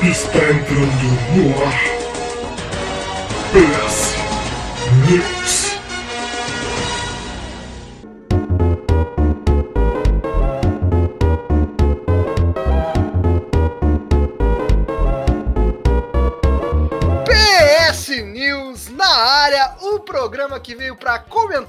Está entrando no ar. PS News. PS News na área, o programa que veio pra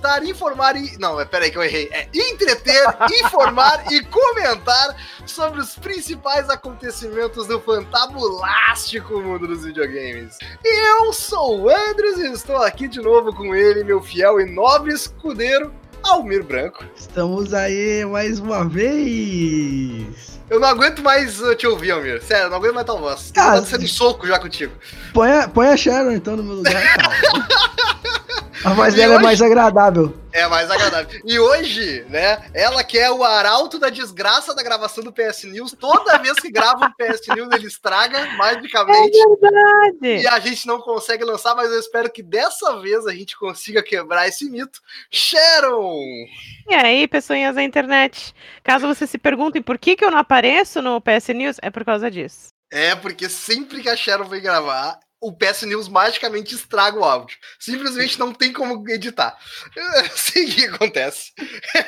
comentar, informar e. Não, é, peraí que eu errei. É entreter, informar e comentar sobre os principais acontecimentos do fantabulástico mundo dos videogames. Eu sou o Andres e estou aqui de novo com ele, meu fiel e nobre escudeiro, Almir Branco. Estamos aí mais uma vez. Eu não aguento mais uh, te ouvir, Almir. Sério, eu não aguento mais tua voz. Ah, dando sendo soco já contigo. Põe a, põe a Sharon então no meu lugar. cara. A voz dela hoje- é mais agradável. É mais agradável. E hoje, né, ela que é o arauto da desgraça da gravação do PS News, toda vez que grava um PS News ele estraga magicamente. verdade. E a gente não consegue lançar, mas eu espero que dessa vez a gente consiga quebrar esse mito. Sharon! E aí, pessoinhas da internet? Caso vocês se perguntem por que, que eu não apareço no PS News, é por causa disso. É, porque sempre que a Sharon vem gravar, o PS News magicamente estraga o áudio. Simplesmente não tem como editar. Assim que acontece.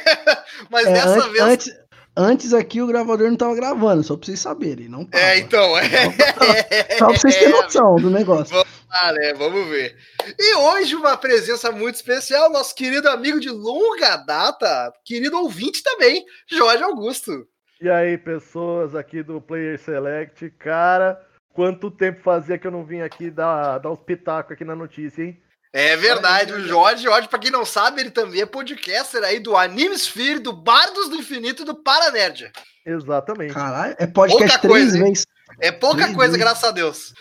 mas É, dessa antes, vez. antes, antes aqui o gravador não tava gravando, só pra vocês saberem. Não tava. É, então. É, Só pra vocês terem noção do negócio. Ah, né? Vamos ver. E hoje uma presença muito especial, nosso querido amigo de longa data, querido ouvinte também, Jorge Augusto. E aí, pessoas aqui do Player Select, cara, quanto tempo fazia que eu não vim aqui dar, dar uns pitacos aqui na notícia, hein? É verdade, o Jorge, Jorge, pra quem não sabe, ele também é podcaster aí do Anime Sphere, do Bardos do Infinito e do Paranerd. Exatamente. Caralho, é podcast Pouca três coisa, hein? vezes. É pouca Ih, coisa, graças a Deus.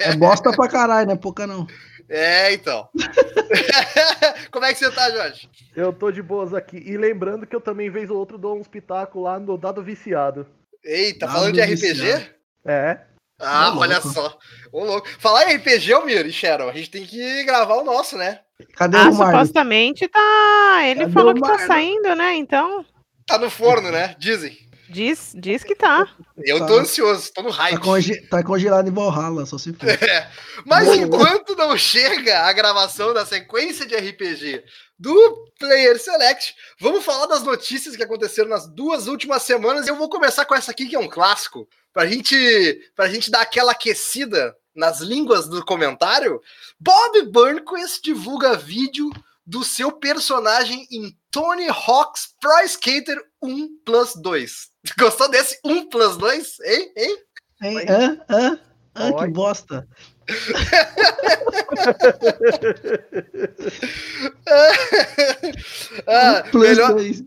É bosta pra caralho, não é pouca não. É, então. Como é que você tá, Jorge? Eu tô de boas aqui. E lembrando que eu também, vez ou outra, dou uns pitacos lá no Dado Viciado. Eita, Ah, falando de RPG? viciado. É. Ah, Ô, olha só. Ô, louco. Falar em RPG, Almir e Sharon, a gente tem que gravar o nosso, né? Cadê Ah, o Marlon? supostamente tá. Ele Cadê falou que tá saindo, né? Então, Tá no forno, né? Dizem. diz, diz que tá. Eu Tá. tô ansioso, tô no Tá, hype. conge- tá congelado em Valhalla, só se for. É. Mas Boa. enquanto não chega a gravação da sequência de RPG do Player Select, vamos falar das notícias que aconteceram nas duas últimas semanas. Eu vou começar com essa aqui, que é um clássico, pra gente, pra gente dar aquela aquecida nas línguas do comentário. Bob Burnquist divulga vídeo do seu personagem em Tony Hawk's Pro Skater 1 Plus 2. Gostou desse 1 Plus 2? Hein? Hein? Hein? Hã? Hã? Hã? Que bosta. ah, Plus melhor, dois.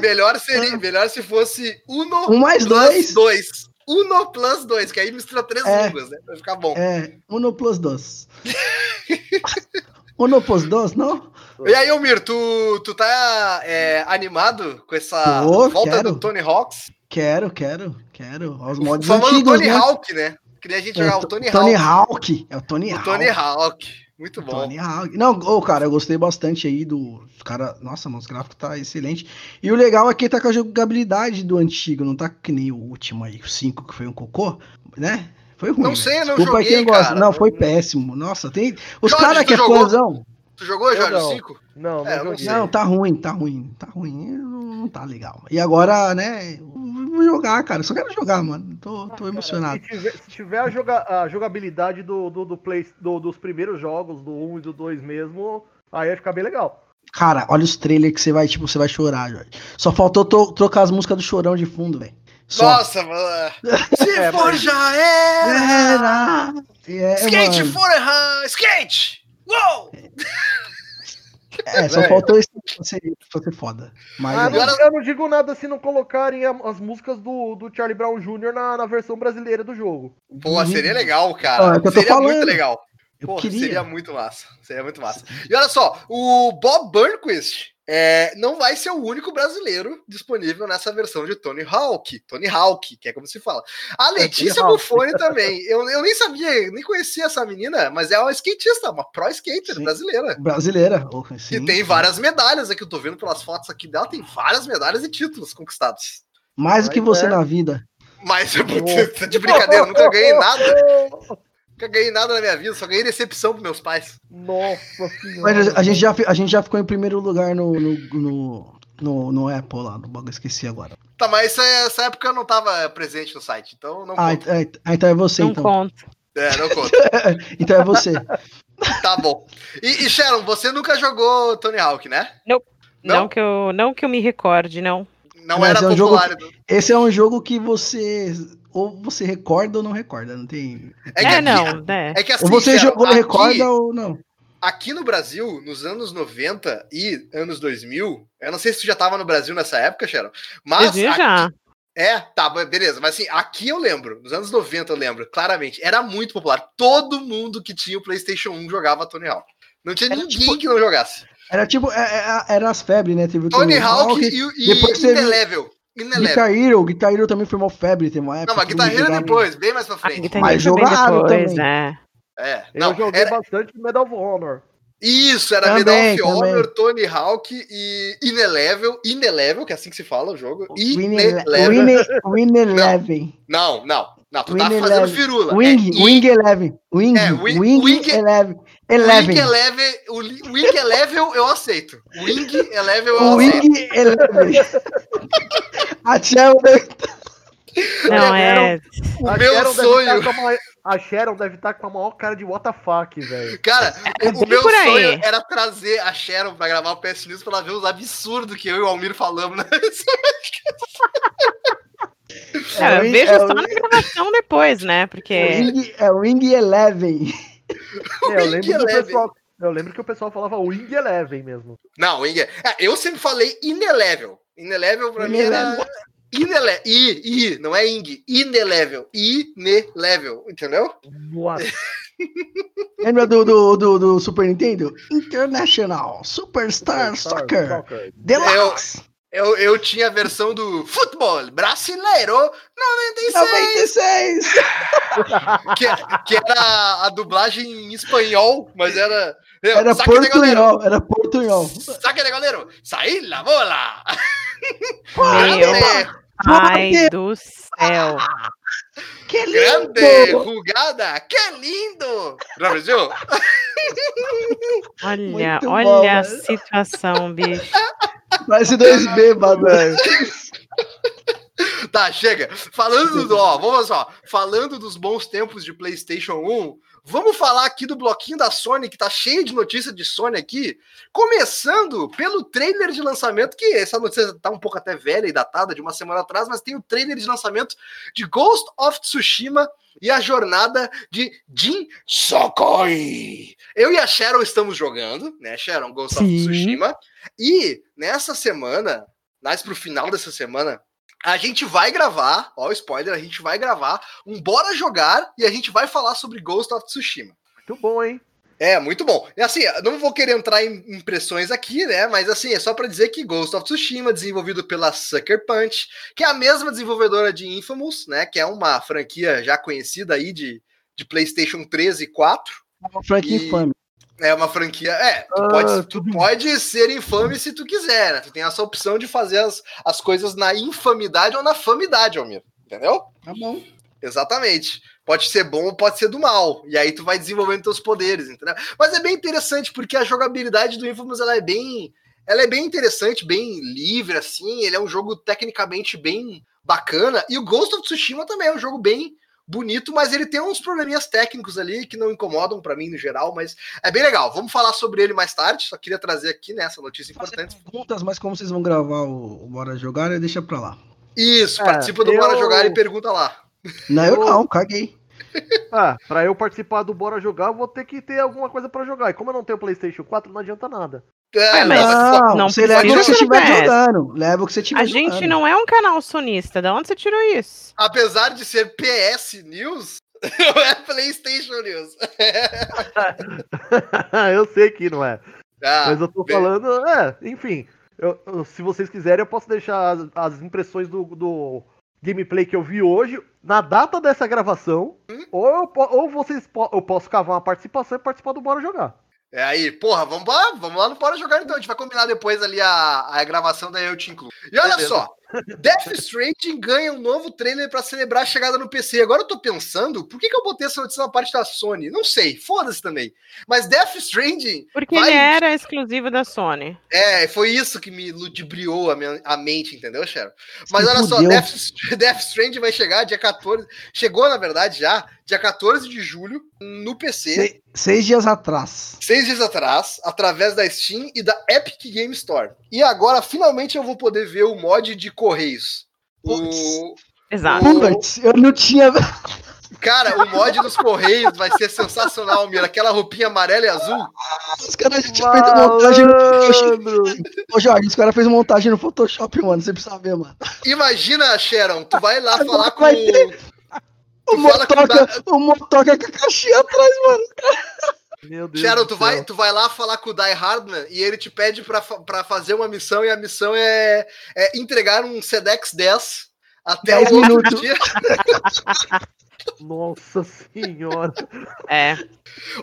Melhor seria, melhor se fosse Uno Um mais plus dois. 2. Uno plus 2, que aí mistura três É. línguas, né? Vai ficar bom. É, uno plus dos. uno plus dos, não? E aí, Almir, tu, tu tá é, animado com essa volta quero. do Tony Hawks? Quero, quero, quero. Os O modos famoso antigos, Tony né? Hawk, né? Queria a gente É, jogar o T- Tony, Tony Hawk. Hawk. É o Tony O Hawk. Tony Hawk. Muito bom. Tony Hawk. Não, ô, cara, eu gostei bastante aí do. os Cara, nossa, mano, os gráficos tá excelente. E o legal é que tá com a jogabilidade do antigo, não tá que nem o último aí, o 5, que foi um cocô, né? Foi ruim. Não sei, eu não Desculpa aí joguei, quem gosta. cara. Não, foi péssimo. Nossa, tem. Os caras que é jogou? fãzão. Tu jogou, Eu Jorge, não. o 5? Não, não É, não. Não, tá ruim, tá ruim, tá ruim. Não tá legal. E agora, né? Eu Vou jogar, cara. Só quero jogar, mano. Tô, tô emocionado. Se tiver, se tiver a, joga- a jogabilidade do, do, do play, do- dos primeiros jogos, do 1 e do 2 mesmo, aí vai ficar bem legal. Cara, olha os trailers que você vai, tipo, você vai chorar, Jorge. Só faltou to- trocar as músicas do Chorão de fundo, velho. Só. Nossa, mano. Se É, for, mas- já era! Era. É, Skate mano. for a skate! Uou! É, só Velho. faltou isso pra ser, pra ser foda. Mas Ah, é, não- Agora- eu não digo nada se não colocarem as músicas do, do Charlie Brown Jr. na, na versão brasileira do jogo. Pô, seria legal, Não, cara. é eu tô seria muito falando. legal. eu Porra, queria. seria muito massa. Seria muito massa. E olha só, o Bob Burnquist é, não vai ser o único brasileiro disponível nessa versão de Tony Hawk. Tony Hawk, que é como se fala. A Letícia Tony Hawk. Buffoni também. Eu, eu nem sabia, nem conhecia essa menina, mas é uma skatista, uma pro skater Sim. brasileira. Brasileira. oh, Que sim, tem sim. várias medalhas aqui. Eu tô vendo pelas fotos aqui dela, tem várias medalhas e títulos conquistados. Mais do que você é. na vida. Mas tá de brincadeira, nunca ganhei nada. Nunca ganhei nada na minha vida, só ganhei decepção pros meus pais. Nossa senhora. Mas a gente, já, a gente já ficou em primeiro lugar no, no, no, no, no Apple lá, no bagulho, esqueci agora. Tá, mas essa, essa época eu não tava presente no site, então não Ah, conta. ent- é, então é você, Não então. conta. É, não conta. Então é você. Tá bom. E, e Sharon, você nunca jogou Tony Hawk, né? Não? Não? que eu, não que eu me recorde, não. Não Mas era é um jogo popular. Esse é um jogo que você ou você recorda ou não recorda, não tem. É, É, não, aqui, né? é que assim, ou você jogou e aqui- recorda ou não. Aqui no Brasil, nos anos 90 e anos 2000, eu não sei se tu já tava no Brasil nessa época, Sharon, mas Existe aqui- já. É, tá, be- beleza. Mas assim, aqui eu lembro, nos anos 90 eu lembro, claramente, era muito popular. Todo mundo que tinha o PlayStation 1 jogava Tony Hawk. Não tinha Era ninguém tipo- que não jogasse. Era tipo, é- é- era as febres, né? Teve o Tony Hawk e, e depois viu- Inelevel. Guitar Hero, Guitar Hero também foi uma febre, tem uma época. Não, mas Guitar Hero jogava. depois, bem mais pra Ah, frente. Mas também jogaram depois, também. é. É, Eu não, joguei era, bastante Medal of Honor. isso, era Também, Medal of também. Honor, Tony Hawk e Inelevel. Inelevel, que é assim que se fala o jogo. Inelevel. Win- Win Eleven. Não, não, não, tu tá fazendo Eleven. firula. Wing, é Wing Eleven. Wing, É, Wing- Wing, Wing- Eleven. Wing Eleven. Eleven, o li- Wing Eleven eu aceito. Wing Eleven eu O aceito. Wing Eleven. A Chel deve Não, é. O meu Sharon sonho. tá a, Sharon deve estar com a maior cara de WTF, velho. Cara, É o, o meu sonho era trazer a Sharon pra gravar o PS News pra ela ver os absurdos que eu e o Almir falamos. Né? É, eu Wing- vejo é, só o- na gravação depois, né? Porque. Wing, é Wing Eleven. É, eu, lembro que o Eleven. pessoal, eu lembro que o pessoal falava Wing Eleven mesmo. Não, Wing. É, eu sempre falei Inelevel. Inelevel pra mim era. Inele... I, I, não é Ing. Inelevel. Inelevel, entendeu? Nossa, Lembra do, do, do, do Super Nintendo? International Superstar Soccer Soccer. Deluxe Eu, eu tinha a versão do futebol brasileiro 96, 96. que, que era a dublagem em espanhol, mas era. Era portunhol, era portunhol. saque de goleiro, saí la bola. Grande, pai do céu. Que grande lindo! jugada, que lindo! Já viu? Olha, Muito bom, olha a velho. situação, bicho. Parece dois bêbados. Tá, chega. Falando do, ó, vamos só. Falando dos bons tempos de PlayStation 1, vamos falar aqui do bloquinho da Sony, que tá cheio de notícia de Sony aqui. Começando pelo trailer de lançamento, que essa notícia tá um pouco até velha e datada de uma semana atrás, mas tem o trailer de lançamento de Ghost of Tsushima e a jornada de Jin Sokoi. Eu e a Sharon estamos jogando, né, Sharon, Ghost of Sim. Tsushima. E nessa semana, mais pro final dessa semana, a gente vai gravar, ó, spoiler, a gente vai gravar um Bora Jogar e a gente vai falar sobre Ghost of Tsushima. Muito bom, hein? É, muito bom. E assim, eu não vou querer entrar em impressões aqui, né? Mas assim, é só pra dizer que Ghost of Tsushima, desenvolvido pela Sucker Punch, que é a mesma desenvolvedora de Infamous, né? Que é uma franquia já conhecida aí de, de PlayStation 3 e 4. Uma franquia E- infame. É uma franquia. É, tu, Ah, pode, tu pode ser infame se tu quiser, né? Tu tem essa opção de fazer as, as coisas na infamidade ou na famidade, Almir. Entendeu? Tá bom. Exatamente. Pode ser bom ou pode ser do mal. E aí tu vai desenvolvendo teus poderes, entendeu? Mas é bem interessante porque a jogabilidade do Infamous ela é bem, ela é bem interessante, bem livre assim. Ele é um jogo tecnicamente bem bacana e o Ghost of Tsushima também é um jogo bem bonito, mas ele tem uns probleminhas técnicos ali que não incomodam pra mim no geral, mas é bem legal. Vamos falar sobre ele mais tarde. Só queria trazer aqui nessa notícia importante. Perguntas, mas como vocês vão gravar o, o Bora Jogar, deixa pra lá. Isso, É, participa do Bora eu- Jogar e pergunta lá. Não, Eu- não, caguei. Ah, pra eu participar do Bora Jogar, eu vou ter que ter alguma coisa pra jogar. E como eu não tenho PlayStation 4, não adianta nada. É, mas- Não, não você leva o que você estiver jogando. Leva o que você estiver A jogando. gente não é um canal sonista. Da onde você tirou isso? apesar de ser PS News, não é PlayStation News. eu sei que não é. Ah, Mas eu tô bem- falando, é, enfim. eu- eu- se vocês quiserem, eu posso deixar as, as impressões do, do gameplay que eu vi hoje na data dessa gravação. Hum? Ou, eu, ou vocês eu posso cavar uma participação e participar do Bora Jogar. É aí, porra, vamos lá, vamos lá no Bora Jogar então. A gente vai combinar depois ali a, a gravação, daí eu te incluo. E olha Beleza. só, Death Stranding ganha um novo trailer pra celebrar a chegada no PC. Agora eu tô pensando, por que, que eu botei essa notícia na parte da Sony? Não sei, foda-se também. Mas Death Stranding. Porque vai- ele era exclusivo da Sony. É, foi isso que me ludibriou a, minha, a mente, entendeu, Sharon? Mas olha só. Death, Death Stranding vai chegar dia 14. Chegou, na verdade, já, dia 14 de julho, no PC. Se- seis dias atrás. seis dias atrás, através da Steam e da Epic Game Store. E agora, finalmente, eu vou poder ver o mod de Correios. O, Exato. Eu não tinha. cara, o mod dos Correios vai ser sensacional, Mira. Aquela roupinha amarela e azul. Os caras já tinham feito montagem no Photoshop. Ô, Jorge, os caras fez montagem no Photoshop, mano. Você precisa ver, mano. Imagina, Sharon, tu vai lá falar com vai ter. O motoca, o motoca com a caixinha atrás, mano. Meu Deus Sharon, tu vai, tu vai lá falar com o Die Hardman e ele te pede pra, pra fazer uma missão e a missão é, é entregar um Sedex 10 até 10 o outro minutos. dia. Nossa senhora. É.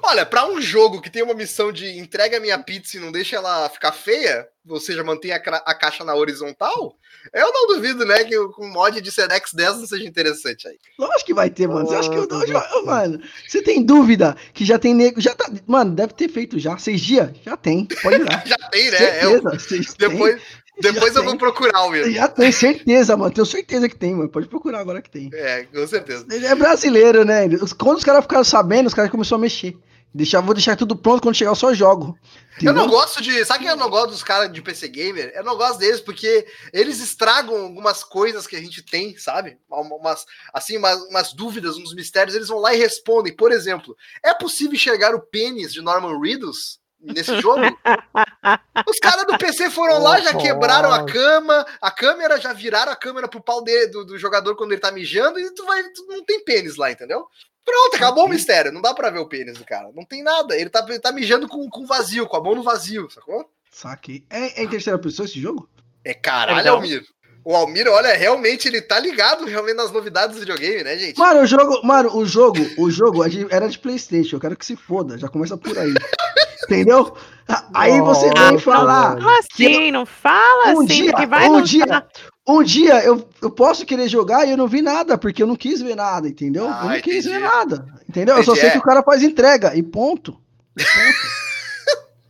Olha, pra um jogo que tem uma missão de entrega a minha pizza e não deixa ela ficar feia, ou seja, mantém a, a caixa na horizontal, eu não duvido, né, que o com mod de Sedex 10 não seja interessante aí. Lógico que vai ter, mano. Você acha que eu jogo, mano? Você tem dúvida que já tem nego. Já tá. Mano, deve ter feito já. Seis dias? Já tem. Pode ir lá. Já tem, né? Eu- Certeza. Seis depois depois Já eu vou tem. procurar o mesmo. Já tem, certeza, mano. Tenho certeza que tem, mano. Pode procurar agora que tem. É, com certeza. Ele é brasileiro, né? Quando os caras ficaram sabendo, os caras começaram a mexer. Deixar, vou deixar tudo pronto quando chegar eu só jogo. Eu não Entendeu? gosto de. Sabe que eu não gosto dos caras de PC Gamer? Eu não gosto deles porque eles estragam algumas coisas que a gente tem, sabe? Uma- Umas, assim, umas, umas dúvidas, uns mistérios, eles vão lá e respondem. Por exemplo, é possível enxergar o pênis de Norman Reedus nesse jogo? Os caras do PC foram lá, já quebraram a cama, a câmera, já viraram a câmera pro pau dele, do, do jogador quando ele tá mijando, e tu vai. Tu não tem pênis lá, entendeu? Pronto, acabou o mistério. Não dá pra ver o pênis do cara. Não tem nada. Ele tá, ele tá mijando com, com vazio, com a mão no vazio, sacou? Saquei. É, é em terceira pessoa esse jogo? É caralho, Perdão. Almir. O Almir, olha, realmente ele tá ligado realmente nas novidades do videogame, né, gente? Mano, o jogo, mano, o jogo, o jogo de- era de Playstation, eu quero que se foda, já começa por aí. Entendeu? Aí você Nossa, vem falar. Fala assim, não fala um assim, dia, porque vai um dia, um dia eu, eu posso querer jogar e eu não vi nada, porque eu não quis ver nada, entendeu? Ah, eu não quis entendi. ver nada, entendeu? Eu só Entendi, sei é. que o cara faz entrega e ponto.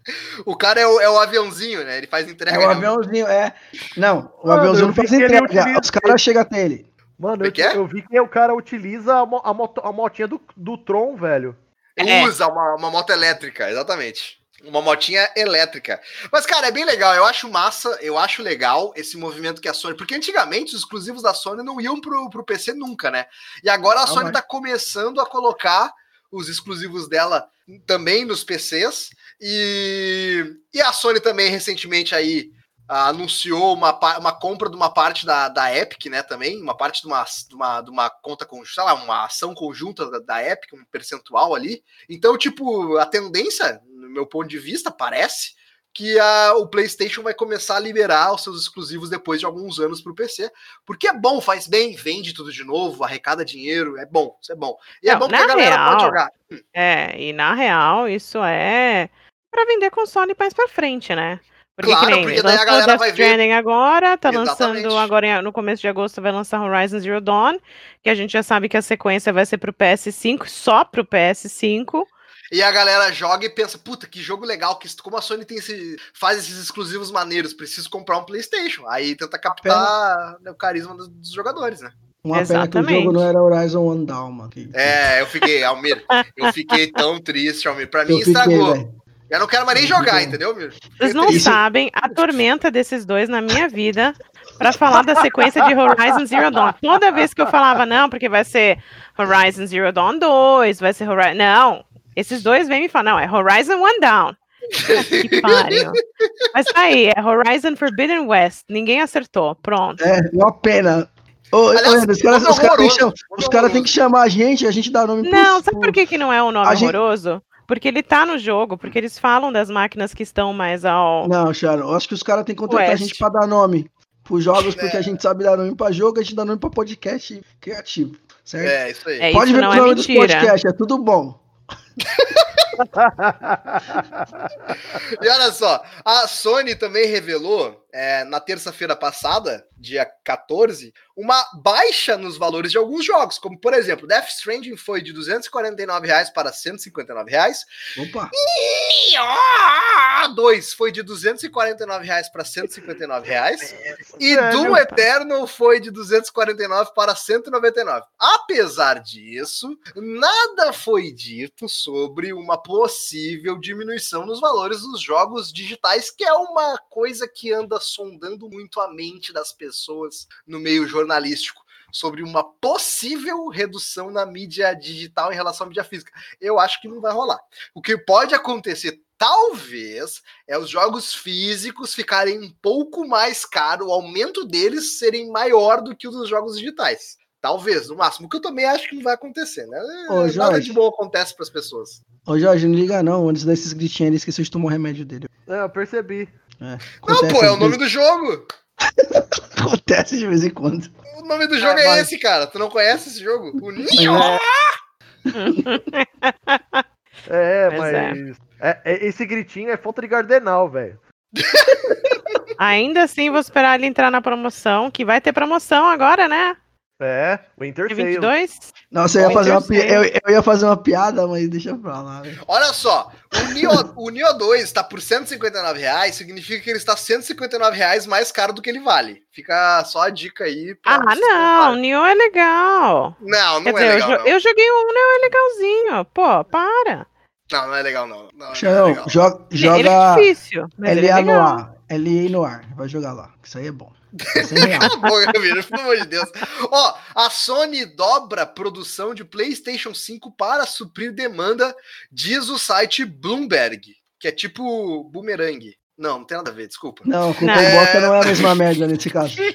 O cara é o, é o aviãozinho, né? Ele faz entrega. É o né? aviãozinho, é. Não, o Mano, aviãozinho não faz entrega, utiliza- os caras chegam até ele. Mano, eu, é? eu vi que o cara utiliza a, mo- a, moto, a motinha do, do Tron, velho. É. Usa uma, uma moto elétrica, exatamente. Uma motinha elétrica. Mas, cara, é bem legal. Eu acho massa, eu acho legal esse movimento que a Sony. Porque antigamente os exclusivos da Sony não iam pro, pro PC nunca, né? E agora a Ah, Sony vai. tá começando a colocar os exclusivos dela também nos PCs. E, e a Sony também recentemente aí ah, anunciou uma, uma compra de uma parte da, da Epic, né? Também, uma parte de uma, de uma, de uma conta conjunta, sei lá, uma ação conjunta da, da Epic, um percentual ali. Então, tipo, a tendência, no meu ponto de vista, parece que a, o PlayStation vai começar a liberar os seus exclusivos depois de alguns anos para o PC, porque é bom, faz bem, vende tudo de novo, arrecada dinheiro, é bom, isso é bom. E é Não, bom porque na a galera real, pode jogar. É, e na real, isso é pra vender console mais pra frente, né? Porque Claro, que nem porque daí a galera Death vai ver- Stranding agora, tá Exatamente. lançando agora no começo de agosto vai lançar Horizon Zero Dawn, que a gente já sabe que a sequência vai ser pro PS5, só pro PS5. E a galera joga e pensa, puta, que jogo legal, que como a Sony tem esse, faz esses exclusivos maneiros, preciso comprar um PlayStation. Aí tenta captar né, o carisma dos, dos jogadores, né? Uma pena que o Exatamente. jogo não era Horizon One Down, mano. É, eu fiquei, Almir, eu fiquei tão triste, Almir. Pra mim eu fiquei, estragou. velho. Eu não quero mais nem Eu jogar, entendeu? Vocês não Isso- sabem a tormenta desses dois na minha vida pra falar da sequência de Horizon Zero Dawn. Toda vez que eu falava, não, porque vai ser Horizon Zero Dawn 2, vai ser Horizon. Não, esses dois vêm me falar, não, é Horizon One Down. Que pariu. Mas tá aí, é Horizon Forbidden West. Ninguém acertou. Pronto. É, uma pena. Ô, Aliás, os caras caras têm que horroroso, cham- nome os caras têm horroroso. que chamar a gente, a gente dá nome Não, pros- sabe por que, que não é um nome A gente- horroroso? Porque ele tá no jogo, porque eles falam das máquinas que estão mais ao. Não, Sharon, eu acho que os caras têm que contratar a gente pra dar nome pros jogos, É. porque a gente sabe dar nome pra jogo, a gente dá nome pra podcast criativo, certo? É, isso aí. É, Pode isso ver não o é nome dos mentira. podcasts, é tudo bom. E olha só, a Sony também revelou é, na terça-feira passada, dia 14, uma baixa nos valores de alguns jogos, como por exemplo, Death Stranding foi de 249 reais para 159 reais. Opa! Nioh 2 foi de 249 reais para 159 reais. E Sério? Doom Eternal foi de 249 para 199. Apesar disso, nada foi dito sobre uma possível diminuição nos valores dos jogos digitais, que é uma coisa que anda sondando muito a mente das pessoas no meio jornalístico. Sobre uma possível redução na mídia digital em relação à mídia física. Eu acho que não vai rolar. O que pode acontecer, talvez, é os jogos físicos ficarem um pouco mais caros, o aumento deles serem maior do que o dos jogos digitais. Talvez, no máximo. Que eu também acho que não vai acontecer, né? Ô, Nada Jorge. de bom acontece para as pessoas. Ô Jorge, não liga não, antes desses gritinhos ele esqueceu de tomar o remédio dele. É, eu percebi. É, Não, pô, é o nome vezes- do jogo. Acontece de vez em quando. O nome do jogo Ah, é mas- esse, cara. Tu não conhece esse jogo? O Nioh! É, Pois mas. é, é, esse gritinho é falta de gardenal, velho. Ainda assim, vou esperar ele entrar na promoção, que vai ter promoção agora, né? É, Winter De Sale. 22. Nossa, eu ia, fazer uma, pi- eu, eu ia fazer uma piada, mas deixa pra lá. velho. Olha só, o Nioh, o Nioh 2 está por 159 reais, significa que ele está 159 reais mais caro do que ele vale. Fica só a dica aí. pra Ah, não, comprarem. Nioh é legal. Não, não Quer é dizer, eu legal. jo- Não. eu, joguei um, Nioh é legalzinho. Pô, para. não, não é legal, não. Não, não é legal. joga, Ele joga é difícil, ele é LA no ar. LA no ar. Vai jogar lá. Isso aí é bom. É 100 reais. Cala a boca, Vira, pelo amor de Deus. Ó, a Sony dobra a produção de PlayStation 5 para suprir demanda, diz o site Bloomberg, que é tipo boomerang. Não, não tem nada a ver, desculpa. Não, com Não. bosta não é a mesma merda nesse caso.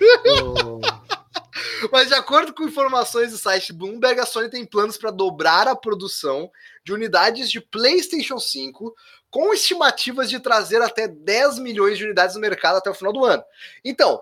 Mas de acordo com informações do site Bloomberg, a Sony tem planos para dobrar a produção de unidades de PlayStation 5, com estimativas de trazer até 10 milhões de unidades no mercado até o final do ano. Então,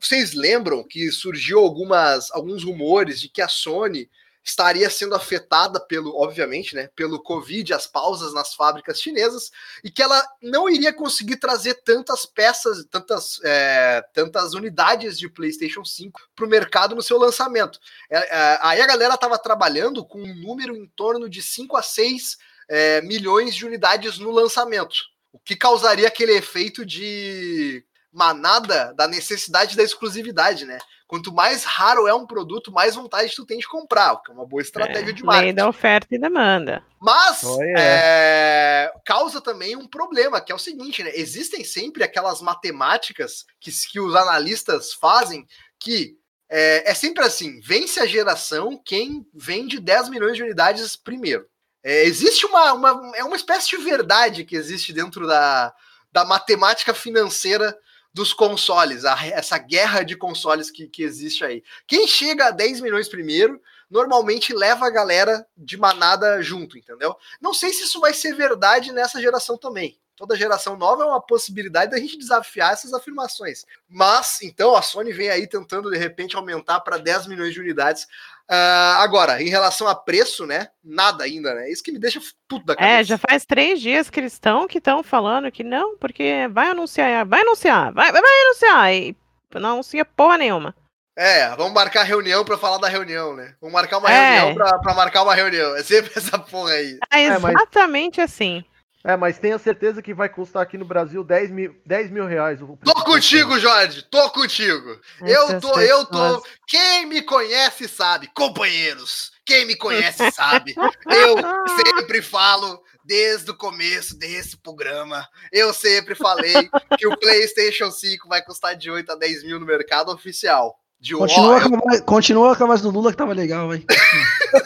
vocês lembram que surgiu algumas, alguns rumores de que a Sony estaria sendo afetada pelo, obviamente, né, pelo Covid, as pausas nas fábricas chinesas, e que ela não iria conseguir trazer tantas peças, tantas, eh, tantas unidades de PlayStation 5 para o mercado no seu lançamento. É, é, aí a galera estava trabalhando com um número em torno de 5 a 6 é, milhões de unidades no lançamento, o que causaria aquele efeito de manada da necessidade da exclusividade, né? Quanto mais raro é um produto, mais vontade tu tem de comprar, o que é uma boa estratégia de Lei marketing. da oferta e demanda. Mas Oh, é, causa também um problema, que é o seguinte, né? Existem sempre aquelas matemáticas que, que os analistas fazem que é, é sempre assim: vence a geração quem vende 10 milhões de unidades primeiro. É, existe uma, uma, é uma espécie de verdade que existe dentro da, da matemática financeira dos consoles, a- essa guerra de consoles que, que existe aí. Quem chega a 10 milhões primeiro, normalmente leva a galera de manada junto, entendeu? Não sei se isso vai ser verdade nessa geração também. Toda geração nova é uma possibilidade da gente desafiar essas afirmações. Mas, então, a Sony vem aí tentando, de repente, aumentar para 10 milhões de unidades. Ah, agora, em relação a preço, né? Nada ainda, né? Isso que me deixa puto da cabeça. É, já faz três dias que eles estão que estão falando que não, porque vai anunciar, vai anunciar, vai, vai anunciar, e não anuncia porra nenhuma. É, vamos marcar reunião para falar da reunião, né? Vamos marcar uma É. reunião para pra marcar uma reunião. É sempre essa porra aí. É É, mas- exatamente assim. É, mas tenha certeza que vai custar aqui no Brasil 10 mil, 10 mil reais. o Tô contigo, Jorge. Tô contigo. Eu tô, eu tô. Quem me conhece sabe, companheiros. Quem me conhece sabe. Eu sempre falo desde o começo desse programa. Eu sempre falei que o PlayStation 5 vai custar de 8 a 10 mil no mercado oficial. De Continua, com a voz- continua com a voz do Lula que tava legal, vai.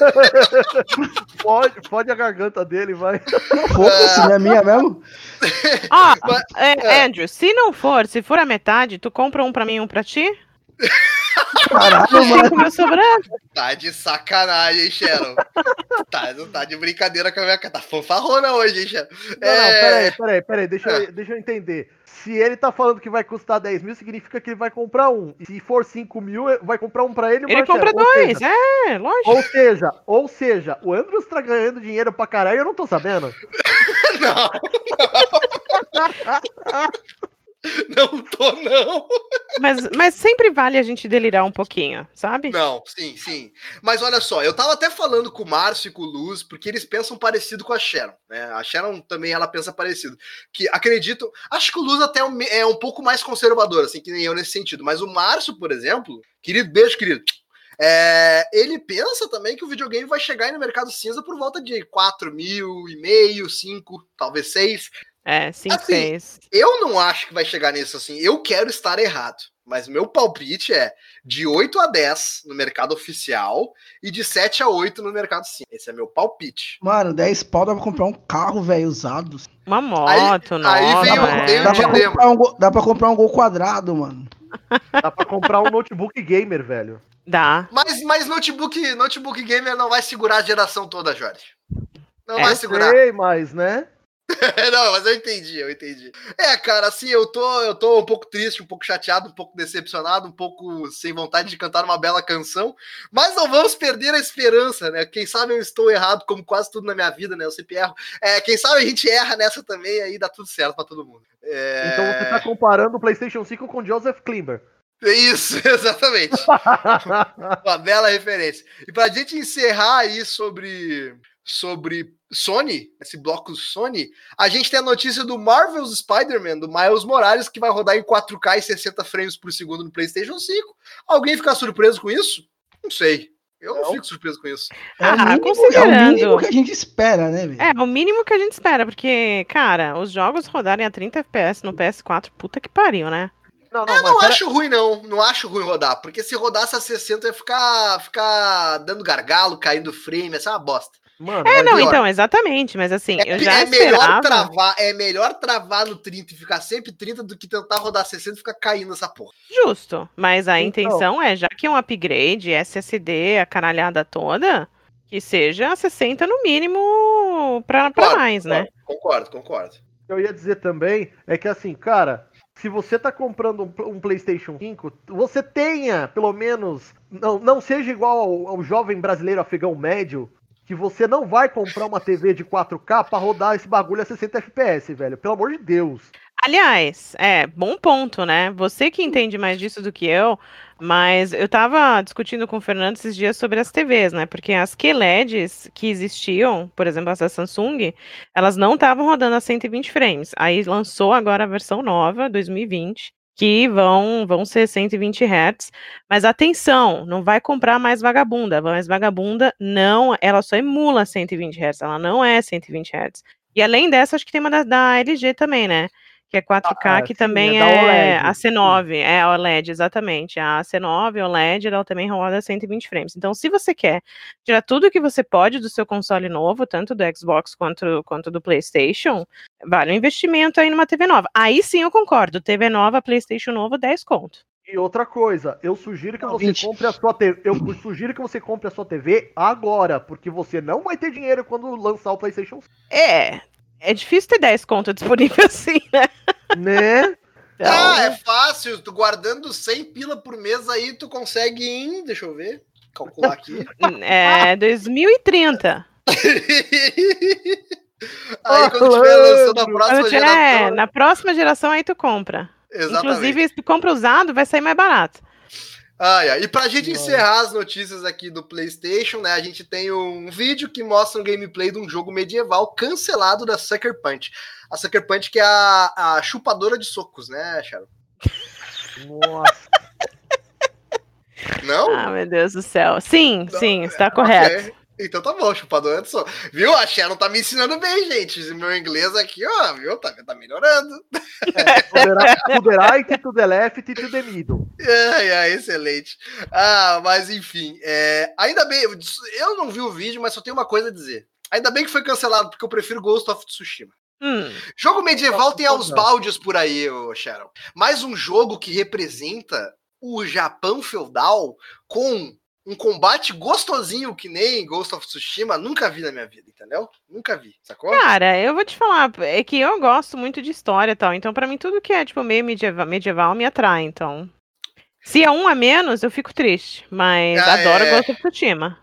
Pode, pode a garganta dele, vai. Não, foda-se, não é minha mesmo? Ó, Mas- é, é. Andrew, se não for, se for a metade, tu compra um pra mim e um pra ti? Caralho, mano. Tá de sacanagem, hein, Sharon? tá, não tá de brincadeira com a minha cara. Tá fanfarrona hoje, hein, Sharon? Não, É. não, peraí, peraí, peraí, deixa, eu, deixa eu entender. Se ele tá falando que vai custar 10 mil, significa que ele vai comprar um. E se for 5 mil, vai comprar um pra ele Ele pra compra Sharon. Dois, seja, é, lógico. Ou seja, ou seja, o Andrews tá ganhando dinheiro pra caralho, eu não tô sabendo. Não. Não tô, não. Mas, mas sempre vale a gente delirar um pouquinho, sabe? Não, sim, sim. Mas olha só, eu tava até falando com o Márcio e com o Luz, porque eles pensam parecido com a Sharon, né? A Sharon também ela pensa parecido. Que acredito, acho que o Luz até é um- é pouco mais conservador, assim, que nem eu nesse sentido. Mas o Márcio, por exemplo, querido, beijo, querido. é, ele pensa também que o videogame vai chegar aí no mercado cinza por volta de 4 mil e meio, 5, talvez 6. É, 5, Assim, 6. Eu não acho que vai chegar nisso assim. Eu quero estar errado. Mas meu palpite é de 8 a 10 no mercado oficial e de 7 a 8 no mercado sim. Esse é meu palpite. Mano, 10 pau dá pra comprar um carro, velho, usado. Uma moto, aí nova. vem o- vem o Dá pra, comprar um gol, dá pra comprar um gol quadrado, mano. Dá pra comprar um notebook gamer, velho. Dá. Mas, mas notebook, notebook gamer não vai segurar a geração toda, Jorge. Não É, vai Eu segurar. sei, mas, né? não, mas eu entendi, eu entendi. É, cara, assim, eu tô, eu tô um pouco triste, um pouco chateado, um pouco decepcionado, um pouco sem vontade de cantar uma bela canção, mas não vamos perder a esperança, né? Quem sabe eu estou errado, como quase tudo na minha vida, né? Eu sempre erro. É, quem sabe a gente erra nessa também, aí dá tudo certo pra todo mundo. É... Então você tá comparando o PlayStation 5 com Joseph Klimber. Isso, exatamente. Uma bela referência. E pra gente encerrar aí sobre, sobre Sony, esse bloco Sony, a gente tem a notícia do Marvel's Spider-Man, do Miles Morales, que vai rodar em 4K e 60 frames por segundo no PlayStation 5. Alguém ficar surpreso com isso? Não sei. Eu não, Não. fico surpreso com isso. É, o Ah, mínimo, é o considerando. mínimo que a gente espera, né, velho? É, o mínimo que a gente espera, porque, cara, os jogos rodarem a 30 FPS no PS4, puta que pariu, né? Não, não, Eu não pera- acho ruim, não. Não acho ruim rodar. Porque se rodasse a 60, ia ficar, ficar dando gargalo, caindo frame. Essa é uma bosta. Mano, É, mas não, pior. então, exatamente, mas assim, É, eu já é melhor travar, é melhor travar no 30 e ficar sempre 30 do que tentar rodar 60 e ficar caindo essa porra. Justo, mas a Então. intenção é, já que é um upgrade, SSD, a caralhada toda, que seja 60 no mínimo pra, pra Claro, mais, né? Concordo, concordo. o que eu ia dizer também é que assim, cara, se você tá comprando um, um PlayStation 5, você tenha, pelo menos, não, não seja igual ao, ao jovem brasileiro afegão médio, que você não vai comprar uma TV de 4K pra rodar esse bagulho a 60 FPS, velho. Pelo amor de Deus. Aliás, é, bom ponto, né? Você que entende mais disso do que eu, mas eu tava discutindo com o Fernando esses dias sobre as TVs, né? Porque as QLEDs que existiam, por exemplo, as da Samsung, elas não estavam rodando a 120 frames. Aí lançou agora a versão nova, 2020, que vão, vão ser 120 Hz. Mas atenção, não vai comprar mais vagabunda. Mais vagabunda não, ela só emula 120 Hz, ela não é 120 Hz. E além dessa, acho que tem uma da, da LG também, né? Que é 4K, Ah, que sim, também é da é, OLED, a C9, é a OLED, exatamente. A C9 OLED, ela também roda 120 frames. Então, se você quer tirar tudo que você pode do seu console novo, tanto do Xbox quanto, quanto do PlayStation, vale um investimento aí numa TV nova. Aí sim eu concordo. TV nova, PlayStation novo, 10 conto. E outra coisa, eu sugiro que Não, você 20. compre a sua TV. Eu sugiro que você compre a sua TV agora, porque você não vai ter dinheiro quando lançar o PlayStation 5, É, é difícil ter 10 conto disponível assim, né? né? Então, Ah, é fácil. Tu guardando 100 pila por mês aí, tu consegue em. Deixa eu ver. Calcular aqui. é 2030. aí quando tiver lançando a próxima Quando tiver- geração. na próxima geração aí tu compra. Exatamente. Inclusive, se tu compra usado, vai sair mais barato. Ai, ai. E pra gente Nossa. encerrar as notícias aqui do PlayStation, né? A gente tem um vídeo que mostra um gameplay de um jogo medieval cancelado da Sucker Punch. A Sucker Punch que é a, a chupadora de socos, né, Sharon? Nossa. Não? Ah, meu Deus do céu. Sim, Não, sim, está Ok. correto. Então tá bom, chupadora de socos. Viu? A Sharon tá me ensinando bem, gente. Meu inglês aqui, ó, viu? Tá, tá melhorando. Poderá, poderá e to the left e to the middle. Ai, ai, excelente. Ah, mas enfim, é, ainda bem, eu, não vi o vídeo, mas só tenho uma coisa a dizer. Ainda bem que foi cancelado, porque eu prefiro Ghost of Tsushima. Hum, Jogo medieval tem aos baldes por aí, ô Sharon. Mais um jogo que representa o Japão feudal com um combate gostosinho que nem Ghost of Tsushima, nunca vi na minha vida, entendeu? Nunca vi, sacou? Cara, eu vou te falar, é que eu gosto muito de história e tal, então pra mim tudo que é tipo meio medieval, medieval me atrai, então. Se é um a menos, eu fico triste, mas Ah, adoro é. Ghost of Tsushima.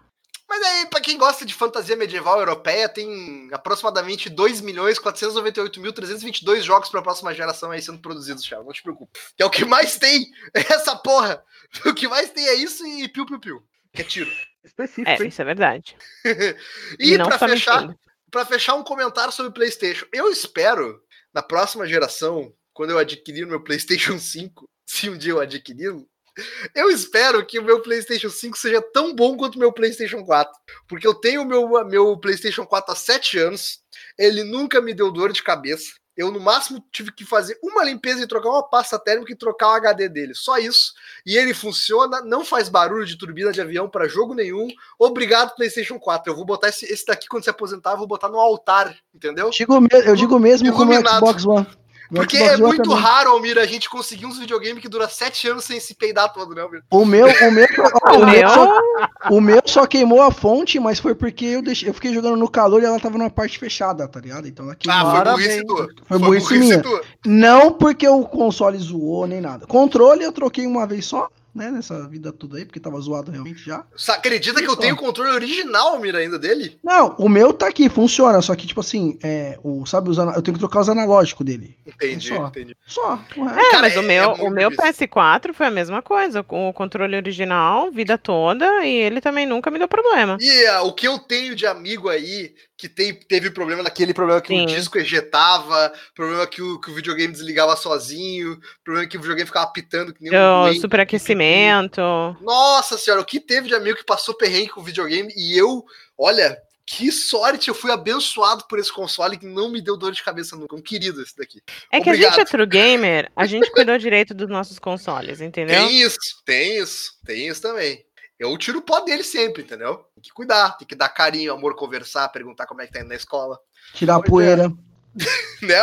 Mas aí, pra quem gosta de fantasia medieval europeia, tem aproximadamente 2 milhões 498 mil 322 jogos pra próxima geração aí sendo produzidos, Thiago. Não te preocupe. Que é o que mais tem, é essa porra. O que mais tem é isso e piu-piu-piu. Que é tiro. Específico, É, hein? isso é verdade. E, só fechar, para fechar um comentário sobre o PlayStation. Eu espero, na próxima geração, quando eu adquirir o meu PlayStation 5, se um dia eu adquiri-lo, eu espero que o meu PlayStation 5 seja tão bom quanto o meu PlayStation 4. Porque eu tenho o meu, meu PlayStation 4 há 7 anos, ele nunca me deu dor de cabeça. Eu, no máximo, tive que fazer uma limpeza e trocar uma pasta térmica e trocar o HD dele. Só isso. E ele funciona, não faz barulho de turbina de avião para jogo nenhum. Obrigado, PlayStation 4. Eu vou botar esse, esse daqui quando se aposentar, eu vou botar no altar, entendeu? Eu digo, eu digo mesmo com o meu Iluminado. Xbox One. No Porque Xbox é muito também. raro, Almir, a gente conseguir uns videogames que dura 7 anos sem se peidar todo, né, Almir? O meu, o meu, ó, O o, meu só, o meu só queimou a fonte, mas foi porque eu, deixei, eu fiquei jogando no calor e ela tava numa parte fechada, tá ligado? Então ela queimou. Ah, foi burrice tua. Foi burrice minha. tua. Não porque o console zoou nem nada. Controle eu troquei uma vez só, né? Nessa vida toda aí, porque tava zoado realmente já. Você acredita que eu Isso. tenho o controle original, Almir, ainda dele? Não, o meu tá aqui, funciona. Só que, tipo assim, é, o, sabe, os eu tenho que trocar os analógicos dele. Entendi, Só. entendi. Só. É, Cara, mas é- o meu, é o meu difícil. PS4 foi a mesma coisa, com o controle original, vida toda, e ele também nunca me deu problema. E ah, o que eu tenho de amigo aí que tem, teve problema naquele problema que Sim. o disco ejetava, problema que o, que o videogame desligava sozinho, problema que o videogame ficava pitando que nem um O doente. superaquecimento. Nossa senhora, o que teve de amigo que passou perrengue com o videogame e eu, olha, que sorte, eu fui abençoado por esse console que não me deu dor de cabeça nunca. Um querido esse daqui. É que a gente é true gamer, a gente cuidou direito dos nossos consoles, entendeu? Tem isso, tem isso, tem isso também. Eu tiro o pó dele sempre, entendeu? Tem que cuidar, tem que dar carinho, amor, conversar, perguntar como é que tá indo na escola. Tirar a é. poeira. Né?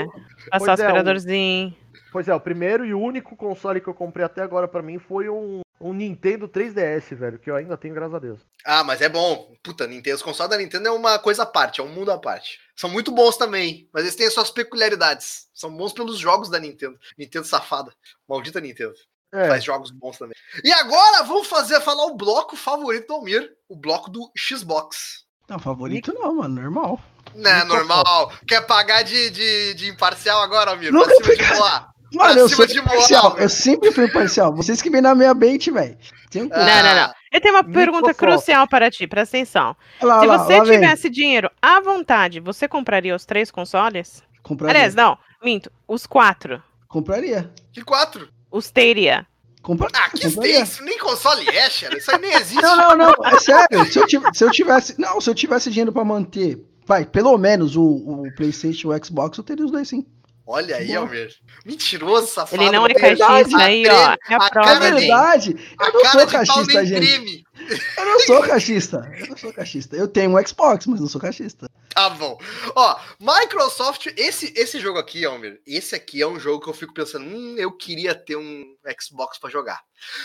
É, passar Pois é, aspiradorzinho. Pois é, o primeiro e o único console que eu comprei até agora pra mim foi um, um Nintendo 3DS, velho, que eu ainda tenho, graças a Deus. Ah, mas é bom. Puta, Nintendo, os consoles da Nintendo é uma coisa à parte, é um mundo à parte. São muito bons também, mas eles têm as suas peculiaridades. São bons pelos jogos da Nintendo. Nintendo safada. Maldita Nintendo. É, Faz jogos bons também. E agora vamos fazer falar o bloco favorito do Almir, o bloco do Xbox. Não, favorito não, mano, normal. Né, Muito normal. Quer pagar de, de, de imparcial agora, Almir? Nunca Pra cima fui de boa. Mano, Pra eu cima sou de moral, imparcial. velho. Eu sempre fui imparcial. Vocês que vêm na minha bait, velho. Um... Ah, Não, não, não. Eu tenho uma pergunta Microsoft. crucial para ti, presta atenção. Lá, Se lá, você lá vem. tivesse dinheiro à vontade, você compraria os três consoles? Compraria. Aliás, não, minto, os quatro. Compraria. Que quatro? Os Stadia. Compra... Ah, que compraria. isso? Nem console é, Xera. Isso aí nem existe. Não, não, não. É sério. Se eu, tiv- se eu tivesse. Não, se eu tivesse dinheiro pra manter. Vai, pelo menos o, o PlayStation e o Xbox, eu teria os dois sim. Olha aí. Almir. Mentiroso, safado. Ele não é cachista aí, ó. É a a prova cara verdade. A Eu não cara sou cachista, gente. crime. Eu não sou cachista. Eu não sou cachista. Eu tenho um Xbox, mas não sou cachista. Tá bom. Ó, Microsoft, esse, esse jogo aqui, Almir, esse aqui é um jogo que eu fico pensando, hum, eu queria ter um Xbox pra jogar.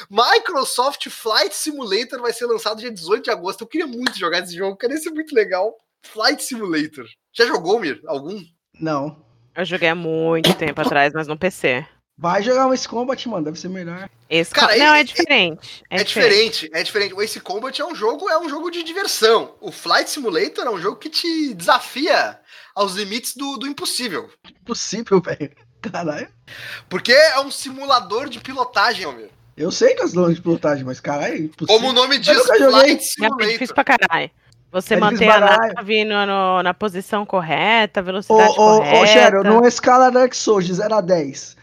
Microsoft Flight Simulator vai ser lançado dia 18 de agosto. Eu queria muito jogar esse jogo, cara, esse é muito legal. Flight Simulator. Já jogou, Almir? Algum? Não. Eu joguei há muito tempo atrás, mas no PC. Vai jogar um Ace Combat, mano. Deve ser melhor. Esse Cara, co- não, esse- é diferente. É, É, diferente, é diferente. O Ace Combat é um jogo, é um jogo de diversão. O Flight Simulator é um jogo que te desafia aos limites do, do impossível. Impossível, velho. Caralho. Porque é um simulador de pilotagem, Almir. Eu sei que as longas de pilotagem, mas caralho, impossível. Como o nome diz. Flight É difícil Simulator. pra caralho. Você É difícil manter a nave no, no- na posição correta, velocidade ô, correta. ô, Sharon, numa escala Dark Souls de 0 a 10.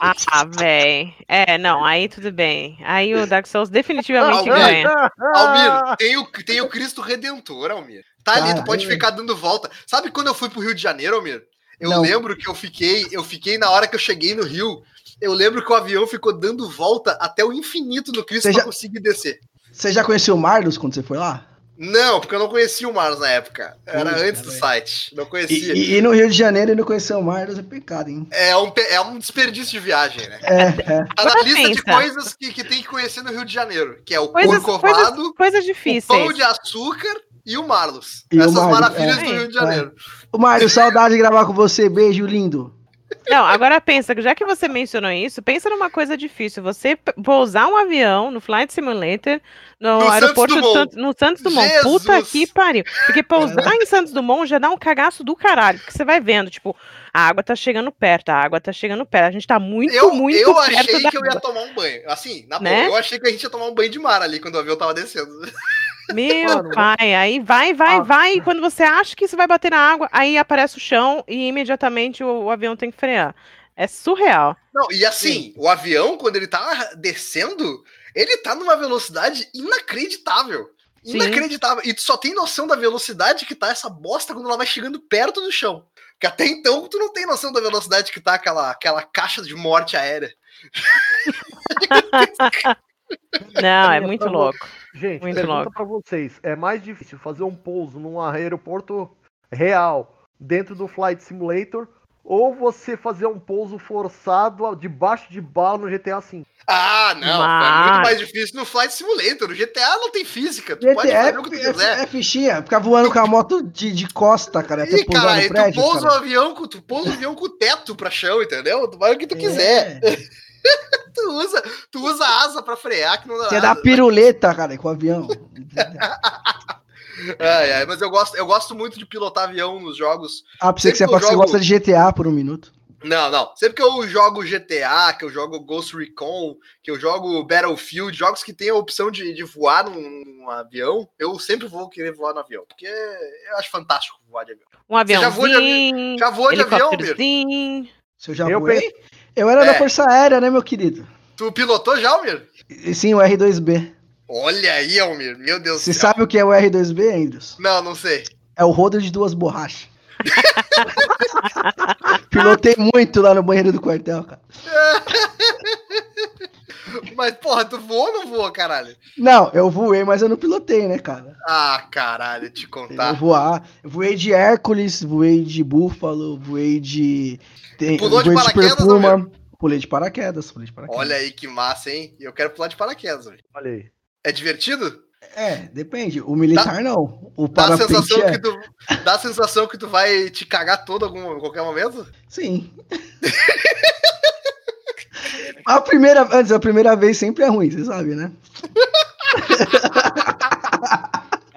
Ah, véi. É, não, aí tudo bem. Aí o Dark Souls definitivamente Ah, ganha. Almir, tem o, tem o Cristo Redentor, Almir. Tá ali, tu pode ficar dando volta. Sabe quando eu fui pro Rio de Janeiro, Almir? Eu Não. lembro que eu fiquei, eu fiquei na hora que eu cheguei no Rio. Eu lembro que o avião ficou dando volta até o infinito no Cristo Você pra já- conseguir descer. Você já conheceu o Marlos quando você foi lá? Não, porque eu não conhecia o Mars na época. Era antes do site. Não conhecia. e- e no Rio de Janeiro e não conhecer o Marlos é pecado, hein? É, um, é um desperdício de viagem, né? É, é. Tá na lista de pensa. coisas que, que tem que conhecer no Rio de Janeiro, que é o Coisas, Corcovado, coisas, coisas o. Pão de Açúcar e o Marlos. E o Essas Marlos, maravilhas é. do Rio de É. Janeiro. Ô, Mário, saudade de gravar com você. Beijo lindo. Não, agora pensa, já que você mencionou isso, pensa numa coisa difícil. Você pousar um avião no Flight Simulator no, No aeroporto Santos Dumont. No Santos Dumont. Puta Jesus! que pariu. Porque pousar em Santos Dumont já dá um cagaço do caralho. Porque você vai vendo, tipo, a água tá chegando perto, a água tá chegando perto. A gente tá muito, Eu, muito eu perto achei da que eu ia água. tomar um banho. Assim, na Né? boa, eu achei que a gente ia tomar um banho de mar ali quando o avião tava descendo. Meu Mano, pai, aí vai, vai, Ah. vai. E quando você acha que isso vai bater na água, aí aparece o chão e imediatamente o, o avião tem que frear. É surreal. Não, e assim, o avião, quando ele tá descendo, ele tá numa velocidade inacreditável. Sim. Inacreditável. E tu só tem noção da velocidade que tá essa bosta quando ela vai chegando perto do chão. Porque até então tu não tem noção da velocidade que tá aquela, aquela caixa de morte aérea. Não, é muito pra louco. Gente, Muito pergunta pra vocês: é mais difícil fazer um pouso num aeroporto real dentro do Flight Simulator ou você fazer um pouso forçado debaixo de bala no GTA V? Ah, não. É Mas- muito mais difícil no Flight Simulator. No GTA não tem física. Tu pode GTA fazer o que tu é, quiser. é, é fichinha, ficar voando com a moto de, de costa, cara, Ih, cara, no aí prédio. tu pousa o avião, com- tu pousa o avião com o teto pra chão, entendeu? Tu vai o que tu É. quiser. Tu usa, tu usa asa pra frear, que não dá Você dá piruleta, cara, com o avião. Ai, ai, mas eu gosto, eu gosto muito de pilotar avião nos jogos. Ah, pra você que que eu você jogo- gosta de GTA por um minuto. Não, não. Sempre que eu jogo GTA, que eu jogo Ghost Recon, que eu jogo Battlefield, jogos que tem a opção de, de voar num, num avião, eu sempre vou querer voar no avião. Porque eu acho fantástico voar de avião. Um já voou de avi- Já voou de avião, helicópterozinho. Se eu já Eu voei? Eu era É. da Força Aérea, né, meu querido? Tu pilotou já, Almir? Sim, o R2B. Olha aí, Almir. Meu Deus Você do céu. sabe o que é o R2B, Andrews? Não, não sei. É o rodo de duas borrachas. Pilotei muito lá no banheiro do quartel, cara. Mas, porra, tu voou ou não voou, caralho? Não, eu voei, mas eu não pilotei, né, cara? Ah, caralho, te Eu contar. voar. Eu voei de Hércules, voei de Búfalo, voei de. Tem, Pulou de voei paraquedas, Super Puma. Pulei de paraquedas, pulei de paraquedas. Olha aí que massa, hein? Eu quero pular de paraquedas, velho. Olha aí. É divertido? É, depende. O militar não. O Dá a sensação é. que tu. Dá a sensação que tu vai te cagar todo algum, em qualquer momento? Sim. a primeira, antes, a primeira vez sempre é ruim, você sabe, né?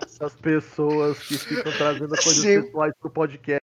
Essas pessoas que ficam trazendo coisas Sim. pessoais pro podcast.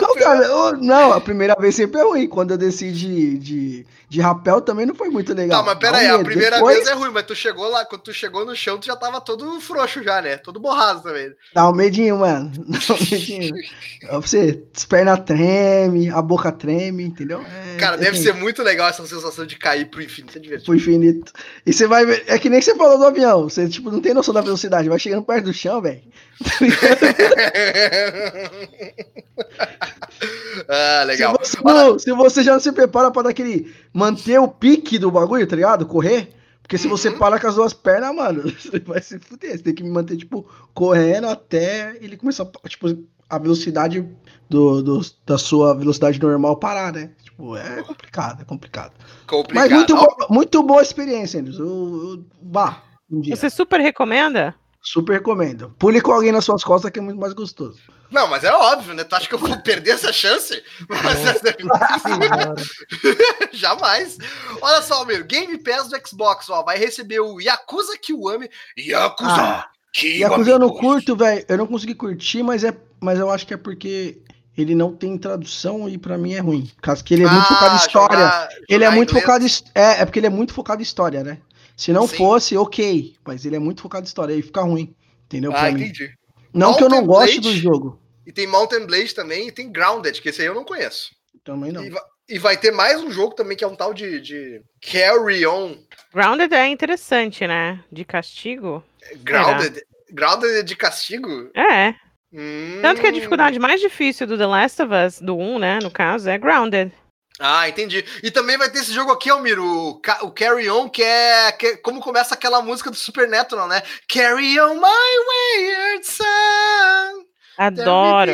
Não, cara, eu- não, a primeira vez sempre é ruim. Quando eu desci de, de, de rapel também não foi muito legal. Tá, mas pera aí, a medo. primeira Depois, vez é ruim, mas tu chegou lá, quando tu chegou no chão, tu já tava todo frouxo já, né? Todo borrado também. Dá um medinho, mano. Dá um medinho. Pra você, as pernas treme, a boca treme, entendeu? É, Cara, é deve assim, ser muito legal essa sensação de cair pro infinito, é divertido. Pro infinito. E você vai ver. É que nem você falou do avião. Você, tipo, não tem noção da velocidade. Vai chegando perto do chão, velho. ah, legal. Se você, não- se você já não se prepara pra dar aquele. manter o pique do bagulho, tá ligado? Correr. Porque se você Uhum. para com as duas pernas, mano, você vai se fuder. Você tem que manter, tipo, correndo até ele começar, tipo, a velocidade do, do- da sua velocidade normal parar, né? Tipo, é complicado, é complicado. Complicado. Mas muito, bo- muito boa experiência, Andrews. Bah, um dia. Você super recomenda? Super recomendo. Pule com alguém nas suas costas que é muito mais gostoso. Não, mas é óbvio, né? Tu acha que eu vou perder essa chance? Mas, Jamais. Olha só, meu, Game Pass do Xbox, ó, vai receber o Yakuza Kiwami. Yakuza Ah, Kiwami. Yakuza eu não curto, velho. Eu não consegui curtir, mas, é, mas eu acho que é porque ele não tem tradução e pra mim é ruim. Caso que ele é muito Ah, focado em história. jogar- ele é jogar muito inglês. focado em, é, é porque ele é muito focado em história, né? Se não Sim. fosse, ok. Mas ele é muito focado em história, aí fica ruim. Entendeu? Ah, mim. entendi. Não que eu não Mountain goste do Blade? jogo. E tem Mountain Blade também, e tem Grounded, que esse aí eu não conheço. Também não. E, va- e vai ter mais um jogo também, que é um tal de, de Carry On. Grounded é interessante, né? De castigo. Grounded? Grounded é de castigo? É. Hum. Tanto que a dificuldade mais difícil do The Last of Us, do 1, né, no caso, é Grounded. Ah, entendi. E também vai ter esse jogo aqui, Almiro, o, o Carry On, que é, que é como começa aquela música do Supernatural, né? Carry on my wayward son. Adoro.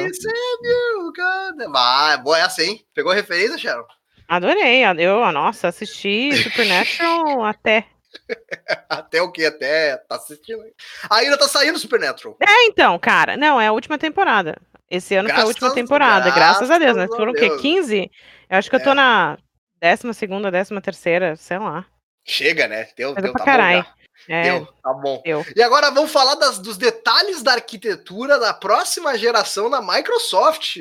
Ah, boa essa, hein? Pegou a referência, Sharon? Adorei. Eu, nossa, assisti Supernatural até. Até o que? Até tá assistindo. aí. Ainda tá saindo Supernatural. É, então, cara. Não, é a última temporada. Esse ano foi a Graças- última temporada, graças, a Deus, né? graças a Foram o quê? Deus. 15? Eu acho que eu É. tô na décima segunda, décima terceira, sei lá. Chega, né? Deu, Mas é deu, pra tá caralho. É, Deu, tá bom. deu. E agora vamos falar das- dos detalhes da arquitetura da próxima geração da Microsoft.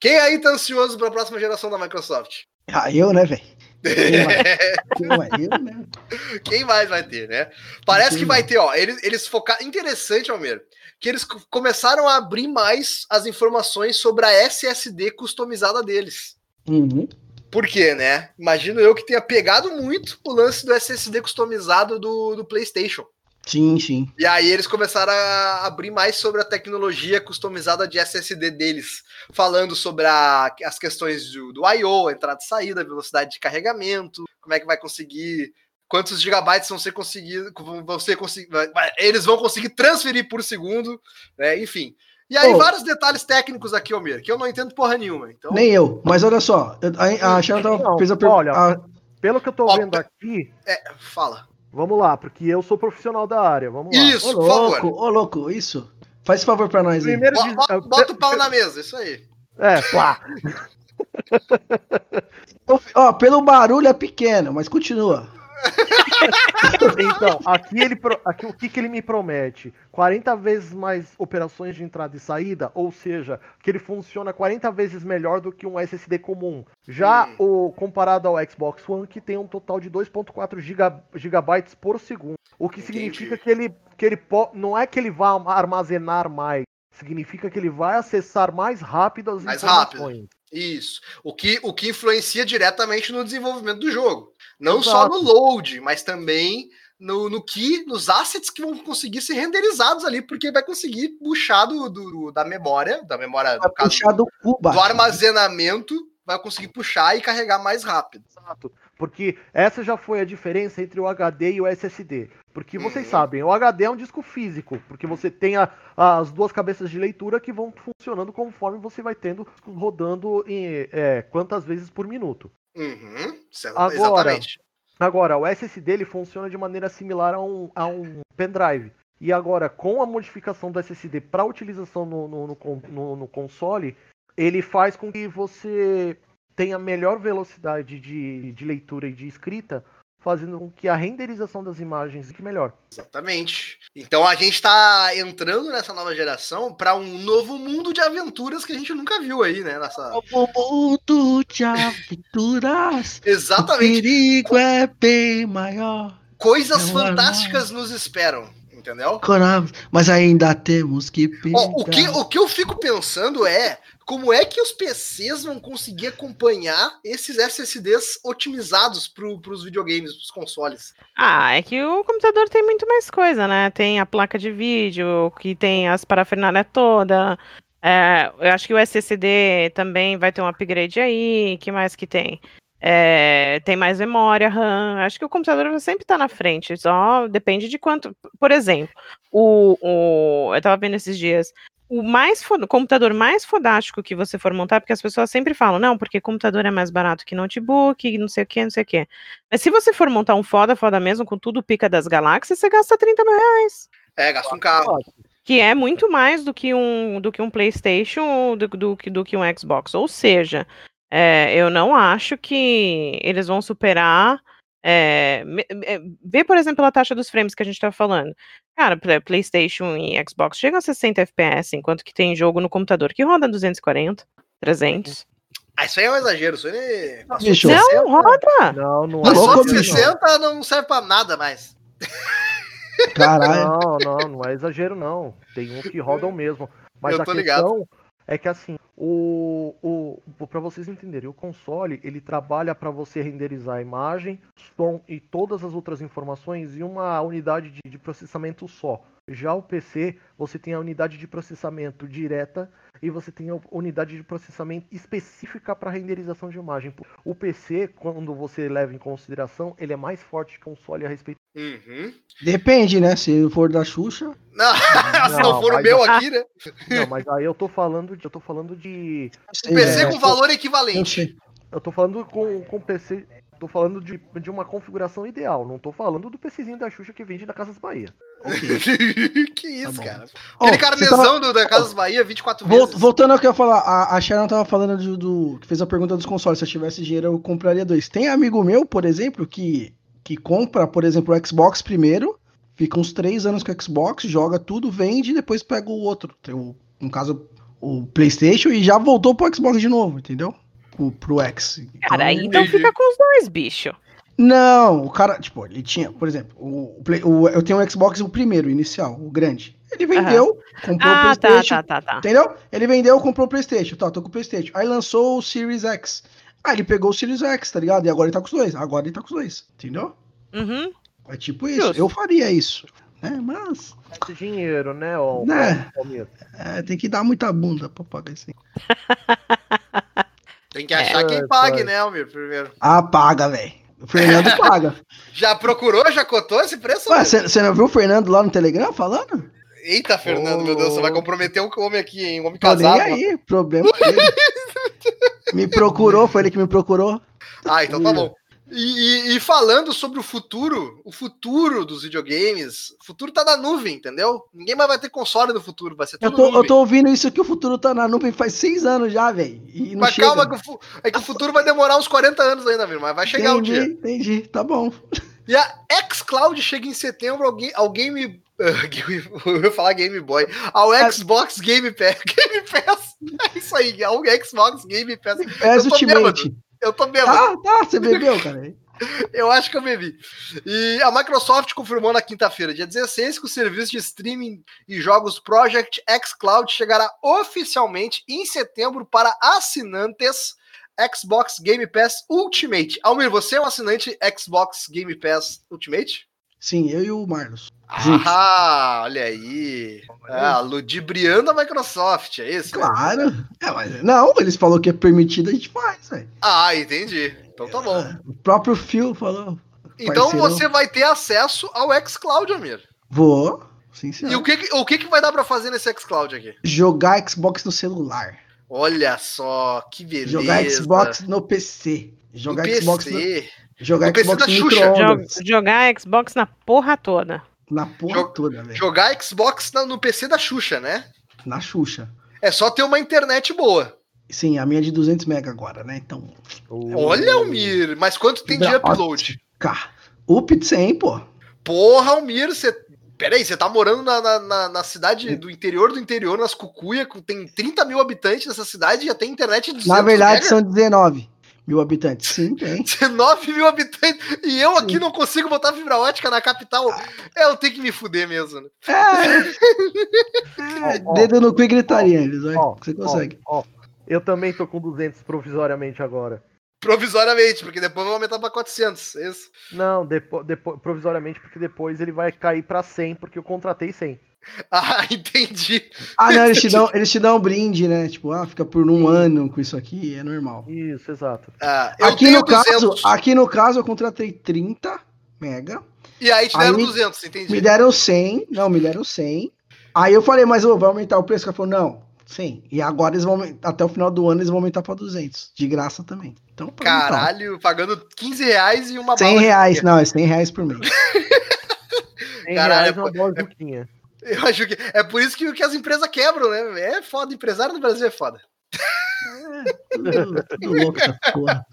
Quem aí tá ansioso pra próxima geração da Microsoft? Ah, eu, né, velho? Eu, eu, né? Quem mais vai ter, né? Parece que Sim. vai ter, ó. Eles, eles focaram. Interessante, Almir, que eles co- começaram a abrir mais as informações sobre a SSD customizada deles. Uhum. Por quê, né? Imagino eu que tenha pegado muito o lance do SSD customizado do, do PlayStation. Sim, sim. E aí eles começaram a abrir mais sobre a tecnologia customizada de SSD deles, falando sobre a- as questões do, do I/O, entrada e saída, velocidade de carregamento, como é que vai conseguir, quantos gigabytes vão ser conseguidos, vão ser conseguir, eles vão conseguir transferir por segundo, né? Enfim. E aí Pô. vários detalhes técnicos aqui, Almir, que eu não entendo porra nenhuma. Então, Nem eu. Mas olha só, a, a Sharon tava- Não, fez a olha, pergunta. Pelo que eu tô Ó, vendo aqui, é, fala. vamos lá, porque eu sou profissional da área. Vamos lá. Isso, Ô, por favor. louco, ô, louco, isso. Faz favor pra nós aí. Primeiro é, Bota o pau na mesa, isso aí. É, pá. Ó, pelo barulho é pequeno, mas continua. Então, aqui ele aqui o que, que ele me promete? 40 vezes mais operações de entrada e saída, ou seja, que ele funciona 40 vezes melhor do que um SSD comum. Já Hum. o comparado ao Xbox One, que tem um total de 2.4 giga, gigabytes por segundo. O que Entendi. significa que ele que ele po- não é que ele vai armazenar mais, significa que ele vai acessar mais rápido as Mais informações. Isso. O que, o que influencia diretamente no desenvolvimento do jogo. Não só Exato. no load, mas também no, no que, nos assets que vão conseguir ser renderizados ali, porque vai conseguir puxar do, do- da memória, da memória, Vai no caso, puxar do Cuba. do armazenamento, vai conseguir puxar e carregar mais rápido. Exato. Porque essa já foi a diferença entre o HD e o SSD. Porque vocês Uhum. sabem, o HD é um disco físico, porque você tem a- as duas cabeças de leitura que vão funcionando conforme você vai tendo rodando em, é, quantas vezes por minuto. Uhum, certo, Agora, exatamente. Agora, o SSD ele funciona de maneira similar a um, a um pendrive. E agora, com a modificação do SSD para utilização no, no, no- no console, ele faz com que você tenha melhor velocidade de, de leitura e de escrita, fazendo com que a renderização das imagens fique melhor. Exatamente. Então a gente tá entrando nessa nova geração para um novo mundo de aventuras que a gente nunca viu aí, né? Nessa... Novo mundo de aventuras. O Exatamente. perigo é bem maior. Coisas Não é fantásticas nos esperam, entendeu? Mas ainda temos que pegar. Ó, o, que, o que eu fico pensando é como é que os PCs vão conseguir acompanhar esses SSDs otimizados para os videogames, para os consoles. Ah, é que o computador tem muito mais coisa, né? Tem a placa de vídeo, que tem as parafernália toda. É, eu acho que o SSD também vai ter um upgrade aí. que mais que tem? É, tem mais memória RAM. Acho que o computador sempre estar na frente. Só depende de quanto. Por exemplo, o, o- eu tava vendo esses dias. O mais o computador mais fodástico que você for montar, porque as pessoas sempre falam, não, porque computador é mais barato que notebook, não sei o que, não sei o que. Mas se você for montar um foda, foda mesmo, com tudo pica das galáxias, você gasta 30 mil reais. É, gasta um carro. Que é muito mais do que um, do que um PlayStation do, do, que- do que um Xbox. Ou seja, é, eu não acho que eles vão superar. É, vê, por exemplo, a taxa dos frames que a gente tá falando. Cara, Play- PlayStation e Xbox chegam a 60 FPS, enquanto que tem jogo no computador que roda 240, 300. Ah, isso aí é um exagero. Isso aí passou de Bicho. 60. Não, roda! Não, não é. Passou louco, de bicho? 60 não serve para nada mais. Caralho. Não, não, não é exagero, não. Tem uns que rodam mesmo. Mas Eu a tô ligado. questão é que assim, o, o, para vocês entenderem, o console ele trabalha para você renderizar a imagem, som e todas as outras informações em uma unidade de, de processamento só. Já o PC, você tem a unidade de processamento direta e você tem a unidade de processamento específica para renderização de imagem. O PC, quando você leva em consideração, ele é mais forte que o console a respeito. Uhum. Depende, né? Se for da Xuxa. Não, se não Não, for o meu aqui, né? Não, mas aí eu tô falando de, eu tô falando de Um PC É, com valor equivalente. Eu tô falando com, com PC. Tô falando de, de uma configuração ideal. Não tô falando do PCzinho da Xuxa que vende na Casas Bahia. que isso, Tá cara. Aquele você carnezão tava- do, da Casas Bahia, 24 Vol- vezes. Voltando ao que eu ia falar, a, a Sharon tava falando do, do- que fez a pergunta dos consoles. Se eu tivesse dinheiro, eu compraria dois. Tem amigo meu, por exemplo, que, que compra, por exemplo, o Xbox primeiro, fica uns três anos com o Xbox, joga tudo, vende e depois pega o outro. Tem o, no caso, o PlayStation e já voltou pro Xbox de novo, entendeu? O, pro X. Então, Cara, aí então entendi. fica com os dois, bicho. Não, o cara, tipo, ele tinha, por exemplo, o, o Play- o- eu tenho o Xbox, o primeiro, inicial, o grande. Ele vendeu, comprou Ah, o tá, PlayStation. tá, tá, tá. Entendeu? Ele vendeu, comprou o PlayStation. Tá, tô com o PlayStation. Aí lançou o Series X. Aí ele pegou o Series X, tá ligado? E agora ele tá com os dois. Agora ele tá com os dois. Entendeu? Uhum. É tipo isso. Justo. Eu faria isso. Né? Mas. Esse dinheiro, né, ó. Né? É, tem que dar muita bunda pra pagar isso. aí. Tem que achar É, quem pague, é. né, Almir, primeiro. Ah, paga, velho. O Fernando paga. Já procurou, já cotou esse preço? Ué, você não viu o Fernando lá no Telegram falando? Eita, Fernando, meu Deus, você vai comprometer um homem aqui, hein? Um homem casado. aí. Problema dele. me procurou, foi ele que me procurou. Ah, então tá bom. E, e- e falando sobre o futuro, o futuro dos videogames, o futuro tá na nuvem, entendeu? Ninguém mais vai ter console no futuro, vai ser Eu tudo tô, eu nuvem. tô ouvindo isso que o futuro tá na nuvem faz seis anos já, velho. Mas chega. calma, que o, é que o futuro vai demorar uns 40 anos ainda, meu, mas vai chegar um entendi, dia. entendi. Tá bom. E a xCloud chega em setembro ao, ga- ao Game. Eu ia falar Game Boy. Ao É. Xbox Game Pass. Game Pass. É isso aí, ao Xbox Game Pass. Pés Eu tô Ultimate. Eu tô bêbado. Tá, tá, você bebeu, cara. Eu acho que eu bebi. E a Microsoft confirmou na quinta-feira, dia 16, que o serviço de streaming e jogos Project X Cloud chegará oficialmente em setembro para assinantes Xbox Game Pass Ultimate. Almir, você é um assinante Xbox Game Pass Ultimate? Sim, eu e o Marlos. Ah, olha aí. Ah, ludibriando a Microsoft, é isso? Claro. É, mas não, eles falaram que é permitido, a gente faz, velho. Ah, entendi. Então tá bom. O próprio Phil falou. Então parceirão. você vai ter acesso ao xCloud, Almir. Vou. Sim, E o que, o que, que vai dar pra fazer nesse xCloud aqui? Jogar Xbox no celular. Olha só, que beleza. Jogar Xbox no PC. Jogar no Xbox no, PC. Jogar No Xbox no Xuxa. Jogar Xbox na porra toda. Na porra Jo- toda, velho. Jogar Xbox no PC da Xuxa, né? Na Xuxa. É só ter uma internet boa. Sim, a minha é de 200 mega agora, né? Então. Olha, Almir, mas quanto tem de upload? Cá. Up 100, pô. Porra, Almir, você. Peraí, você tá morando na, na, na- cidade do interior do interior, nas Cucuia, tem 30 mil habitantes nessa cidade e já tem internet de 200 Na verdade, mega? são 19 mil habitantes. Sim, tem. 19 mil habitantes e eu aqui não consigo botar fibra ótica na capital. É, eu tenho que me fuder mesmo. né? É. É, dedo no cu e gritaria. Ó, Você consegue. Eu também tô com 200 provisoriamente agora. Provisoriamente, porque depois vai aumentar pra 400. é Isso. Não, depo, depo, provisoriamente, porque depois ele vai cair pra 100, porque eu contratei 100. Ah, entendi. Ah, não, eles te, dão, eles te dão um brinde, né? Tipo, ah, fica por um ano com isso aqui, é normal. Isso, exato. Ah, Aqui no, caso, 200. aqui no caso, eu contratei 30 mega. E aí te deram aí 200, entendi. Me deram 100. Não, me deram 100. Aí eu falei, mas ô, vai aumentar o preço? Ela falou, não, 100. E agora eles vão até o final do ano eles vão aumentar pra 200. De graça também. Então, pode aumentar. Caralho, pagando 15 reais e uma 100 bala de reais. Não, é 100 reais por mês. 100 Caralho, reais uma é- de juquinha. Eu acho que é por isso que, que as empresas quebram, né? É foda, empresário no Brasil é foda. Tudo louco essa porra.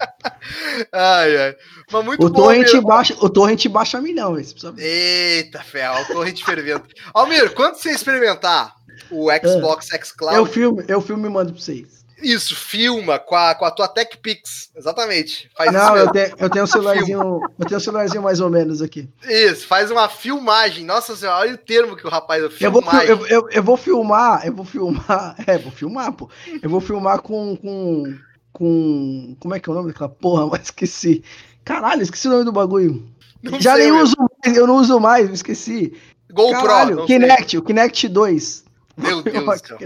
Ai, ai. Mas muito O bom. torrent, Almir. baixa, o torrent baixa milhão, precisa ver. Eita, fé, o torrent fervendo. Almir, quando você experimentar o Xbox X Eu Cloud, filme, eu filme e mando pra vocês. Isso, filma com a, com a tua Tech Pix. Exatamente. Faz Não, eu tenho, eu tenho um celularzinho. Eu tenho um celularzinho mais ou menos aqui. Isso, faz uma filmagem. Nossa senhora, olha o termo que o rapaz. Eu vou, eu, eu, eu vou filmar, eu vou filmar. É, vou filmar, pô. Eu vou filmar com. com. com. Como é que é o nome daquela porra? Mas esqueci. Caralho, esqueci o nome do bagulho. Não Já nem uso mais, eu não uso mais, me esqueci. GoPro. Caralho, não sei. Kinect, o Kinect 2. Meu Deus do céu.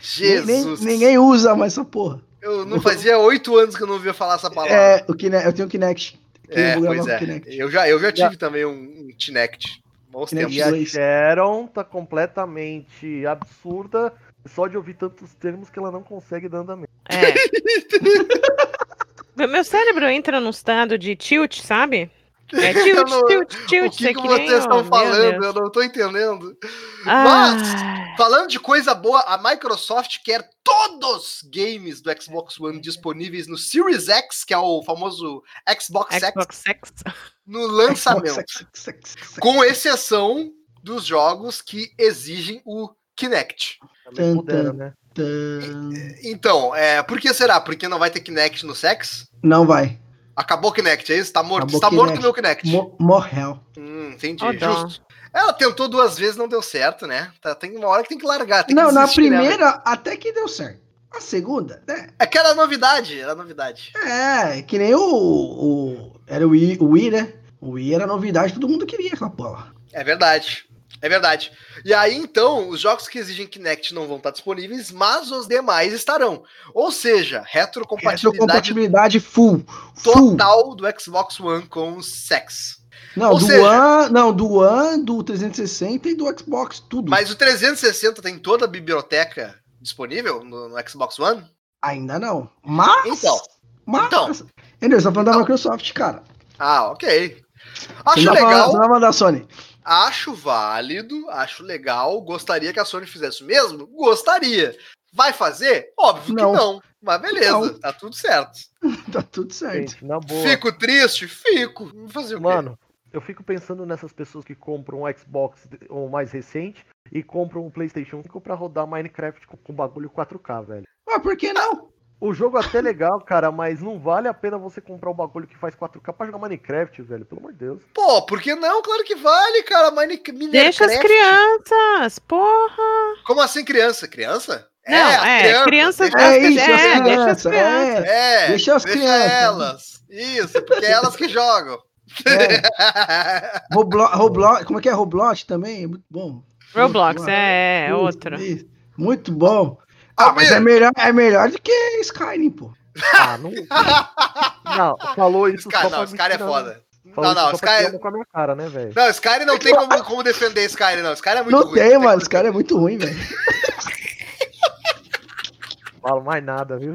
Jesus. Ninguém usa mais essa porra. Eu não fazia oito anos que eu não ouvia falar essa palavra. É, o Kinect, eu tenho o Kinect. Que É, eu vou pois é. Kinect. Eu já, eu já tive também um, um Kinect. Kinect E a. Sharon tá completamente absurda só de ouvir tantos termos que ela não consegue dar andamento. É. Meu cérebro entra num estado de tilt, sabe? É tilt, não- tilt, tilt. o que, que nem, vocês estão falando? Eu não tô entendendo. Ai. Falando de coisa boa, a Microsoft quer todos os games do Xbox One disponíveis no Series X, que é o famoso Xbox X, Xbox X. no lançamento. com exceção dos jogos que exigem o Kinect. Pudera, né? Tã. Então, é, por que será? Porque não vai ter Kinect no Sex? Não vai. Acabou o Kinect, é isso? Tá morto. Acabou Está o morto o Kinect. meu Kinect. Mo- Morrel. Hum, entendi, dó. justo. Ela tentou duas vezes, não deu certo, né? Tá, tem uma hora que tem que largar. Tem que Não, na desistir, né, primeira até que deu certo. A segunda, né? É que era novidade, era novidade. É, que nem o. o era o Wii, o Wii, né? O Wii era novidade, todo mundo queria aquela porra. É verdade. É verdade. E aí, então, os jogos que exigem Kinect não vão estar disponíveis, mas os demais estarão. Ou seja, retrocompatibilidade Retrocompatibilidade full. Full. total do Xbox One com o Sex. Não, Ou do seja- One, não, do One, do 360 e do Xbox, tudo. Mas o 360 tem toda a biblioteca disponível no, no Xbox One? Ainda não. Mas. Então. Mas. Então. Entendeu? Você tá falando da Então. Microsoft, cara. Ah, ok. Acho legal, falando da Sony. Acho válido, acho legal. Gostaria que a Sony fizesse o mesmo? Gostaria. Vai fazer? Óbvio Não. que não. Mas beleza, Não. tá tudo certo. Tá tudo certo. Gente, na boa. Fico triste? Fico. Vou fazer o quê? Mano, eu fico pensando nessas pessoas que compram um Xbox ou mais recente e compram um PlayStation 5 pra rodar Minecraft com, com bagulho 4K, velho. Mas por que não? O jogo é até legal, cara, mas não vale a pena você comprar um bagulho que faz 4K pra jogar Minecraft, velho. Pelo amor de Deus. Pô, por que não? Claro que vale, cara. Mine... Deixa as Minecraft. crianças, porra. Como assim criança? Criança? Não, as é, crianças Deixa, É Deixa- isso, é, as deixa as crianças. crianças. É, é, deixa as crianças. elas. Isso, porque é elas que jogam. é. Roblo, Roblo, como é que é? Roblox também? É muito bom. Roblox, é, é Isso, outro. isso. Muito bom. Ah, mas Almir. é melhor, é melhor do que Skyrim, pô. Ah, não. não, falou isso Sky, só não, Skyrim é foda. Falou Não, não, isso só pra tirar Sky. uma com a minha cara, né, velho? Não, Skyrim não tem como, como defender Skyrim, não. Skyrim é muito não ruim. tem, mano. como Esse cara é muito ruim, velho. Falo mais nada, viu?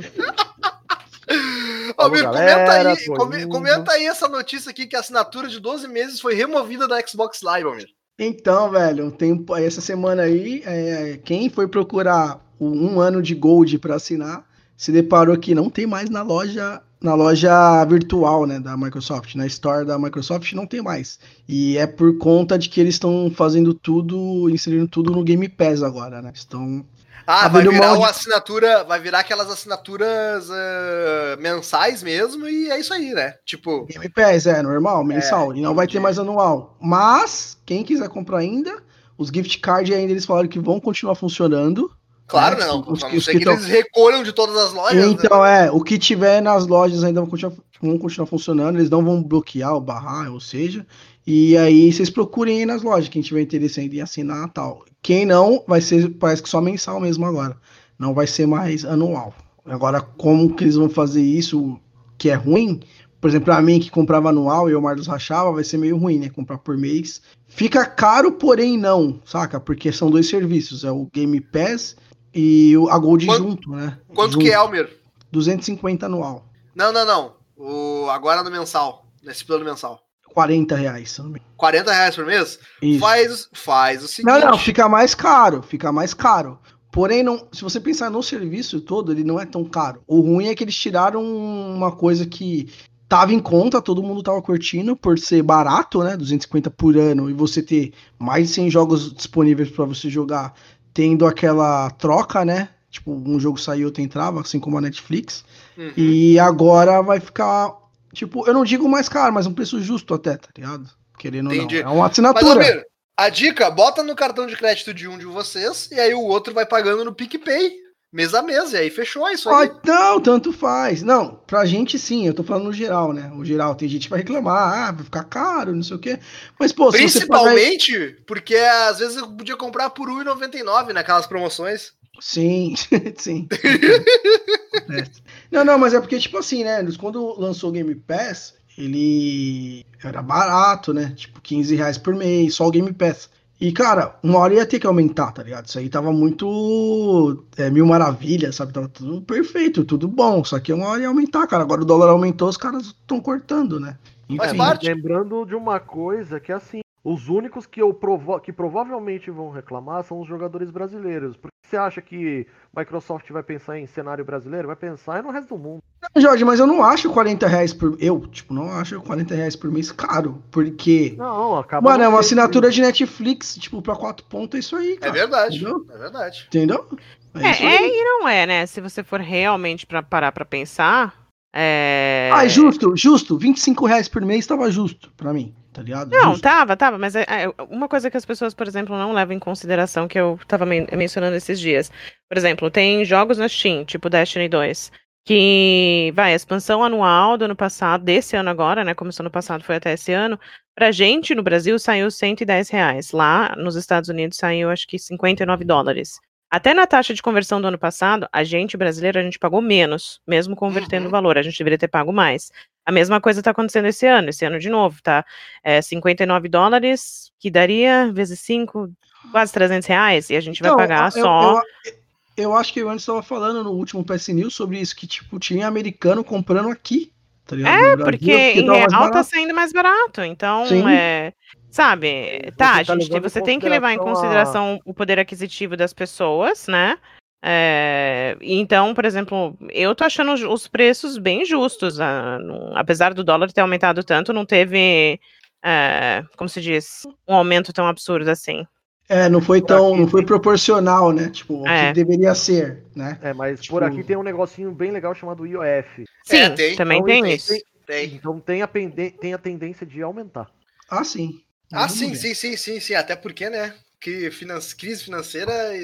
Ô, Alô, Mir, galera, comenta, aí, comenta aí essa notícia aqui que a assinatura de 12 meses foi removida da Xbox Live, Almir. Então, velho, tem essa semana aí, é, quem foi procurar um ano de Gold pra assinar, se deparou que não tem mais na loja, na loja virtual, né, da Microsoft, na Store da Microsoft não tem mais. E é por conta de que eles estão fazendo tudo, inserindo tudo no Game Pass agora, né? Estão Ah, vai virar de- uma assinatura, vai virar aquelas assinaturas ah, mensais mesmo, e é isso aí, né? Tipo, Game Pass, é normal, mensal, e não vai ter mais anual. Mas quem quiser comprar ainda, os gift cards ainda eles falaram que vão continuar funcionando. claro É, não, os não os que que tão- eles recolham de todas as lojas. né? Então, é, o que tiver nas lojas ainda vão continuar, vão continuar funcionando, eles não vão bloquear ou barrar, ou seja, e aí vocês procurem aí nas lojas, quem tiver interesse ainda em assinar tal. Quem não, vai ser, parece que só mensal mesmo agora, não vai ser mais anual. Agora, como que eles vão fazer isso, que é ruim, por exemplo, pra mim que comprava anual e o Marlos rachava, vai ser meio ruim, né, comprar por mês. Fica caro, porém não, saca? Porque são dois serviços, é o Game Pass e o- a Gold Quanto- junto, né? Quanto Junto. que é, Almir? 250 anual. Não, não, não. O, agora no mensal, nesse plano mensal. 40 reais. se eu não me engano. 40 reais por mês? Isso. Faz, faz o seguinte. Não, não, fica mais caro. Fica mais caro. Porém, não, se você pensar no serviço todo, ele não é tão caro. O ruim é que eles tiraram uma coisa que tava em conta, todo mundo tava curtindo por ser barato, né? 250 por ano e você ter mais de 100 jogos disponíveis para você jogar, tendo aquela troca, né? Tipo, um jogo saiu, outro entrava, assim como a Netflix. Uhum. E agora vai ficar, tipo, eu não digo mais caro, mas um preço justo até, tá ligado? Querendo Entendi. ou não. É uma Mas, assinatura. Almir, a dica, bota no cartão de crédito de um de vocês, e aí o outro vai pagando no PicPay, mês a mês, e aí fechou isso Ah, aí. não, tanto faz. Não, pra gente sim, eu tô falando no geral, né? O geral, tem gente que vai reclamar, ah, vai ficar caro, não sei o quê. Mas, pô, você pagar... Principalmente porque às vezes eu podia comprar por R$1,99 naquelas promoções. Sim, sim. Não, não, mas é porque, tipo assim, né? Quando lançou o Game Pass, ele era barato, né? Tipo, 15 reais por mês, só o Game Pass. E, cara, uma hora ia ter que aumentar, tá ligado? Isso aí tava muito é, mil maravilhas, sabe? Tava tudo perfeito, tudo bom. Só que uma hora ia aumentar, cara. Agora o dólar aumentou, os caras estão cortando, né? Faz É, parte. Lembrando de uma coisa que é assim, os únicos que, eu provo que provavelmente vão reclamar são os jogadores brasileiros. Porque você acha que Microsoft vai pensar em cenário brasileiro? Vai pensar no resto do mundo. Jorge, mas eu não acho 40 reais por. Eu, tipo, não acho 40 reais por mês caro. Porque. Não, acaba. Mano, é não uma assinatura de Netflix, tipo, pra quatro pontos é isso aí, É cara. verdade. Entendeu? É verdade. Entendeu? É, é aí. e não é, né? Se você for realmente pra parar pra pensar. É... Ah, é justo, justo. 25 reais por mês tava justo pra mim, tá ligado? Não, Justo. tava, tava, mas é, é, uma coisa que as pessoas, por exemplo, não levam em consideração, que eu tava men- mencionando esses dias. Por exemplo, tem jogos na Steam, tipo Destiny 2, que vai, a expansão anual do ano passado, desse ano agora, né? Começou no passado, foi até esse ano. Pra gente, no Brasil, saiu 110 reais. Lá, nos Estados Unidos, saiu acho que 59 dólares. Até na taxa de conversão do ano passado, a gente brasileiro, a gente pagou menos, mesmo convertendo o valor. A gente deveria ter pago mais. A mesma coisa está acontecendo esse ano, esse ano de novo, tá? É 59 dólares, que daria, vezes 5, quase 300 reais, e a gente vai Então, pagar eu, só. Eu, eu acho que eu antes estava falando no último PS News sobre isso, que, tipo, tinha americano comprando aqui. Tá ligado? É, Brasil, porque em real tá saindo mais barato. Então, Sim. é. Sabe, tá, Você tá gente, levando em você tem que levar em consideração consideração o poder aquisitivo das pessoas, né? É, então, por exemplo, eu tô achando os- os preços bem justos. ah, apesar do dólar ter aumentado tanto, não teve, é, como se diz, um aumento tão absurdo assim. É, não foi tão, aqui não foi proporcional, né? Tipo, o É. que deveria ser, né? É, mas Tipo- por aqui tem um negocinho bem legal chamado IOF. Sim, É, tem. também Então, tem tem, isso. Tem. Então tem a, tem a tendência de aumentar. Ah, sim. Ah, sim, sim, sim, sim, sim. Até porque, né? Que finan crise financeira,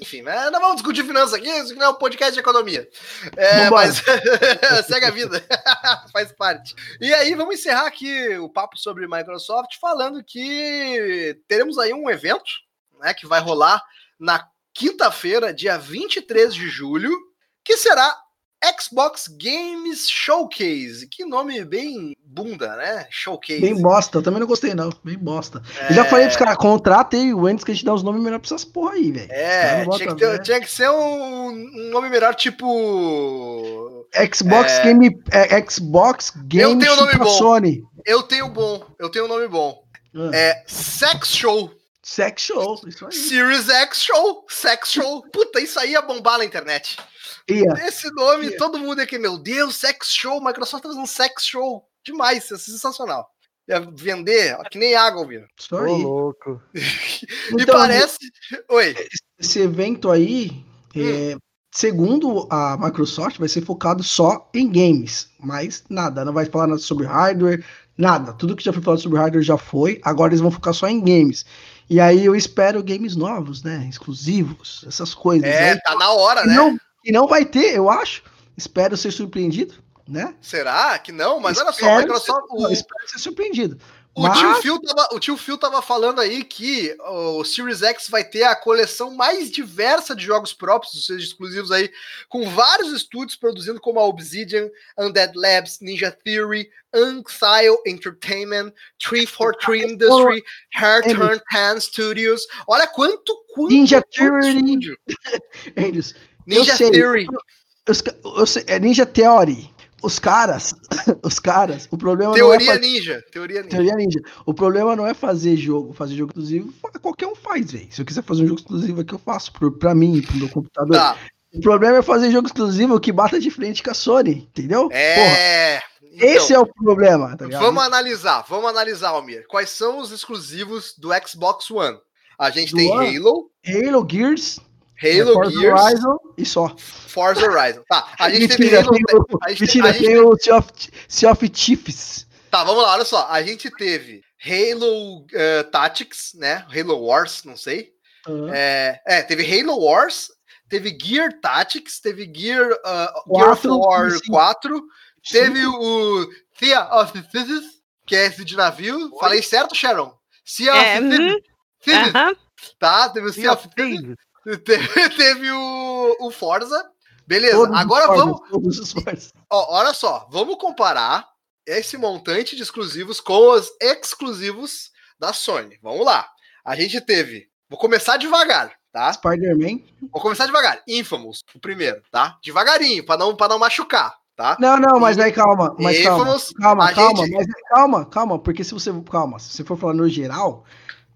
enfim, mas não vamos discutir finanças aqui, isso aqui não é um podcast de economia. É, mas segue a vida, faz parte. E aí, vamos encerrar aqui o papo sobre Microsoft falando que teremos aí um evento né, que vai rolar na quinta-feira, dia 23 de julho, que será Xbox Games Showcase. Que nome bem bunda, né? Showcase. Bem bosta, eu também não gostei, não. Bem bosta. É. Eu já falei pros caras, contrata aí o antes que a gente dá os nomes melhor pra essas porra aí, velho. É, tinha que, ter- fé. tinha que ser um, um nome melhor, tipo. Xbox É. Game. É, Xbox Game tenho um nome bom. Sony. Eu tenho bom, eu tenho um nome bom. Ah, É Sex Show. Sex Show, isso aí. Series X Show. Sex Show. Puta, isso aí ia bombar na internet. Ia. Esse nome, Ia. todo mundo aqui, meu Deus, Sex Show. Microsoft tá fazendo Sex Show. Demais, isso é sensacional. Ia vender, ó, que nem água, Alvino. Isso Ô, aí. louco. E Então, parece. Oi. Esse evento aí, é, segundo a Microsoft, vai ser focado só em games. Mas nada, não vai falar nada sobre hardware, nada. Tudo que já foi falado sobre hardware já foi. Agora eles vão focar só em games. E aí eu espero games novos, né? Exclusivos, essas coisas. É, aí. tá na hora, né? não, e não vai ter, eu acho. Espero ser surpreendido, né? Será que não? Mas olha só, Espero a Microsoft. ser- não, espero ser surpreendido. O, Mas- tio Phil tava, o tio Phil tava falando aí que o Series X vai ter a coleção mais diversa de jogos próprios, ou seja, exclusivos aí, com vários estúdios produzindo como a Obsidian, Undead Labs, Ninja Theory, Unxile Entertainment, 343 Industry, Hairturn Pan Studios. Olha quanto, quanto Ninja Theory. Eles, Ninja eu Theory. eu sei, é Ninja Theory. Os caras, os caras, o problema não é Teoria fazer, Ninja. Teoria Ninja. teoria ninja. O problema não é fazer jogo, fazer jogo exclusivo, qualquer um faz, velho. Se eu quiser fazer um jogo exclusivo aqui, eu faço pro, pra mim, pro meu computador. Tá. O problema é fazer jogo exclusivo que bata de frente com a Sony, entendeu? Porra, É. então. esse é o problema, tá ligado? Vamos analisar, vamos analisar, Almir. Quais são os exclusivos do Xbox One? A gente Do tem One? Halo, Halo, Gears, Halo Forza Gears, Horizon e só. Forza Horizon. Tá, a gente teve Halo. tem o, a gente- mentira, a gente- tem o Sea of, sea of Chiefs. Tá, vamos lá, olha só. A gente teve Halo eh, Tactics, né? Halo Wars, não sei. Ah, É, é, teve Halo Wars, teve Gear Tactics, teve Gear, uh, Gear of Quatro, War sim. 4, teve cinco. o Sea of Thieves, que é esse de navio. Falei certo, Sharon? Sea of É, Thieves. uhum, aham. Tá, teve o Sea Sea of of Teve, o, o Forza. Beleza, Todos os agora vamos. Ó, olha só, vamos comparar esse montante de exclusivos com os exclusivos da Sony. Vamos lá. a gente teve. Vou começar devagar, tá? Spider-Man. Vou começar devagar. Infamous, o primeiro, tá? Devagarinho, pra não, pra não machucar, tá? Não, não, mas aí calma, mas calma. Infamous, Calma, a calma, gente- mas calma, calma, porque se você. Calma, se você for falar no geral,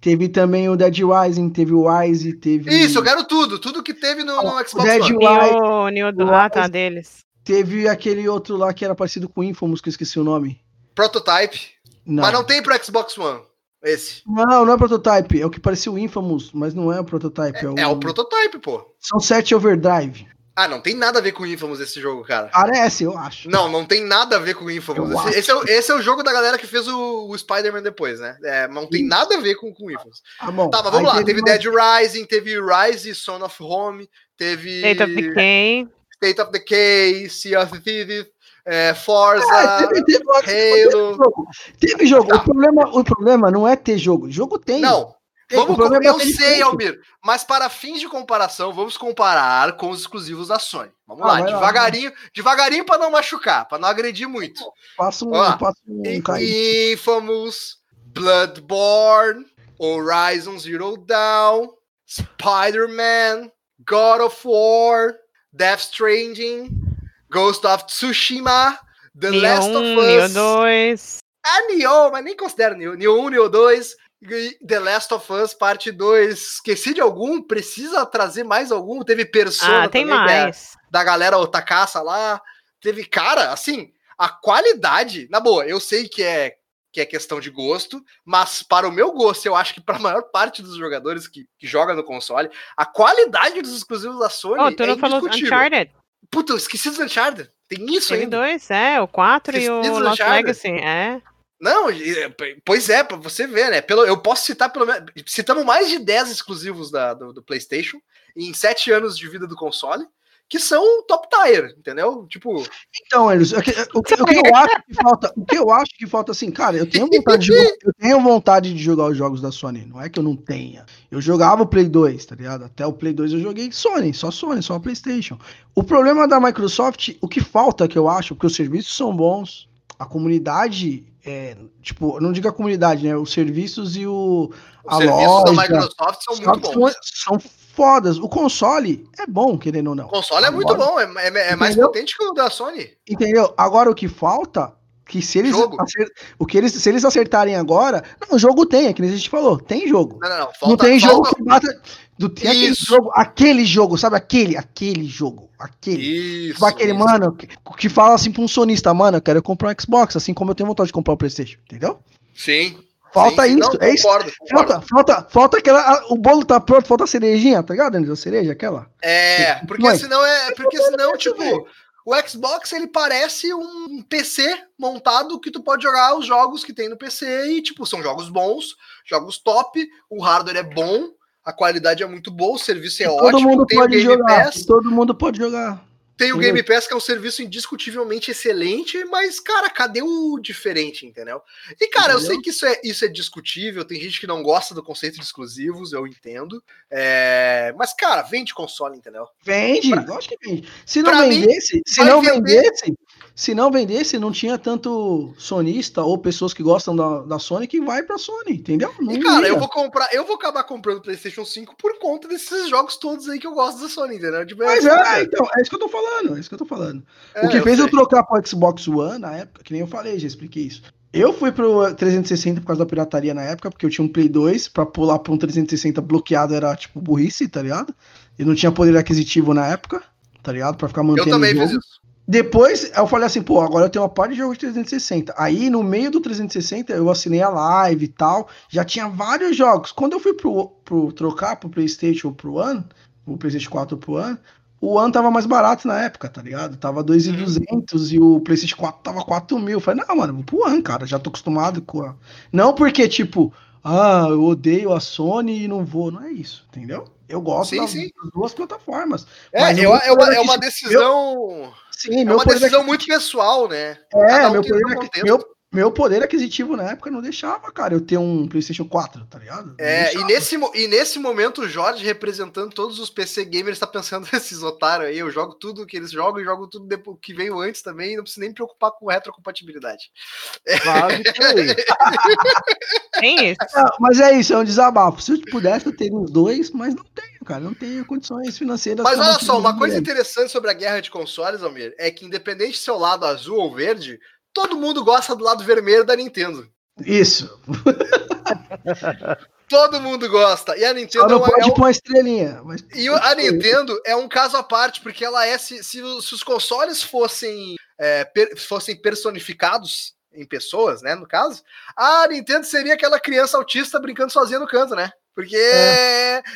teve também o Dead Rising, teve o Wise, teve. Isso, eu quero tudo. Tudo que teve no, no Xbox Dead One. Wise. New, New do ah, tá, deles. Teve aquele outro lá que era parecido com o Infamous, que eu esqueci o nome. Prototype. Não. Mas não tem pro Xbox One. Esse. Não, não é prototype, é o que parecia o Infamous, mas não é o prototype. É, É o prototype, pô. São 7 Overdrive. Ah, não tem nada a ver com o Infamous esse jogo, cara. Parece, eu acho. Não, não tem nada a ver com o Infamous. Esse, esse é, o- esse é o jogo da galera que fez o, o Spider-Man depois, né? É, não tem Isso. nada a ver com, com o Infamous. Ah, bom. Tá, mas vamos Aí lá. Teve mais- Dead Rising, teve Rise, Son of Home, teve State of Decay. State of Decay, Sea of Thieves, é, Forza, Ah, teve, teve, Halo. teve jogo. Teve jogo. Tá. O, problema, o problema não é ter jogo. Jogo tem. Não, vamos eu é sei. Almir, mas para fins de comparação, vamos comparar com os exclusivos da Sony. Vamos Ah, lá, vai lá, devagarinho, devagarinho para não machucar, para não agredir muito. Passa um, passa um. Infamous, Bloodborne, Horizon Zero Dawn, Spider-Man, God of War, Death Stranding, Ghost of Tsushima, The Neo Last of 1, Neo Us, 2. a Nioh, mas nem considero Nioh. Nioh 1, Nioh 2, e The Last of Us Parte 2. Esqueci de algum? Precisa trazer mais algum? Teve Persona Ah, tem também, que é mais. da galera Otakaça lá. Teve, cara, assim, a qualidade, na boa, eu sei que é que é questão de gosto, mas para o meu gosto, eu acho que para a maior parte dos jogadores que, que joga no console, a qualidade dos exclusivos da Sony Oh, tu é não falou indiscutível. Uncharted? Puta, eu esqueci dos Uncharted. Tem isso Teve ainda. dois, é, o 4 e o Lost. Legacy, é. Não, e- pois é, pra você ver, né? Pelo, eu posso citar pelo menos. Citamos mais de 10 exclusivos da, do, do PlayStation em 7 anos de vida do console, que são top tier, entendeu? Tipo, Então, eles, o, que, o que- o que eu acho que falta, o que eu acho que falta assim, cara, eu tenho vontade de jogar, eu tenho vontade de jogar os jogos da Sony, não é que eu não tenha. Eu jogava o Play 2, tá ligado? Até o Play 2 eu joguei Sony, só Sony, só PlayStation. O problema da Microsoft, o que falta que eu acho, porque os serviços são bons, a comunidade é, tipo, não digo a comunidade, né, os serviços e o os a serviços da loja, Microsoft são muito bons. São, são fodas. O console é bom, querendo ou não. O console é muito Agora- bom, é, é- é mais potente que o da Sony. Entendeu? Agora o que falta, que se eles, Jogo. acer- o que eles se eles acertarem agora, não, o jogo tem, é que a gente falou, tem jogo. Não, não, não. não Falta, tem jogo falta- que bata do tem aquele jogo, aquele jogo, sabe aquele, aquele jogo, aquele. Isso. Tipo aquele isso. mano que, que fala assim pra um sonista, mano, eu quero comprar um Xbox, assim como eu tenho vontade de comprar o PlayStation, entendeu? Sim. Falta sim, isso, Não, é isso. Concordo. Falta, falta, falta aquela. o bolo tá pronto, falta a cerejinha, tá ligado? A cereja, aquela. É, porque Mãe. senão é. Porque senão, tipo. O Xbox ele parece um PC montado que tu pode jogar os jogos que tem no PC e, tipo, são jogos bons, jogos top, o hardware é bom, a qualidade é muito boa, o serviço é todo ótimo, mundo pode jogar. Pass, Todo mundo pode jogar. Tem o entendeu? Game Pass que é um serviço indiscutivelmente excelente, mas, cara, cadê o diferente, entendeu? E, cara, eu Entendeu? sei que isso é, isso é discutível, tem gente que não gosta do conceito de exclusivos, eu entendo, é, mas, cara, vende console, entendeu? Vende, Pra- lógico que vende. Se não pra mim, vendesse, se não vender- vendesse, se não vendesse, não tinha tanto sonista ou pessoas que gostam da, da Sony que vai pra Sony, entendeu? Não E, cara, eu ia. vou comprar, eu vou acabar comprando o PlayStation 5 por conta desses jogos todos aí que eu gosto da Sony, entendeu? Tipo, Mas assim, é, então, é isso que eu tô falando, é isso que eu tô falando. é, o que fez eu sei. trocar pro Xbox One na época, que nem eu falei, já expliquei isso. Eu fui pro 360 por causa da pirataria na época, porque eu tinha um Play 2, pra pular pra um 360 bloqueado era tipo burrice, tá ligado? E não tinha poder aquisitivo na época, tá ligado? Pra ficar mantendo Eu também o jogo. fiz isso. Depois eu falei assim, pô, agora eu tenho uma parte de jogo de 360. Aí no meio do 360 eu assinei a live e tal. Já tinha vários jogos. Quando eu fui pro, pro trocar pro PlayStation ou pro One, o PlayStation 4 pro One, o One tava mais barato na época, tá ligado? Tava 2.200 e o PlayStation 4 tava 4 mil. Eu falei, não, mano, vou pro One, cara. Já tô acostumado com a. Não porque, tipo, ah, eu odeio a Sony e não vou. Não é isso, entendeu? Eu gosto Sim, das, sim. das duas plataformas. É, eu- o é, é uma decisão. Sim, É uma decisão muito pessoal, né? é, um meu contexto. meu, Meu poder aquisitivo na época não deixava, cara, eu ter um PlayStation 4, tá ligado? É, e nesse, e nesse momento o Jorge, representando todos os PC gamers, tá pensando nesses otários aí. Eu jogo tudo que eles jogam e jogo tudo depois, que veio antes também. Não preciso nem me preocupar com retrocompatibilidade. Aí. Tem isso. Ah, mas é isso, é um desabafo. Se eu pudesse, eu teria os dois, mas não tenho, cara. Não tenho condições financeiras. Mas olha só, uma coisa interessante sobre a guerra de consoles, Almir, é que independente se é o lado azul ou verde, todo mundo gosta do lado vermelho da Nintendo. Isso. Todo mundo gosta. E a Nintendo é não uma- é pode um- pôr uma estrelinha. Mas... E a Nintendo é um caso à parte, porque ela é. Se, se os se os consoles fossem, é, per- fossem personificados em pessoas, né? No caso, a Nintendo seria aquela criança autista brincando sozinha no canto, né? Porque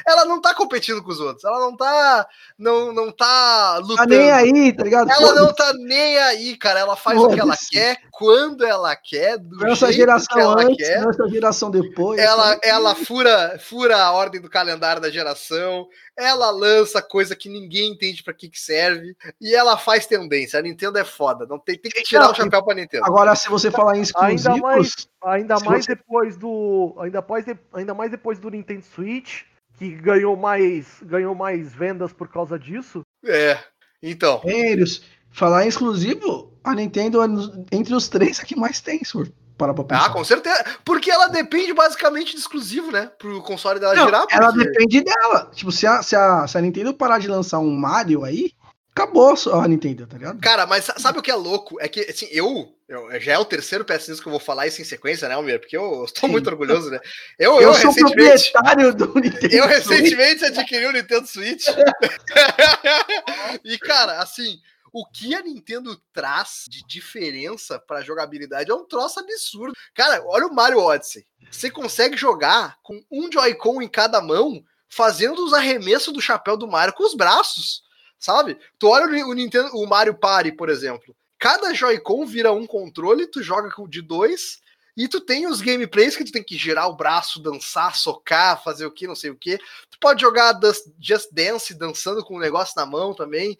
ela não tá competindo com os outros, ela não tá. Não, não tá Tá lutando. nem aí, tá ligado? Ela não tá nem aí, cara. Ela faz o que ela Foda-se. quer, quando ela quer, do Essa jeito que geração ela antes, quer. essa geração depois. Ela, tá? ela fura, fura a ordem do calendário da geração, ela lança coisa que ninguém entende pra que, que serve, e ela faz tendência. A Nintendo é foda, não tem, tem que tirar Não, o chapéu pra Nintendo. Agora, se você falar em exclusivos, Ainda mais- Ainda mais você- depois do. Ainda mais, de- ainda mais depois do Nintendo Switch, que ganhou mais, ganhou mais vendas por causa disso. É. Então, Eles, falar em exclusivo, a Nintendo é entre os três a que mais tem, se for parar pra pensar. ah, com certeza. Porque ela depende basicamente de exclusivo, né? Pro console dela Não, girar. ela porque- depende dela. Tipo, se a, se, a, se a Nintendo parar de lançar um Mario aí, acabou a Nintendo, tá ligado? Cara, mas sa- sabe o que é louco? É que, assim, eu, eu- já é o terceiro PS que eu vou falar isso em sequência, né, Almir? Porque eu estou muito orgulhoso, né? Eu, Eu, eu, sou recentemente. proprietário do Nintendo. Eu Switch. recentemente adquiri o Nintendo Switch. e, cara, assim, o que a Nintendo traz de diferença pra jogabilidade é um troço absurdo. Cara, olha o Mario Odyssey. Você consegue jogar com um Joy-Con em cada mão, fazendo os arremessos do chapéu do Mario com os braços, sabe? Tu olha o Nintendo, o Mario Party, por exemplo. Cada Joy-Con vira um controle, tu joga com de dois, e tu tem os gameplays que tu tem que girar o braço, dançar, socar, fazer o que, não sei o que. Tu pode jogar Just Dance dançando com o negócio na mão também.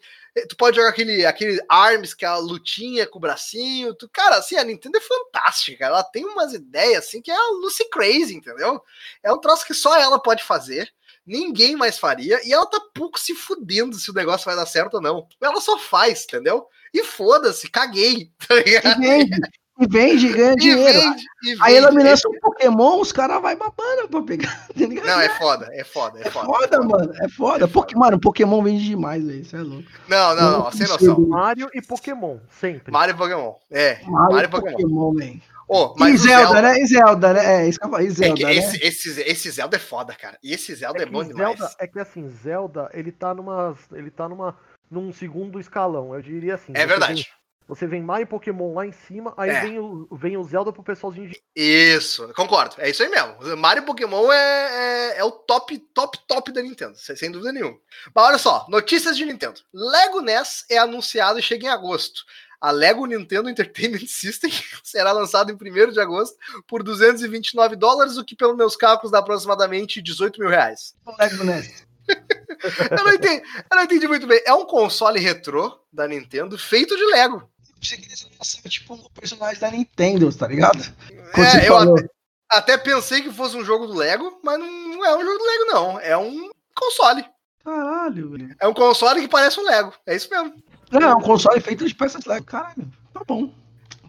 Tu pode jogar aquele, aquele Arms, que é a lutinha com o bracinho. Tu, cara, assim, a Nintendo é fantástica. Ela tem umas ideias assim que é a Lucy Crazy, entendeu? É um troço que só ela pode fazer. Ninguém mais faria. E ela tá pouco se fudendo se o negócio vai dar certo ou não. Ela só faz, entendeu? E foda-se, caguei. Tá E ligado? vende, e vende, e ganha E dinheiro. vende, e Aí ela me vende. lança um Pokémon, os caras vão babando pra pegar. tá ligado? Não, é foda, é foda, é É foda. foda, mano. É foda. Poké- Mano, Pokémon vende demais, velho. Isso é louco. Não, não, não, sem noção. Mario e Pokémon, sempre. Mario e Pokémon. É, Mario, Mario e e Pokémon. Pokémon, velho. Ô, E mas o Zelda, né? E Zelda, né? É, isso que eu falo. E É Zelda, que né? esse, esse, esse Zelda é foda, cara. E esse Zelda é, É bom demais. Zelda, é que assim, Zelda, ele tá numa. Ele tá numa. num segundo escalão. Eu diria assim. É verdade. vem- você vem Mario e Pokémon lá em cima, aí É. vem, o, vem o Zelda pro pessoalzinho de. Isso, concordo. É isso aí mesmo. Mario e Pokémon é, é, é o top, top, top da Nintendo, sem sem dúvida nenhuma. Mas olha só, notícias de Nintendo. Lego NES é anunciado e chega em agosto. A Lego Nintendo Entertainment System será lançado em 1 de agosto por 229 dólares, o que, pelos meus cálculos, dá aproximadamente 18 mil reais. Lego NES. Eu não, entendi, eu não entendi muito bem. É um console retrô da Nintendo feito de Lego. Pensei que eles tipo, um personagem da Nintendo, tá ligado? É, eu até, até pensei que fosse um jogo do Lego, mas não, não é um jogo do Lego, não. É um console. Caralho, velho. É um console que parece um Lego. É isso mesmo. Não, é um console feito de peças Lego. Caralho, tá bom.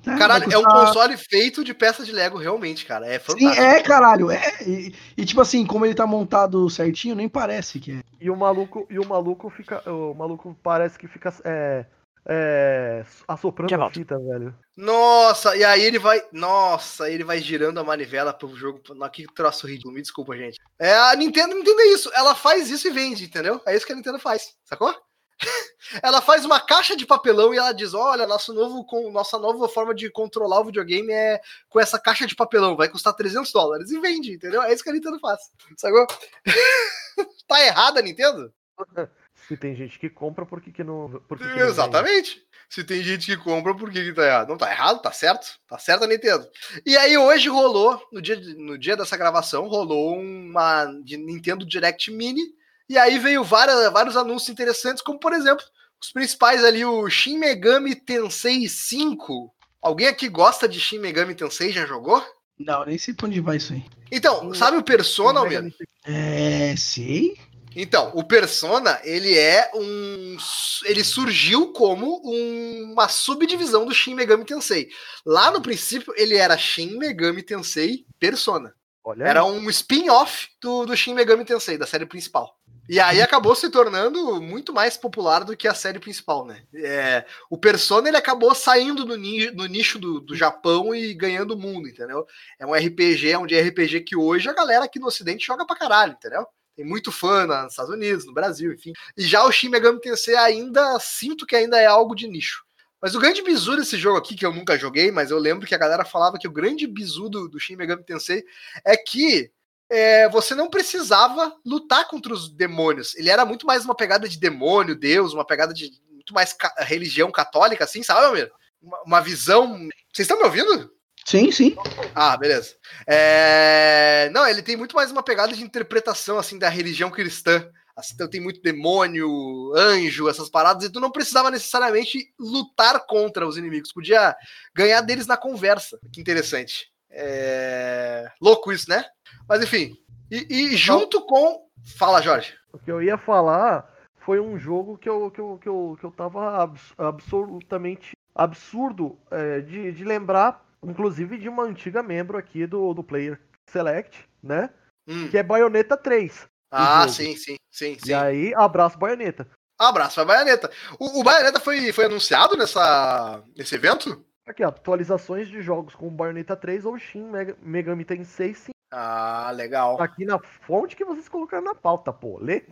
É, Caralho, vai é um custar- console feito de peças de Lego, realmente, cara. É Sim, fantástico. é, caralho. É. E, e, tipo assim, como ele tá montado certinho, nem parece que é. E o maluco, e o maluco fica. O maluco parece que fica. É, é, assoprando a fita, velho. Nossa, e aí ele vai. Nossa, ele vai girando a manivela pro jogo. Não, que troço ridículo, me desculpa, gente. É, a Nintendo entende isso. Ela faz isso e vende, entendeu? É isso que a Nintendo faz, sacou? ela faz uma caixa de papelão e ela diz: Olha, nosso novo, com, nossa nova forma de controlar o videogame é com essa caixa de papelão, vai custar 300 dólares. E vende, entendeu? É isso que a Nintendo faz, sacou? tá errada a Nintendo? Se tem gente que compra, por que, que não. Por que que não? Exatamente. Se tem gente que compra, por que, que tá errado? Não tá errado, tá certo. Tá certo a Nintendo. E aí hoje rolou, no dia, no dia dessa gravação, rolou uma de Nintendo Direct Mini. E aí veio várias, vários anúncios interessantes, como por exemplo, os principais ali, o Shin Megami Tensei 5. Alguém aqui gosta de Shin Megami Tensei? Já jogou? Não, nem sei pra onde vai isso aí. Então, sabe o Persona, Almir? É, sei. Então, o Persona, ele é um. Ele surgiu como um- uma subdivisão do Shin Megami Tensei. Lá no princípio, ele era Shin Megami Tensei Persona. Olha Era um spin-off do, do Shin Megami Tensei, da série principal. E aí acabou se tornando muito mais popular do que a série principal, né? É, o Persona ele acabou saindo do, ni- nicho do, do Japão e ganhando o mundo, entendeu? É um RPG, é um de RPG que hoje a galera aqui no Ocidente joga pra caralho, entendeu? Tem muito fã nos Estados Unidos, no Brasil, enfim. E já o Shin Megami Tensei ainda sinto que ainda é algo de nicho. Mas o grande bizu desse jogo aqui, que eu nunca joguei, mas eu lembro que a galera falava que o grande bizu do, do Shin Megami Tensei é que é, você não precisava lutar contra os demônios. Ele era muito mais uma pegada de demônio, Deus, uma pegada de muito mais ca- religião católica, assim, sabe, Almir? Uma, uma visão. Vocês estão me ouvindo? Sim, sim. Ah, beleza. É, Não, ele tem muito mais uma pegada de interpretação, assim, da religião cristã. Assim, então tem muito demônio, anjo, essas paradas, e tu não precisava necessariamente lutar contra os inimigos, podia ganhar deles na conversa. Que interessante. É... Louco isso, né? Mas enfim. E, e junto com. Fala, Jorge. O que eu ia falar foi um jogo que eu, que eu, que eu, que eu tava abs- absolutamente absurdo é, de, de lembrar, inclusive de uma antiga membro aqui do, do Player Select, né? Hum. Que é Bayonetta 3. Ah, sim, sim, sim, sim. E aí, abraço Bayonetta. Abraço pra Baioneta. O, o Baioneta foi, foi anunciado nessa, nesse evento? Aqui, ó, atualizações de jogos com Bayonetta 3 ou Shin Mega- Megami Tensei 5. Ah, legal. Tá aqui na fonte que vocês colocaram na pauta, pô. Lê.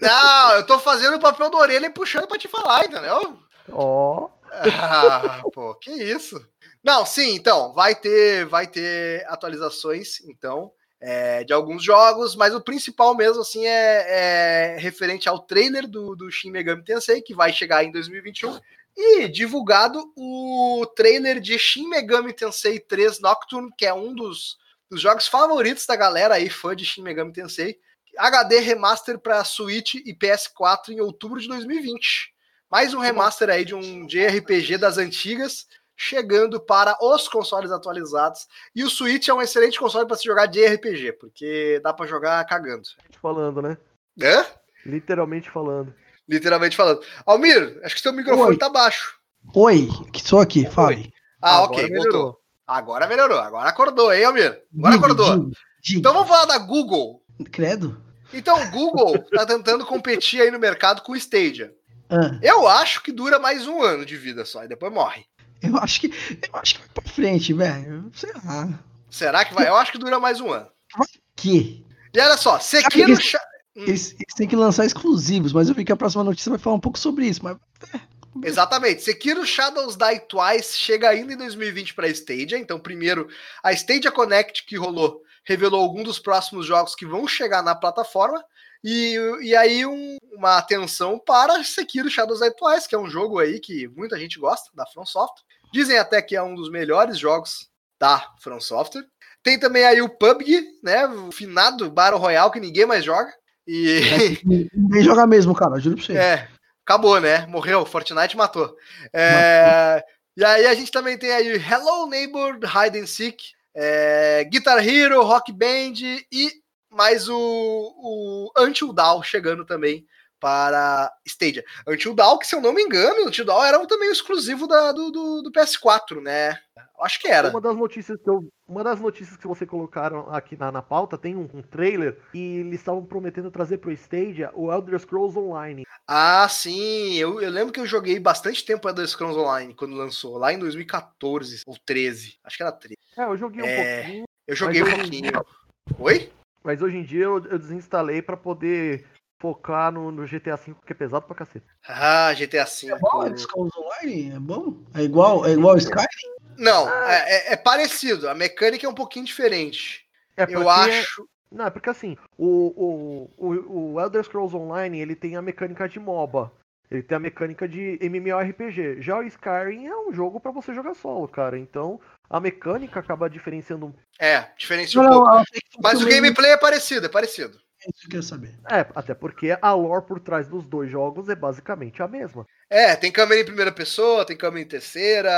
Não, eu tô fazendo o papel da orelha e puxando pra te falar, entendeu? Ó, Ah, pô, que isso. Não, sim, então, vai ter, vai ter atualizações, então, é, de alguns jogos, mas o principal mesmo, assim, é, é referente ao trailer do, do Shin Megami Tensei, que vai chegar em 2021, e divulgado o trailer de Shin Megami Tensei 3 Nocturne, que é um dos, dos jogos favoritos da galera aí, fã de Shin Megami Tensei, HD Remaster para Switch e PS4 em outubro de 2020. Mais um remaster aí de um JRPG das antigas, chegando para os consoles atualizados. E o Switch é um excelente console para se jogar JRPG, porque dá para jogar cagando. falando, né? Hã? Literalmente falando. Literalmente falando. Almir, acho que seu microfone Oi. tá baixo. Oi, que sou aqui, fale. Ah, Agora ok, melhorou. voltou. Agora melhorou, agora acordou, hein, Almir? Agora Diga, acordou. diga, diga. Então vamos falar da Google. Credo. Então, o Google tá tentando competir aí no mercado com o Stadia. Ah, Eu acho que dura mais um ano de vida só, e depois morre. eu acho que. Eu acho que vai pra frente, velho. Sei lá. Será que vai? Eu acho que dura mais um ano. Que? E olha só, Sekiro. Eles, eles têm que lançar exclusivos, mas eu vi que a próxima notícia vai falar um pouco sobre isso. Mas Exatamente. Sekiro Shadows Die Twice chega ainda em 2020 para Stadia. Então, primeiro, a Stadia Connect que rolou revelou alguns dos próximos jogos que vão chegar na plataforma. E, e aí, um- uma atenção para Sekiro Shadows Die Twice, que é um jogo aí que muita gente gosta, da From Software. Dizem até que é um dos melhores jogos da From Software. Tem também aí o PUBG, né? O finado Battle Royale que ninguém mais joga. E. ninguém joga mesmo, cara. Juro pra você. É, acabou, né? Morreu, Fortnite matou. É, e aí a gente também tem aí Hello Neighbor, Hide and Seek, é, Guitar Hero, Rock Band e mais o, o Until Dawn chegando também para Stadia. Until Dawn, que se eu não me engano, Until Dawn era também exclusivo da- do, do- do PS4, né? Acho que era. Uma das notícias que eu, uma das notícias que você colocaram aqui na, na pauta tem um, um trailer e eles estavam prometendo trazer pro Stadia o Elder Scrolls Online. Ah, sim. Eu, eu lembro que eu joguei bastante tempo Elder Scrolls Online quando lançou, lá em 2014 ou 13. Acho que era 13. É, eu joguei um É. pouquinho, Eu joguei um pouquinho. Oi? mas hoje em dia eu, eu desinstalei pra poder focar no, no GTA V, que é pesado pra cacete. Ah, GTA V. É bom, Elder Scrolls Online? É bom? É igual, é igual Sky? Não, é, é- é parecido. A mecânica é um pouquinho diferente. É Eu porque- acho. Não, é porque assim, o, o, o, o Elder Scrolls Online, ele tem a mecânica de MOBA. Ele tem a mecânica de MMORPG. Já o Skyrim é um jogo pra você jogar solo, cara. Então, a mecânica acaba diferenciando um É, diferencia um pouco. eu Mas o gameplay é parecido, é parecido. É isso que eu saber. É, até porque a lore por trás dos dois jogos é basicamente a mesma. É, tem câmera em primeira pessoa, tem câmera em terceira.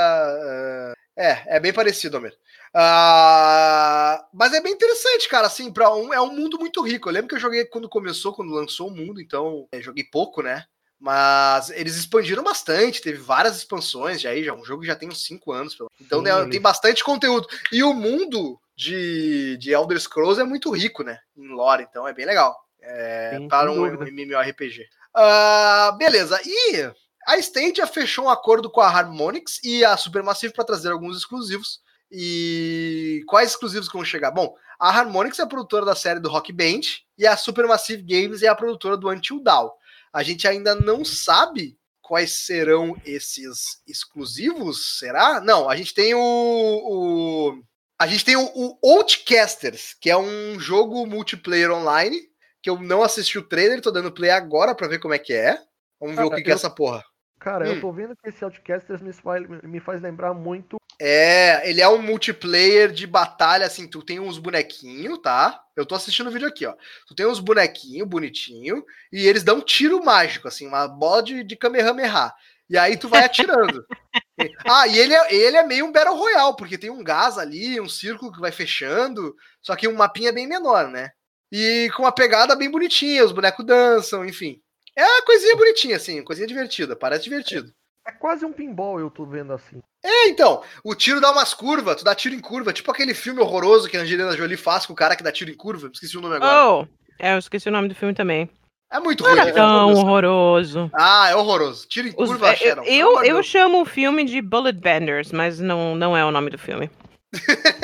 É, É, bem parecido, Homer. Ah, mas é bem interessante, cara. Assim, para um é um mundo muito rico. Eu lembro que eu joguei quando começou, quando lançou o mundo, então é, joguei pouco, né? Mas eles expandiram bastante, teve várias expansões já aí, já um jogo que já tem uns 5 anos. Então né, tem bastante conteúdo. E o mundo de, de Elder Scrolls é muito rico, né? Em lore, então é bem legal. É, Sim, para um, dúvida. MMORPG. Ah, beleza. E a Stadia fechou um acordo com a Harmonix e a Supermassive para trazer alguns exclusivos. E quais exclusivos que vão chegar? Bom, a Harmonix é a produtora da série do Rock Band e a Supermassive Games é a produtora do Until Dawn. A gente ainda não sabe quais serão esses exclusivos, será? Não, a gente tem o, o- a gente tem o, o Outcasters, que é um jogo multiplayer online que eu não assisti o trailer, tô dando play agora pra ver como é que é. Vamos ver o Cara, que, que é eu- essa porra. Cara, Hum. eu tô vendo que esse Outcasters me faz, me faz lembrar muito. É, ele é um multiplayer de batalha, assim, tu tem uns bonequinhos, tá? Eu tô assistindo o vídeo aqui, ó. Tu tem uns bonequinhos bonitinho e eles dão um tiro mágico, assim, uma bola de, de Kamehameha. E aí tu vai atirando. ah, e ele é, ele é meio um Battle Royale, porque tem um gás ali, um círculo que vai fechando, só que um mapinha bem menor, né? E com uma pegada bem bonitinha, os bonecos dançam, enfim. É uma coisinha bonitinha, assim, coisinha divertida, parece divertido. É quase um pinball, eu tô vendo assim. É, então, o tiro dá umas curvas, tu dá tiro em curva, tipo aquele filme horroroso que a Angelina Jolie faz com o cara que dá tiro em curva, esqueci o nome agora. Oh, é, eu esqueci o nome do filme também. É muito Não ruim. era né? tão horroroso. Ah, é horroroso. Tiro em Os curva, ve- Sharon. eu, eu, eu chamo o filme de Bullet Benders, mas não, não é o nome do filme.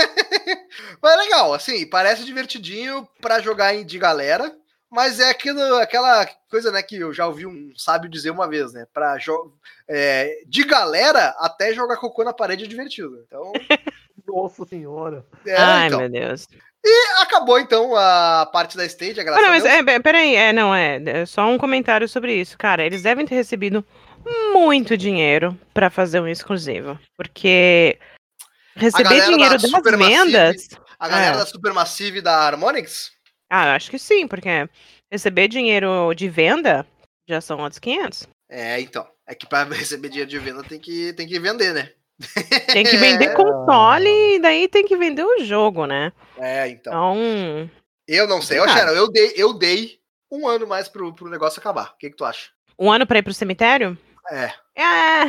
Mas é legal, assim, parece divertidinho pra jogar em- de galera, mas é aquilo, aquela coisa, né, que eu já ouvi um sábio dizer uma vez, né, pra é, de galera até jogar cocô na parede é divertido. Então, Nossa senhora. é, Ai, então. meu Deus. acabou então a parte da stage, a Ah, graça não, mas é, pe- peraí, é, não, é, é só um comentário sobre isso. Cara, eles devem ter recebido muito dinheiro pra fazer um exclusivo. Porque receber da dinheiro das vendas. A galera É. da Supermassive e da Harmonix, Ah, eu acho que sim, porque receber dinheiro de venda já são outros 500. É, então. É que para receber dinheiro de venda tem que, tem que vender, né? Tem que vender console e daí tem que vender o jogo, né? É, então. Então, Eu não sei. Ô, Cara. Sharon, eu dei, eu dei um ano mais pro, pro negócio acabar. O que, que tu acha? um ano pra ir pro cemitério? É. É.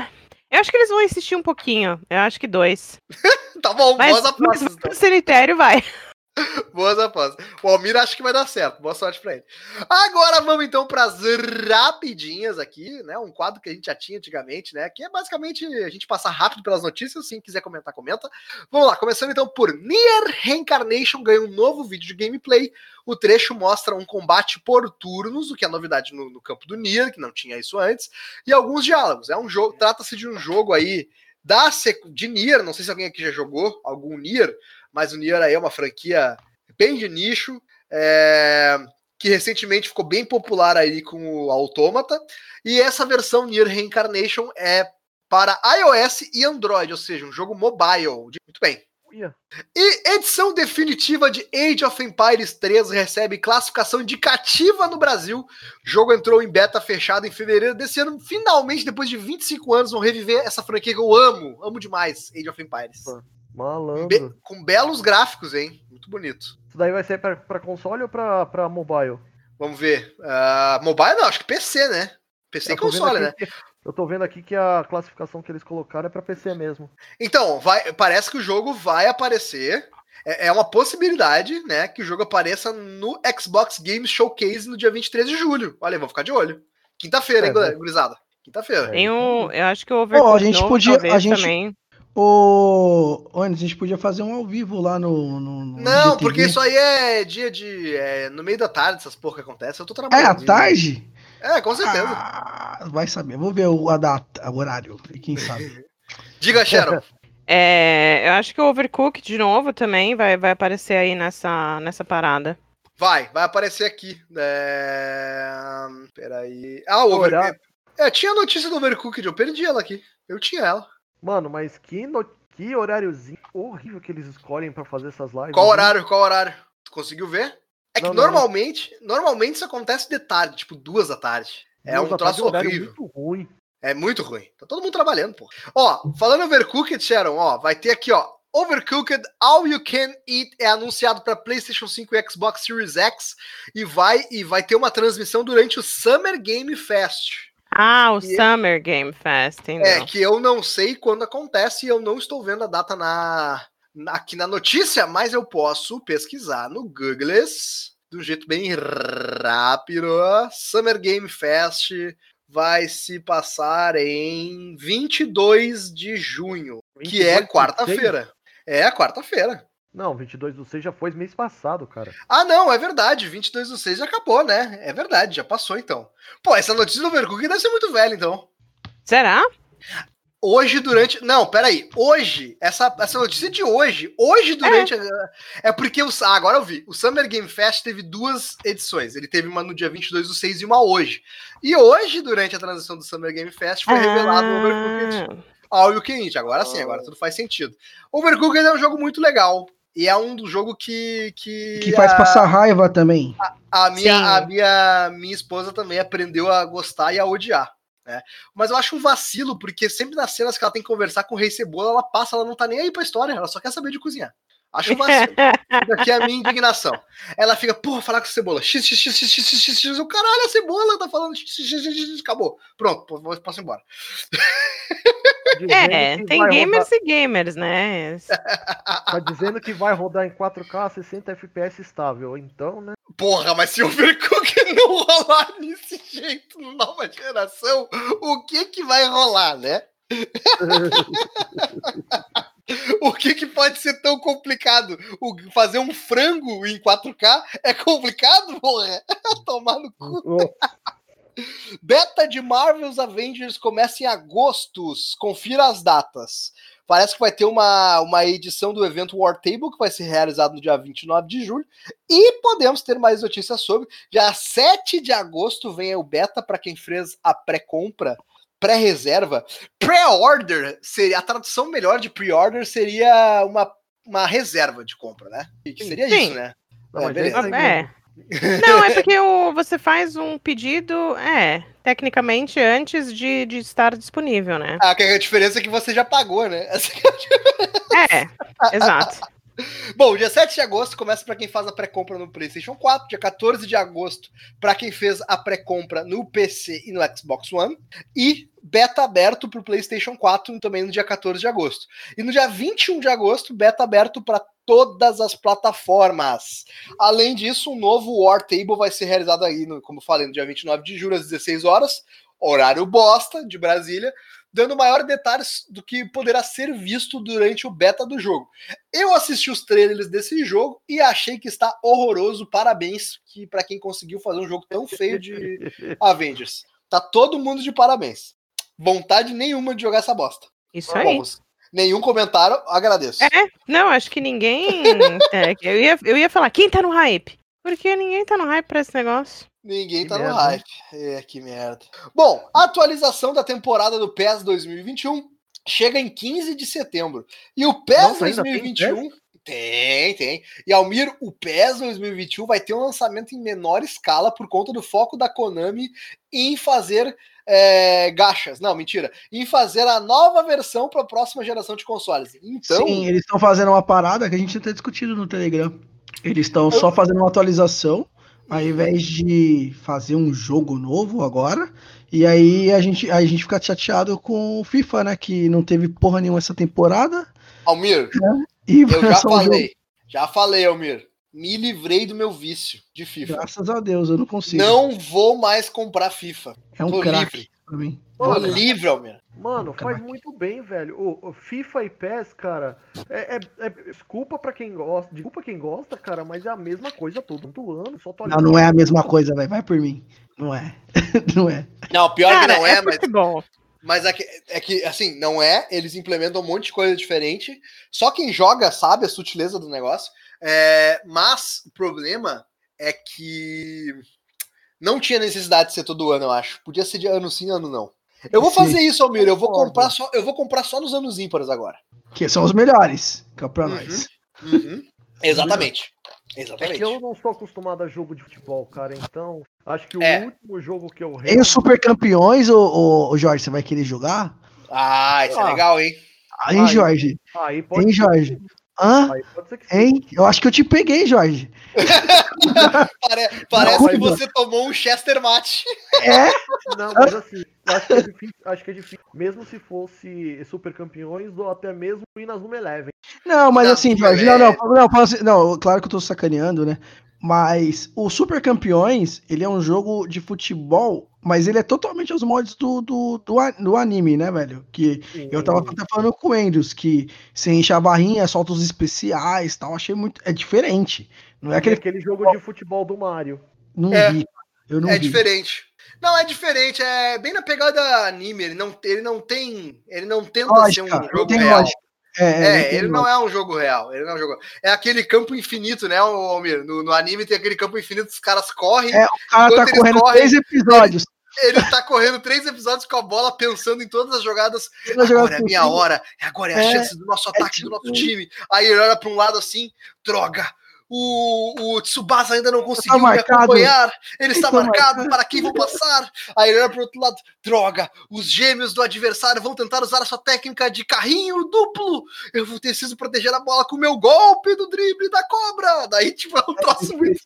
Eu acho que eles vão insistir um pouquinho. Eu acho que dois. Tá bom, Mas, boas mas apostas, então. pro cemitério vai. Boas apostas. O Almir acha que vai dar certo. Boa sorte pra ele. Agora vamos então pras rapidinhas aqui, né? Um quadro que a gente já tinha antigamente, né? Que é basicamente a gente passar rápido pelas notícias. Se quiser comentar, comenta. Vamos lá, começando então por Nier Reincarnation ganha um novo vídeo de gameplay. O trecho mostra um combate por turnos, o que é novidade no, no campo do Nier, que não tinha isso antes, e alguns diálogos. É um jogo, trata-se de um jogo aí da de Nier, não sei se alguém aqui já jogou algum Nier, mas o Nier aí é uma franquia bem de nicho, é, que recentemente ficou bem popular aí com o Autômata, e essa versão Nier Reincarnation é para iOS e Android, ou seja, um jogo mobile. Muito bem. E edição definitiva de Age of Empires 3 recebe classificação indicativa no Brasil. O jogo entrou em beta fechado em fevereiro desse ano. Finalmente, depois de 25 anos, vão reviver essa franquia que eu amo. Amo demais, Age of Empires. Malandro. Be- com belos gráficos, hein? Muito bonito. Isso daí vai ser pra, pra console ou pra, pra mobile? Vamos ver. Ah, mobile não, acho que PC, né? PC e Eu console, né? que- Eu tô vendo aqui que a classificação que eles colocaram é pra PC mesmo. Então, vai, parece que o jogo vai aparecer. É, é uma possibilidade, né? Que o jogo apareça no Xbox Game Showcase no dia 23 de julho. Olha, aí, vamos ficar de olho. Quinta-feira, É, hein, vai- gurizada? Quinta-feira. Tem o. Eu acho que o Overcooked a gente novo, podia- talvez, a gente- também. Ô, Onis, a gente podia fazer um ao vivo lá no. no, no Não, IGTV. porque isso aí é dia de. É, no meio da tarde, essas porra que acontece. Eu tô É, trabalhando. à tarde? É, com certeza. Ah, vai saber. Vou ver o, a data, o horário. E quem sabe. Diga, Sharon. É, eu acho que o Overcooked de novo também vai, vai aparecer aí nessa, nessa parada. Vai, vai aparecer aqui. É... Peraí. Ah, o Olha. Over... É, tinha a notícia do Overcooked, eu perdi ela aqui. Eu tinha ela. Mano, mas que, no... que horáriozinho horrível que eles escolhem pra fazer essas lives. Qual horário? Qual horário? Tu conseguiu ver? É que Não, não, normalmente, normalmente isso acontece de tarde, tipo duas da tarde. É Duas um da tarde troço é horrível. muito ruim. É muito ruim. Tá todo mundo trabalhando, pô. Ó, falando Overcooked, Sharon, ó, vai ter aqui, ó. Overcooked All You Can Eat é anunciado para PlayStation 5 e Xbox Series X e vai e vai ter uma transmissão durante o Summer Game Fest. Ah, o E- Summer Game Fest, entendeu? É, que eu não sei quando acontece e eu não estou vendo a data na, na- aqui na notícia, mas eu posso pesquisar no Google de um jeito bem rápido. Summer Game Fest vai se passar em 22 de junho, que 22 é do quarta-feira. É, quarta-feira. Não, 22 do 6 já foi mês passado, cara. Ah, não, é verdade. 22 do 6 já acabou, né? É verdade, já passou então. Pô, essa notícia do Overcooked deve ser muito velha, então. Será? Hoje, durante. Não, peraí. Hoje, essa, essa notícia de hoje, hoje, durante. a- É, porque. O, ah, agora eu vi. O Summer Game Fest teve duas edições. Ele teve uma no dia 22 do 6 e uma hoje. E hoje, durante a transição do Summer Game Fest, foi revelado o Overcooked Ah, All You Can Eat. Agora sim, agora tudo faz sentido. Overcooked é um jogo muito legal. E é um do jogo que. Que, Que faz a- passar raiva também. a minha, Sim. a minha, minha esposa também aprendeu a gostar e a odiar. Né? Mas eu acho um vacilo, porque sempre nas cenas que ela tem que conversar com o Rei Cebola, ela passa, ela não tá nem aí pra história, ela só quer saber de cozinhar. Acho um vacilo. Fica aqui a minha indignação. Ela fica, porra, falar com a cebola. X, x, x, x, x, x, x, x, o caralho, a cebola tá falando x, x, x, x, x, acabou. Pronto, posso ir embora. É, tem gamers e gamers, né? rodar- tá dizendo que vai rodar em 4K 60 FPS estável. Então, né? Porra, mas se o Overcooked não rolar desse jeito, nova geração, o que que vai rolar, né? O que, que pode ser tão complicado? O, fazer um frango em 4K é complicado, porra? Tomar no cu. Beta de Marvel's Avengers começa em agosto. Confira as datas. Parece que vai ter uma, uma edição do evento War Table, que vai ser realizado no dia 29 de julho. E podemos ter mais notícias sobre. Dia 7 de agosto vem o beta para quem fez a pré-compra, pré-reserva. Pré-order seria a tradução melhor de pre-order seria uma, uma reserva de compra, né? Que seria Sim. isso, né? Não, É, mas beleza. é Não, é porque o, você faz um pedido, é, tecnicamente antes de, de estar disponível, né? Ah, que a diferença é que você já pagou, né? É, exato. Bom, dia 7 de agosto começa para quem faz a pré-compra no PlayStation 4, dia 14 de agosto para quem fez a pré-compra no PC e no Xbox One, e beta aberto para o PlayStation 4 também no dia 14 de agosto. E no dia 21 de agosto, beta aberto para todas as plataformas. Além disso, um novo War Table vai ser realizado aí, no, como falei, no dia 29 de julho às 16 horas, horário bosta de Brasília, dando maiores detalhes do que poderá ser visto durante o beta do jogo. Eu assisti os trailers desse jogo e achei que está horroroso. Parabéns que para quem conseguiu fazer um jogo tão feio de Avengers. Tá todo mundo de parabéns. Vontade nenhuma de jogar essa bosta. Isso aí. Bom, nenhum comentário, agradeço. É, não, acho que ninguém. é, eu, ia, eu ia falar, quem tá no hype? Porque ninguém tá no hype pra esse negócio. Ninguém Que tá no merda, hype. É, que merda. Bom, a atualização da temporada do PES 2021 chega em 15 de setembro. E o PES Nossa, ainda tem 2021. Tem, tem. E Almir, o PES 2021 vai ter um lançamento em menor escala por conta do foco da Konami em fazer é, gachas. Não, mentira. Em fazer a nova versão para a próxima geração de consoles. Então, Sim, eles estão fazendo uma parada que a gente até discutido no Telegram. Eles estão só fazendo uma atualização, ao invés de fazer um jogo novo agora. E aí a gente, a gente fica chateado com o FIFA, né? Que não teve porra nenhuma essa temporada. Almir, E eu já jogo. falei. Já falei, Almir. Me livrei do meu vício de FIFA. Graças a Deus, eu não consigo. Não vou mais comprar FIFA. é um tô craque livre. pra mim. Tô livre, Almir. Mano, faz muito bem, velho. O, o FIFA e PES, cara, é, é- é- desculpa pra quem gosta, desculpa quem gosta, cara, mas é a mesma coisa todo ano, só tô Não, não é a mesma coisa, velho. Vai por mim. Não é. não é. Não, pior Cara, que não é, mas, futebol. mas é, que, é que, assim, não é. Eles implementam um monte de coisa diferente. Só quem joga sabe a sutileza do negócio. É, mas o problema é que não tinha necessidade de ser todo ano, eu acho. Podia ser de ano sim, ano não. Eu vou fazer isso, Almir. Eu vou comprar só, eu vou comprar só nos anos ímpares agora. Que são os melhores. Que é pra Uhum. nós. Uhum. Exatamente. É Exatamente. que eu não sou acostumado a jogo de futebol, cara, então acho que o É. último jogo que eu Em os Super Campeões, ô, Jorge, você vai querer jogar? Ah, isso é Ah. legal, hein? Hein, Ai. Jorge? Aí pode, Hein, Jorge? Hã? Hein? Eu acho que eu te peguei, Jorge. Pare- parece Não, que você tomou um Chester Mate. É? Não, mas assim, acho que é difícil, acho que é difícil. Mesmo se fosse super campeões ou até mesmo ir nas Zuma Eleven. Não, mas Não, assim, Jorge, não, não, não, assim- não, claro que eu tô sacaneando, né? Mas o Super Campeões, ele é um jogo de futebol, mas ele é totalmente aos moldes do, do, do, do anime, né, velho? Que eu tava até falando com o Andrews, que você enche a barrinha, solta os especiais e tal, achei muito. É diferente. Não é aquele, aquele. aquele jogo de futebol do Mario. Não É. vi. Eu não é vi. diferente. Não, é diferente. É bem na pegada anime. Ele não, ele não tem. Ele não tenta Lógica, ser um não jogo tem real. lógica. É, É, tem ele não é um jogo real. Ele não é um jogo. É aquele campo infinito, né, Almir? No, no anime tem aquele campo infinito, os caras correm. É, O cara tá correndo correm, três episódios. Ele tá correndo três episódios com a bola, pensando em todas as jogadas. Jogada Agora é a minha hora. Agora é a É, chance do nosso ataque, tipo- do nosso time. Aí ele olha pra um lado assim, droga. O, o Tsubasa ainda não conseguiu me marcado. acompanhar. Ele está Está marcado, marcado. para quem vou passar. Aí ele olha pro outro lado, droga. Os gêmeos do adversário vão tentar usar a sua técnica de carrinho duplo. Eu vou preciso proteger a bola com o meu golpe do drible da cobra. Daí, tipo, é um troço muito.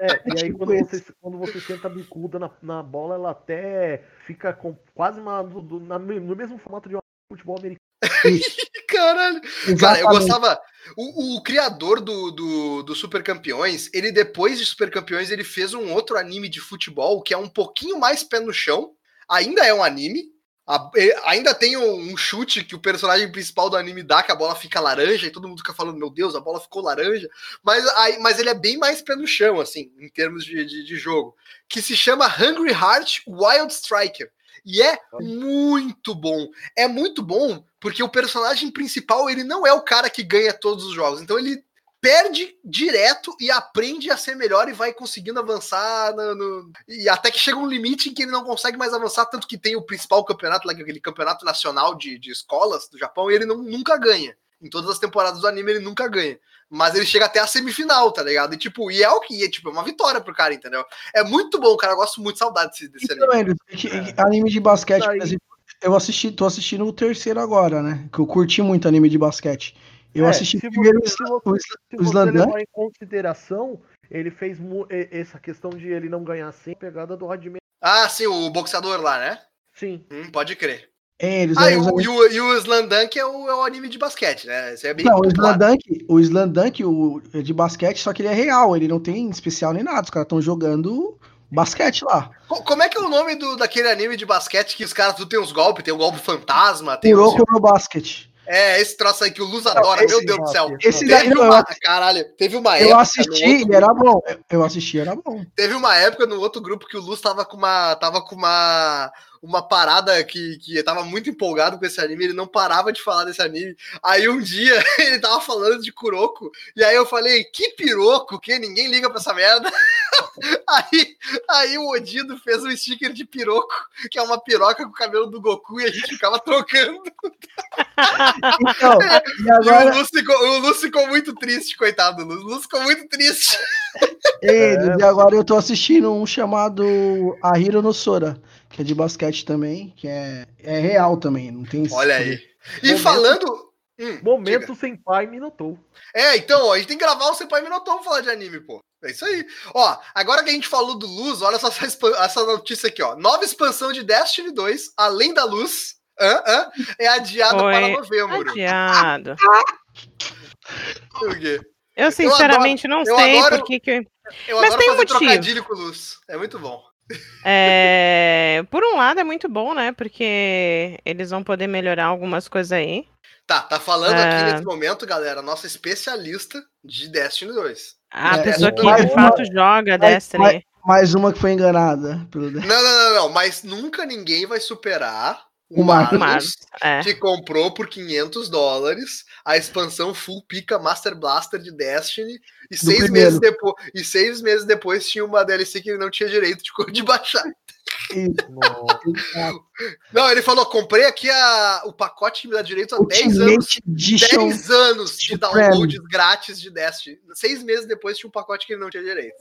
É, e aí Tipo quando você, quando você senta bicuda na, na bola, ela até fica com quase uma, do- na- no mesmo formato de um futebol americano. Caralho. Cara, eu gostava. O, o criador do, do, do Super Campeões, ele depois de Super Campeões, ele fez um outro anime de futebol que é um pouquinho mais pé no chão. Ainda é um anime. a- ainda tem um, um chute que o personagem principal do anime dá, que a bola fica laranja, e todo mundo fica falando, meu Deus, a bola ficou laranja. Mas, aí, mas ele é bem mais pé no chão, assim, em termos de, de, de jogo. Que se chama Hungry Heart Wild Striker. E é muito bom. É muito bom porque o personagem principal, ele não é o cara que ganha todos os jogos. Então ele perde direto e aprende a ser melhor e vai conseguindo avançar no, no- e até que chega um limite em que ele não consegue mais avançar, tanto que tem o principal campeonato, lá, é aquele campeonato nacional de, de escolas do Japão, e ele não, nunca ganha. Em todas as temporadas do anime ele nunca ganha. Mas ele chega até a semifinal, tá ligado? E tipo, e é o que é, tipo, é uma vitória pro cara, entendeu? É muito bom, cara. Eu gosto muito, saudade desse, desse Então, anime. Que- que- anime de basquete, por exemplo, eu assisti, tô assistindo o terceiro agora, né? Que eu curti muito anime de basquete. Eu É, assisti se primeiro o você- Sla- Se o você Slandan. levar em consideração, ele fez essa questão de ele não ganhar sem pegada do Radimir. Ah, sim, o boxeador lá, né? Sim. Hum, pode crer. É, eles, Ah, e o, e o, e o Slandunk é o, é o anime de basquete, né? Isso é bem Não, o. Slandunk, o Slandunk, o é de basquete, só que ele é real, ele não tem especial nem nada. Os caras estão jogando basquete lá. Co- Como é que é o nome do, daquele anime de basquete que os caras tudo tem uns golpes? Tem o golpe fantasma, tem os- Kuroko no basquete. É, esse troço aí que o Luz adora, esse- meu Deus do céu. Esse Teve daí, não, eu, uma, caralho, teve uma eu época. assisti no outro e era bom. Eu- Eu assisti era bom. Teve uma época no outro grupo que o Luz tava com uma. Tava com uma. Uma parada que, que tava muito empolgado com esse anime, ele não parava de falar desse anime. Aí um dia ele tava falando de Kuroko, e aí eu falei, que piroco, que ninguém liga pra essa merda. Aí, aí o Odido fez um sticker de piroco, que é uma piroca com o cabelo do Goku, e a gente ficava trocando. Então, e E agora, o Luz ficou, o ficou muito triste, coitado. O Luz ficou muito triste. eles, e agora eu tô assistindo um chamado Ahiro no Sora, que é de basquete também, que é, é real também, não tem Olha aí. E Momento- falando. Hum, Momento sem pai Minotou. É, então, ó, a gente tem que gravar o Senpai Minotou pra falar de anime, pô. É isso aí. Ó, agora que a gente falou do Luz, olha só essa, essa notícia aqui, ó. Nova expansão de Destiny 2, Além da Luz, hã, hã, é adiada Foi para novembro. Adiado. Por quê? Eu sinceramente não eu sei adoro- por que que... Eu Mas adoro tem um motivo. trocadilho com Luz. É muito bom. É, Por um lado é muito bom, né? Porque eles vão poder melhorar algumas coisas aí. Tá, tá falando aqui É. nesse momento, galera, nossa especialista de Destiny 2. A É, pessoa que de uma- fato joga mais- Destiny. mais- Mais uma que foi enganada. Pelo... Não, não, não, não, mas nunca ninguém vai superar o Marcos. Marcos, É. que comprou por 500 dólares a expansão Full Pica Master Blaster de Destiny e seis, primeiro. meses depois, e seis meses depois tinha uma DLC que ele não tinha direito de, de baixar. Não, ele falou: comprei aqui a, o pacote que me dá direito a 10 anos. Ultimate Edition. 10 anos de downloads grátis de Destiny. Seis meses depois tinha um pacote que ele não tinha direito.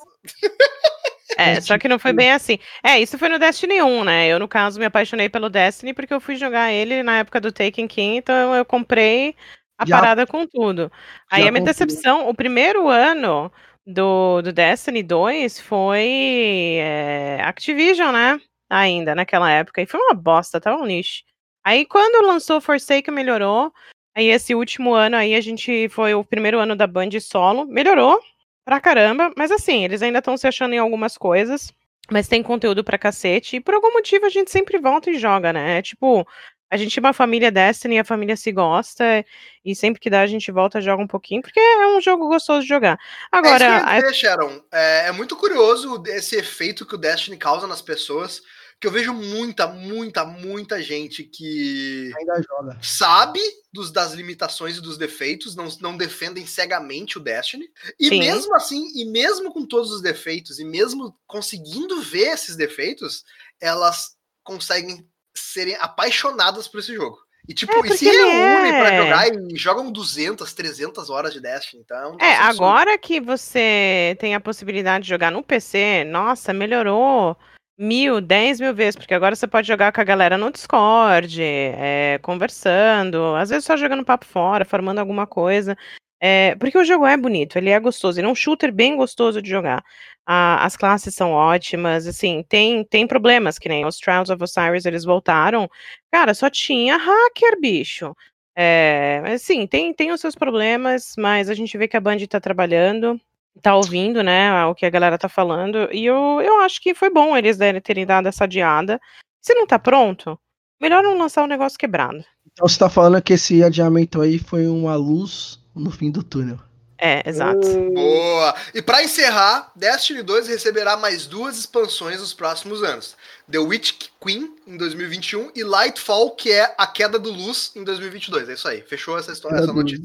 É, só que não foi bem assim. É, isso foi no Destiny 1, né? Eu, no caso, me apaixonei pelo Destiny porque eu fui jogar ele na época do Taken King, então eu comprei a Já- parada com tudo. Aí a minha decepção, o primeiro ano do, do Destiny 2 foi é, Activision, né? Ainda naquela época. E foi uma bosta, tava um lixo. Aí quando lançou Forsaken melhorou. Aí esse último ano aí a gente foi o primeiro ano da Band solo, melhorou pra caramba, mas assim, eles ainda estão se achando em algumas coisas, mas tem conteúdo pra cacete e por algum motivo a gente sempre volta e joga, né? É tipo, a gente é uma família Destiny, a família se gosta e sempre que dá a gente volta e joga um pouquinho, porque é um jogo gostoso de jogar. Agora, é isso que eu a- dizer, Sharon. É, é muito curioso esse efeito que o Destiny causa nas pessoas. Que eu vejo muita, muita, muita gente que Ainda joga. sabe dos, das limitações e dos defeitos, não, não defendem cegamente o Destiny. E Sim. mesmo assim, e mesmo com todos os defeitos, e mesmo conseguindo ver esses defeitos, elas conseguem serem apaixonadas por esse jogo. E tipo, É, e se reúnem pra é- jogar e jogam 200, 300 horas de Destiny. Então, é É, agora que você tem a possibilidade de jogar no PC, nossa, melhorou mil, dez mil vezes, porque agora você pode jogar com a galera no Discord, é, conversando, às vezes só jogando papo fora, formando alguma coisa. É, porque o jogo é bonito, ele é gostoso, ele é um shooter bem gostoso de jogar. As classes são ótimas, assim, tem, tem problemas, que nem os Trials of Osiris, eles voltaram. Cara, só tinha hacker, bicho. É, assim, tem, tem os seus problemas, mas a gente vê que a Band tá trabalhando, tá ouvindo, né, o que a galera tá falando, e eu, eu acho que foi bom eles derem- terem dado essa adiada. Se não tá pronto, melhor não lançar o negócio quebrado. Então você tá falando que esse adiamento aí foi uma luz no fim do túnel. É, exato. Boa! E pra encerrar, Destiny 2 receberá mais duas expansões nos próximos anos: The Witch Queen em 2021 e Lightfall, que é a queda do Luz em 2022. É isso aí, fechou essa história, essa notícia.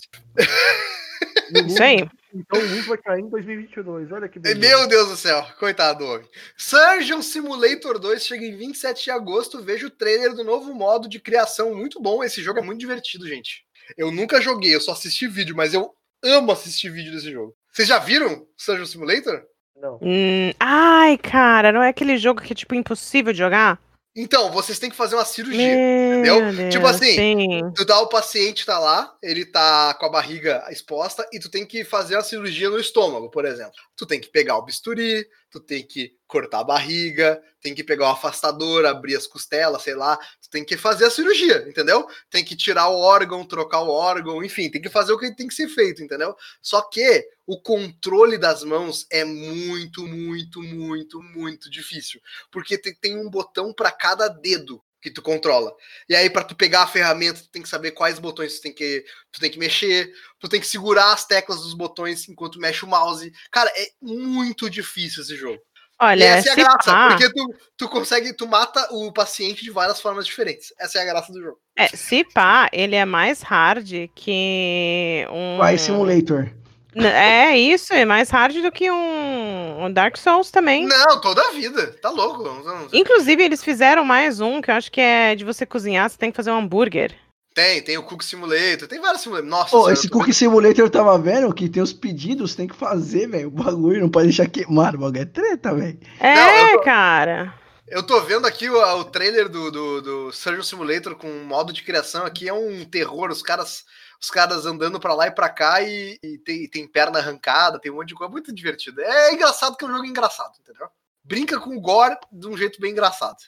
Isso aí. Então o Luz vai cair em 2022. Olha que beleza. Meu Deus do céu, coitado do homem. Surgeon Simulator 2 chega em 27 de agosto. Veja o trailer do novo modo de criação, muito bom. Esse jogo é muito divertido, gente. Eu nunca joguei, eu só assisti vídeo, mas eu amo assistir vídeo desse jogo. Vocês já viram Surgeon Simulator? Não. Hum, ai, cara, não é aquele jogo que é tipo impossível de jogar? Então, vocês têm que fazer uma cirurgia. Meu entendeu? Deus, Tipo assim, sim. Tu dá o paciente tá lá, ele tá com a barriga exposta e tu tem que fazer a cirurgia no estômago, por exemplo. Tu tem que pegar o bisturi, tu tem que cortar a barriga, tem que pegar o afastador, abrir as costelas, sei lá. Tu tem que fazer a cirurgia, entendeu? Tem que tirar o órgão, trocar o órgão, enfim, tem que fazer o que tem que ser feito, entendeu? Só que o controle das mãos é muito, muito, muito, muito difícil, porque te- tem um botão para cada dedo que tu controla. E aí, para tu pegar a ferramenta, tu tem que saber quais botões tu tem que, tu tem que mexer, tu tem que segurar as teclas dos botões enquanto mexe o mouse. Cara, é muito difícil esse jogo. e Olha, essa é a graça, pá, porque tu, tu consegue, tu mata o paciente de várias formas diferentes. Essa é a graça do jogo. é, se pá, ele é mais hard que um. Fly Simulator. É isso, é mais hard do que um, um Dark Souls também. Não, toda a vida. Tá louco. Não- não- Inclusive, eles fizeram mais um que eu acho que é de você cozinhar, você tem que fazer um hambúrguer. Tem, tem o Cook Simulator, tem vários simuladores. Nossa, senhora, esse Cookie Simulator eu tava vendo que tem os pedidos, tem que fazer, velho. O bagulho não pode deixar queimar, o bagulho é treta, velho. É, Não, eu tô- cara. Eu tô vendo aqui o, o trailer do, do, do Surgeon Simulator com modo de criação aqui, é um terror, os caras os caras andando pra lá e pra cá e, e tem, tem perna arrancada, tem um monte de coisa, muito divertido. É engraçado que é um jogo engraçado, entendeu? Brinca com o gore de um jeito bem engraçado.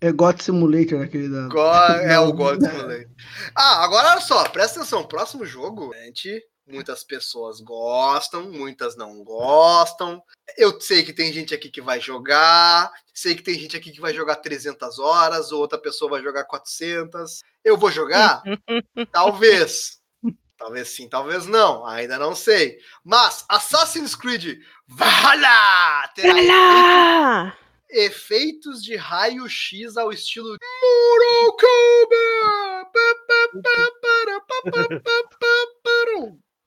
É God Simulator, aquele da. Gore, é o. God Simulator. Ah, agora olha só, presta atenção, próximo jogo, gente, muitas pessoas gostam, muitas não gostam. Eu sei que tem gente aqui que vai jogar, sei que tem gente aqui que vai jogar 300 horas, outra pessoa vai jogar 400. Eu vou jogar? talvez. Talvez sim, talvez não, ainda não sei. Mas Assassin's Creed Valhalla terá Olha! efeitos de raio-x ao estilo Mortal Kombat.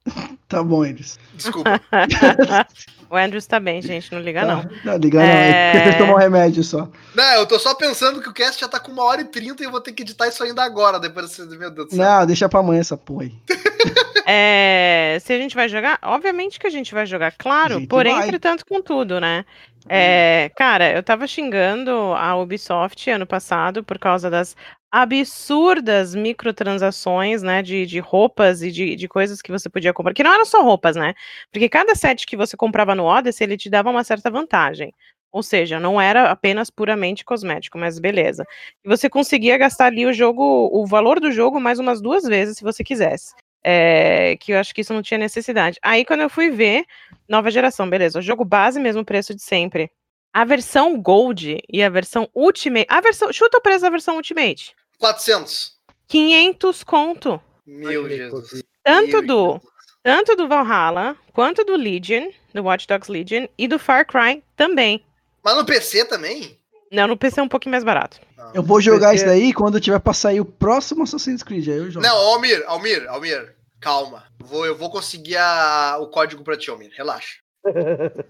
Tá bom, eles. Desculpa. O Andrews tá bem, gente, não liga não. Não, liga não. É. Tem que tomar um remédio só. Não, eu tô só pensando que o cast já tá com uma hora e trinta e eu vou ter que editar isso ainda agora, depois desse. Meu Deus do céu. Não, deixa pra amanhã essa porra aí. É, se a gente vai jogar, obviamente que a gente vai jogar, claro, porém, vai. entretanto, com tudo, né? É, cara, eu tava xingando a Ubisoft ano passado por causa das absurdas microtransações, né, de, de roupas e de, de coisas que você podia comprar, que não eram só roupas, né? Porque cada set que você comprava no Odyssey, ele te dava uma certa vantagem. Ou seja, não era apenas puramente cosmético, mas beleza. E você conseguia gastar ali o jogo, o valor do jogo mais umas duas vezes se você quisesse. É, que eu acho que isso não tinha necessidade. Aí quando eu fui ver, nova geração, beleza, o jogo base, mesmo preço de sempre. A versão Gold e a versão Ultimate, a versão, chuta o preço da versão Ultimate. 400. 500 conto. Meu Jesus. Tanto Meu do, Jesus. tanto do Valhalla, quanto do Legion, do Watch Dogs Legion e do Far Cry também. Mas no PC também? Não, no PC é um pouquinho mais barato. Não. Eu vou jogar Porque- isso daí quando tiver pra sair o próximo Assassin's Creed. Aí eu jogo. Não, Almir, Almir, Almir, calma. Vou, eu vou conseguir a- o código pra ti, Almir. Relaxa.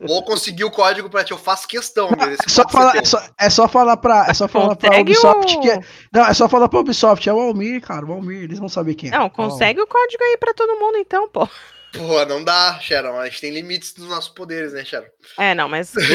Vou conseguir o código pra ti. Eu faço questão, Almir. esse É só falar, é só, é só falar pra, é só falar pra Ubisoft o... que é, não, é só falar pra Ubisoft, é o Almir, cara, o Almir, eles vão saber quem é. Não, consegue o código aí pra todo mundo então, pô. Pô, não dá, Sharon. A gente tem limites dos nossos poderes, né, Sharon? É, não, mas 500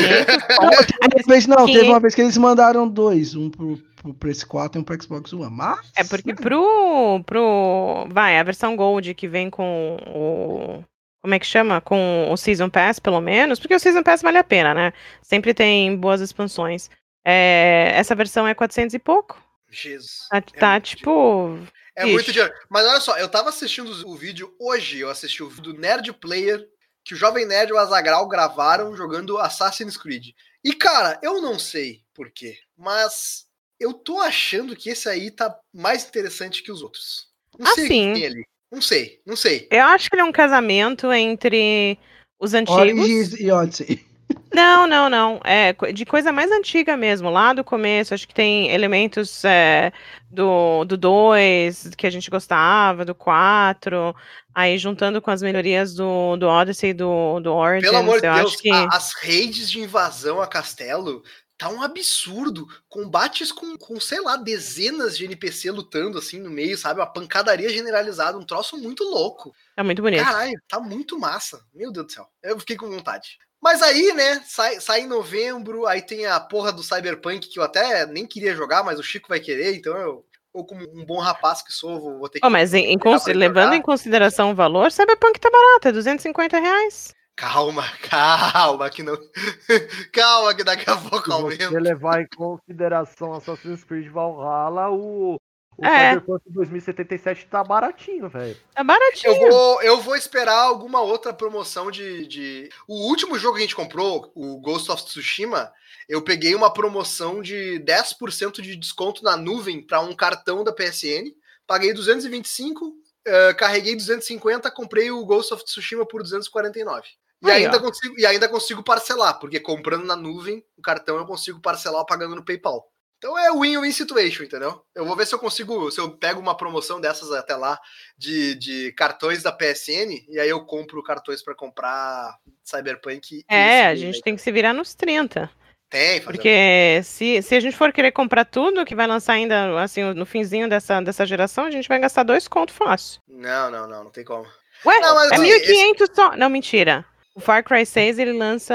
Ó, teve uma vez, não, que- teve uma vez que eles mandaram dois, um pro, pro PS4 e um pro Xbox One, mas... É porque pro, pro. Vai, a versão Gold que vem com o. Como é que chama? Com o Season Pass, pelo menos. Porque o Season Pass vale a pena, né? Sempre tem boas expansões. É, essa versão é 400 e pouco. Jesus. Tá, É tá, tipo. É Ixi. muito dinheiro. Mas olha só, eu tava assistindo o vídeo hoje, eu assisti o vídeo do Nerd Player, que o Jovem Nerd e o Azagal gravaram jogando Assassin's Creed. E, cara, eu não sei por quê, mas eu tô achando que esse aí tá mais interessante que os outros. Não Ah, sei o que tem ali. Não sei, não sei. Eu acho que ele é um casamento entre os antigos. Origins e Odyssey. Não, não, não. É de coisa mais antiga mesmo, lá do começo. Acho que tem elementos é, do 2 que a gente gostava, do 4, aí juntando com as melhorias do, do Odyssey e do, do Origins. Pelo amor de eu Deus, acho que. a- as raids de invasão a castelo tá um absurdo. Combates com, com, sei lá, dezenas de NPC lutando assim no meio, sabe? Uma pancadaria generalizada, um troço muito louco. É muito bonito. Caralho, tá muito massa. Meu Deus do céu. Eu fiquei com vontade. Mas aí, né, sai, sai em novembro, aí tem a porra do Cyberpunk que eu até nem queria jogar, mas o Chico vai querer, então eu, eu como um bom rapaz que sou, vou, ter que. Oh, mas em- em levando em consideração o valor, Cyberpunk tá barato, é 250 reais. Calma, calma, que não. calma, que daqui a pouco Se aumenta. você levar em consideração Assassin's Creed Valhalla, o, o É. Cyberpunk 2077 tá baratinho, velho. Tá baratinho. Eu vou, eu vou esperar alguma outra promoção de, de. O último jogo que a gente comprou, o Ghost of Tsushima, eu peguei uma promoção de 10% de desconto na nuvem para um cartão da PSN. Paguei 225, eh, carreguei 250, comprei o Ghost of Tsushima por 249. E Aí, ainda, ó. consigo, e ainda consigo parcelar, porque comprando na nuvem, o cartão eu consigo parcelar pagando no PayPal. Então é win-win situation, entendeu? Eu vou ver se eu consigo, se eu pego uma promoção dessas até lá de, de cartões da PSN, e aí eu compro cartões para comprar Cyberpunk. É, esse a gente aí. tem que se virar nos 30. Tem, Porque se, se a gente for querer comprar tudo que vai lançar ainda assim no finzinho dessa, dessa geração, a gente vai gastar dois contos fácil. Não, não, não, não tem como. Ué, Não, mas é assim, 1.500 só. Não, mentira. O Far Cry 6 ele lança.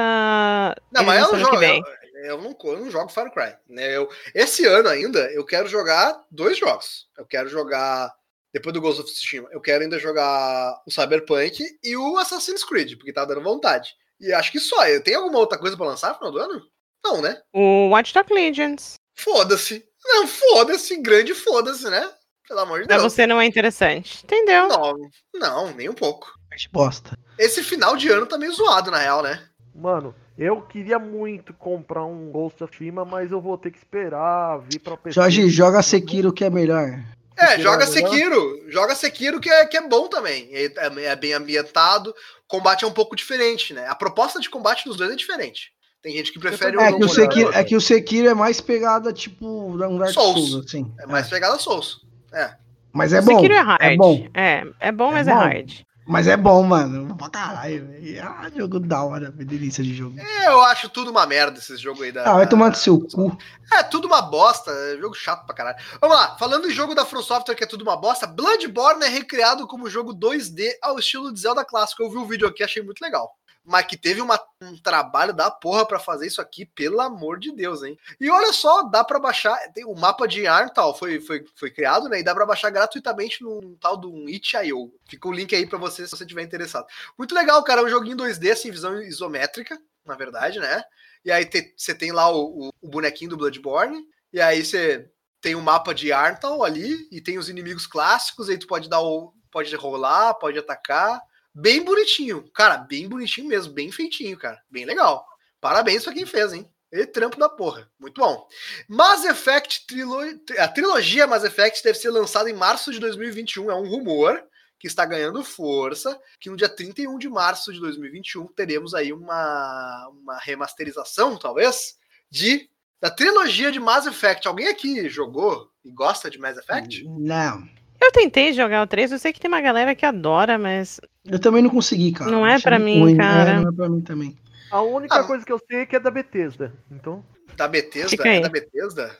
Não, ele mas eu lança não ano que jogo. Eu, eu não, eu não jogo Far Cry. Né? Eu, esse ano ainda, eu quero jogar dois jogos. Eu quero jogar. Depois do Ghost of Tsushima, eu quero ainda jogar o Cyberpunk e o Assassin's Creed, porque tá dando vontade. E acho que só. Eu tenho alguma outra coisa pra lançar no final do ano? Não, né? O Watch Dogs Legends. Foda-se. Não, foda-se. Grande foda-se, né? Pelo amor de Deus. você não é interessante. Entendeu? Não, não, nem um pouco. Parte bosta. Esse final de ano tá meio zoado, na real, né? Mano, eu queria muito comprar um Ghost of Tsushima, mas eu vou ter que esperar vir pra PC. Jorge, joga Sekiro que é melhor. É, Sekiro joga é melhor? Sekiro. Joga Sekiro que é, que é bom também. É, é- é bem ambientado. O combate é um pouco diferente, né? A proposta de combate dos dois é diferente. Tem gente que prefere É um que, o Sekiro, é que o Sekiro é mais pegada, tipo, um Dark Souls. Souls, assim. É mais pegada Souls. É. Mas é o bom. Sekiro é hard. É bom. É, é bom, É mas bom. é hard. Mas é bom, mano. Pra caralho, velho. Ah, jogo da hora, delícia de jogo. É, eu acho tudo uma merda esse jogo aí da. Ah, vai tomar no seu cu. É, tudo uma bosta. É jogo chato pra caralho. Vamos lá, falando em jogo da From Software que é tudo uma bosta, Bloodborne é recriado como jogo 2D ao estilo de Zelda clássico. Eu vi o vídeo aqui, achei muito legal. Mas que teve uma- um trabalho da porra pra fazer isso aqui, pelo amor de Deus, hein? E olha só, dá pra baixar. Tem o mapa de Arntal foi, foi, foi criado, né? E dá pra baixar gratuitamente num tal do itch.io. Fica o link aí pra você se você tiver interessado. Muito legal, cara. É um joguinho 2D, assim, visão isométrica, na verdade, né? E aí te- você tem lá o, o- o bonequinho do Bloodborne. E aí você tem o mapa de Arntal ali. E tem os inimigos clássicos. Aí tu pode dar o. Pode rolar, pode atacar. Bem bonitinho. Cara, bem bonitinho mesmo. Bem feitinho, cara. Bem legal. Parabéns pra quem fez, hein? E trampo da porra. Muito bom. Mass Effect, trilo... a trilogia Mass Effect deve ser lançada em março de 2021. É um rumor que está ganhando força, que no dia 31 de março de 2021 teremos aí uma, uma remasterização, talvez, de da trilogia de Mass Effect. Alguém aqui jogou e gosta de Mass Effect? Não. Eu tentei jogar o 3, eu sei que tem uma galera que adora, mas Eu também não consegui, cara. Não é muito mim, né? cara. não é pra mim também. A única Ah, coisa que eu sei é que é da Bethesda. Então. Da Bethesda? Fica aí. É da Bethesda?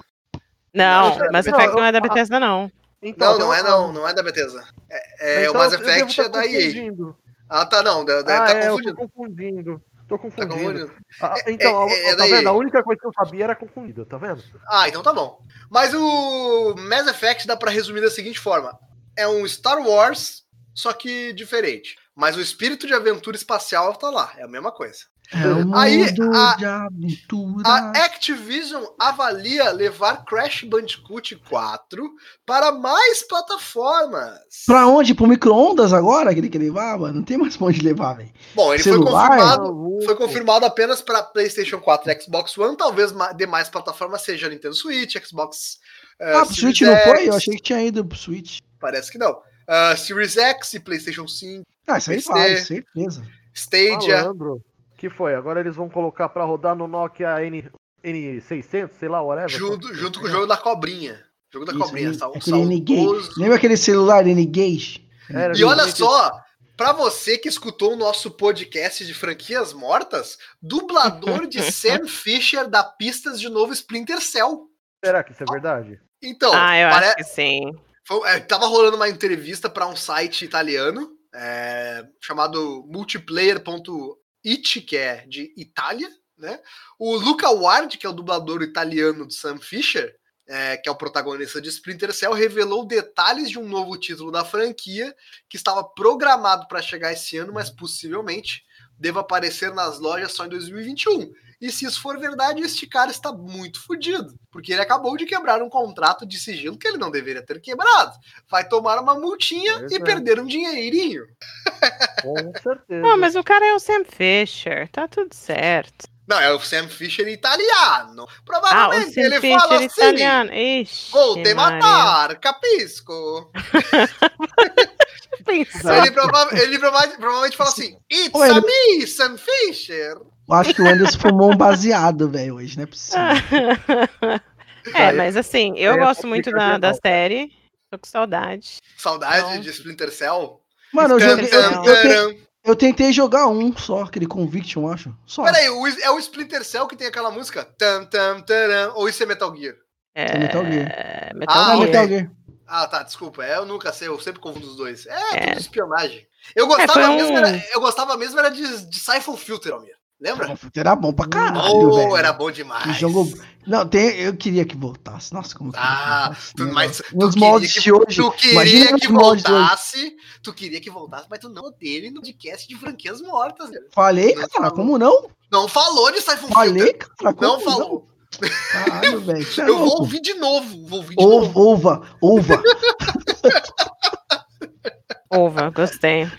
não, Não, Mass Effect não é da Bethesda, não. então Não, não é não, não é da Bethesda. É, é, então o Mass Effect tá é da EA. confundindo. Ah, tá, não, da, da, Ah, tá é, eu confundindo. Tô confundindo. Tá confundindo. confundindo. Ah, então, é- é tá vendo? A única coisa que eu sabia era confundida, tá vendo? Ah, então tá bom. Mas o Mass Effect dá pra resumir da seguinte forma: é um Star Wars, só que diferente. Mas o espírito de aventura espacial tá lá, é a mesma coisa. É um Aí, a-. A Activision avalia levar Crash Bandicoot 4 para mais plataformas. Pra onde? Pro micro-ondas agora que ele quer levar, mano? Não tem mais pra onde levar, velho. Bom, ele Celular? foi confirmado. Foi confirmado apenas para PlayStation 4 e Xbox One, talvez ma- demais plataformas seja Nintendo Switch, Xbox. eh, Ah, pro Switch não foi? X. Eu achei que tinha ido pro Switch. Parece que não. Ah, Series X e PlayStation 5, Ah, isso aí PC. vai, certeza. Stadia. Malandro. Que foi? Agora eles vão colocar pra rodar no Nokia N, N600, sei lá, whatever. Junto, junto com o jogo da cobrinha. Jogo da Isso, cobrinha. N- sal- aquele. Lembra aquele celular N-Gage? Era E olha só, pra você que escutou o nosso podcast de franquias mortas, dublador de Sam Fisher da Pistas de novo Splinter Cell. Será que isso é verdade? Então, ah, eu pare- acho que sim. foi- é, tava rolando uma entrevista para um site italiano é, chamado multiplayer.it, que é de Itália, né? O Luca Ward, que é o dublador italiano de Sam Fisher, é, que é o protagonista de Splinter Cell, revelou detalhes de um novo título da franquia que estava programado para chegar esse ano, mas possivelmente deva aparecer nas lojas só em 2021. E se isso for verdade, este cara está muito fodido, porque ele acabou de quebrar um contrato de sigilo que ele não deveria ter quebrado. Vai tomar uma multinha Pois e é. perder um dinheirinho. Com certeza. Não, mas o cara é o Sam Fisher, tá tudo certo. Não, é o Sam Fisher italiano. Ah, o Provavelmente Sam ele Fisher fala assim: italiano. Ixi, vou te Maria. matar, capisco. Ele, prova- ele prova- provavelmente fala assim: It's a ele- me, Sam Fisher. Eu acho que o Anderson fumou um baseado, velho, hoje, não é possível. é, mas assim, eu é gosto muito da, da complicado. série. Tô com saudade. Saudade Não. de Splinter Cell. Mano, eu, joguei, eu, eu, te- taram. eu tentei jogar um só, aquele Conviction, eu acho. Só. Peraí, o- é o Splinter Cell que tem aquela música? Tam, tam, taram. Ou isso é Metal Gear? É, Metal Gear. Metal Ah, Ah, Gear. Metal Gear. Ah, tá, desculpa. É, eu nunca sei, eu sempre confundo os dois. É, É. tudo espionagem. Eu gostava, foi um- mesmo, era, eu gostava mesmo era de, de Siphon Filter, Almir. Lembra? Era bom pra caralho, Oh, velho. era bom Que demais. jogo. Não, tem, eu queria que voltasse. Nossa, como que Ah, tu, né, mas Nos queria moldes que, de hoje. Tu queria que voltasse. Tu queria que voltasse, mas tu não dele no podcast de franquias mortas. velho. Falei, Não cara, falou. como não? Não falou de Siphon Falei, Filter. cara, como Não falou. Caralho, velho. é Eu vou ouvir de novo. Vou ouvir de novo. ova, ova. Ova, gostei.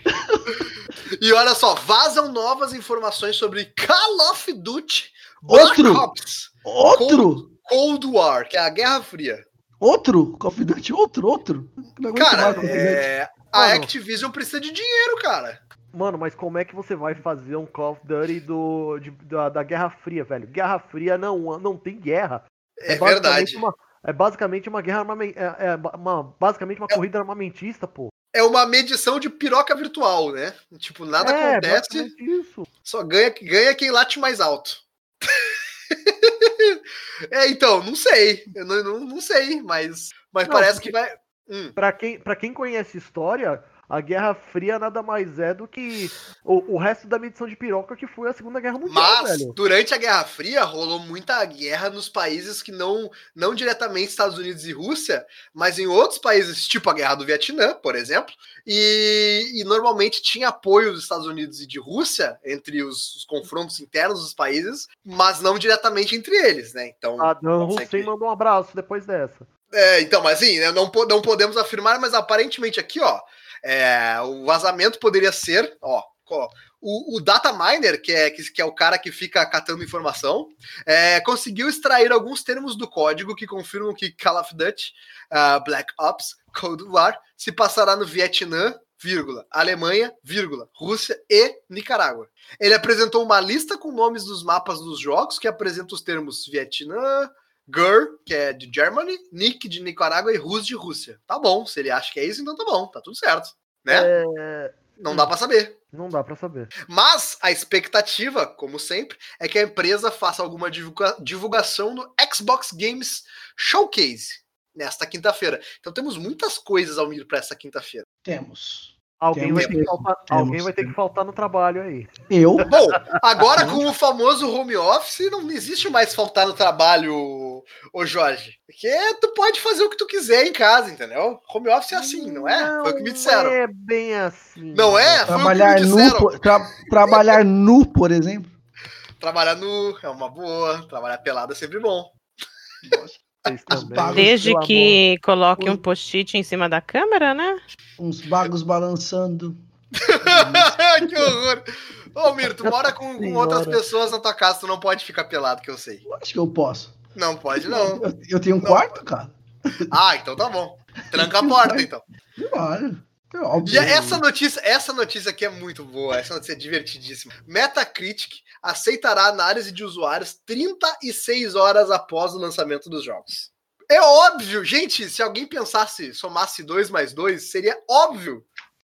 E olha só, vazam novas informações sobre Call of Duty Black Outro? Ops Outro? Cold War, que é a Guerra Fria. Outro? Call of Duty, outro, outro. Cara, é, a. Activision precisa de dinheiro, cara. Mano, mas como é que você vai fazer um Call of Duty do, de- da, da Guerra Fria, velho? Guerra Fria não, não tem guerra. É, basicamente verdade. Uma, é basicamente uma guerra armamen- é, é uma, basicamente uma corrida armamentista, pô. é uma medição de piroca virtual, né? Tipo, nada É, acontece, Isso. só ganha, ganha quem late mais alto. é, então, não sei. Eu não, não, não sei, mas, mas Não, parece porque- que vai. Hum. Pra quem, pra quem conhece história, a Guerra Fria nada mais é do que o, o resto da medição de piroca que foi a Segunda Guerra Mundial, Mas velho. durante a Guerra Fria rolou muita guerra nos países que não, não diretamente Estados Unidos e Rússia, mas em outros países, tipo a Guerra do Vietnã, por exemplo, e, e normalmente tinha apoio dos Estados Unidos e de Rússia entre os, os confrontos internos dos países, mas não diretamente entre eles, né? Então, Saddam consegue- Hussein mandou um abraço depois dessa. é, então, mas assim, né, não, não podemos afirmar, mas aparentemente aqui, ó, é, o vazamento poderia ser, ó, o, o data miner, que é, que, que é o cara que fica catando informação, é, conseguiu extrair alguns termos do código que confirmam que Call of Duty, ah, Black Ops, Cold War se passará no Vietnã, vírgula, Alemanha, vírgula, Rússia e Nicarágua. Ele apresentou uma lista com nomes dos mapas dos jogos que apresenta os termos Vietnã, Gur, que é de Germany, Nick de Nicarágua e Rus de Rússia. Tá bom, se ele acha que é isso, então tá bom, tá tudo certo. Né? É, Não dá pra saber. não dá pra saber. Mas a expectativa, como sempre, é que a empresa faça alguma divulga- divulgação no Xbox Games Showcase nesta quinta-feira. Então temos muitas coisas ao para essa quinta-feira. Temos. Alguém, Temos vai ter, que faltar, temos, alguém vai ter que faltar no trabalho aí. Eu. Bom, agora com o famoso home office, não existe mais faltar no trabalho, ô Jorge. Porque tu pode fazer o que tu quiser em casa, entendeu? Home office é assim, não é? Foi o que me disseram. Não é bem assim. Não é? Foi Trabalhar nu, por, tra- trabalhar nu, por exemplo. Trabalhar nu é uma boa, trabalhar pelado é sempre bom. Bagos, Desde que coloque um post-it em cima da câmera, né? Uns bagos balançando. que horror! Ô, Miro, tu mora com, com outras pessoas na tua casa, tu não pode ficar pelado, que eu sei. Acho que eu posso. Não pode, não. Eu, eu tenho um Não. quarto, cara. Ah, então tá bom. Tranca a porta, então. Claro. É óbvio. E essa notícia, essa notícia aqui é muito boa, essa notícia é divertidíssima. Metacritic aceitará análise de usuários 36 horas após o lançamento dos jogos. É óbvio, gente, se alguém pensasse, somasse 2 mais 2, seria óbvio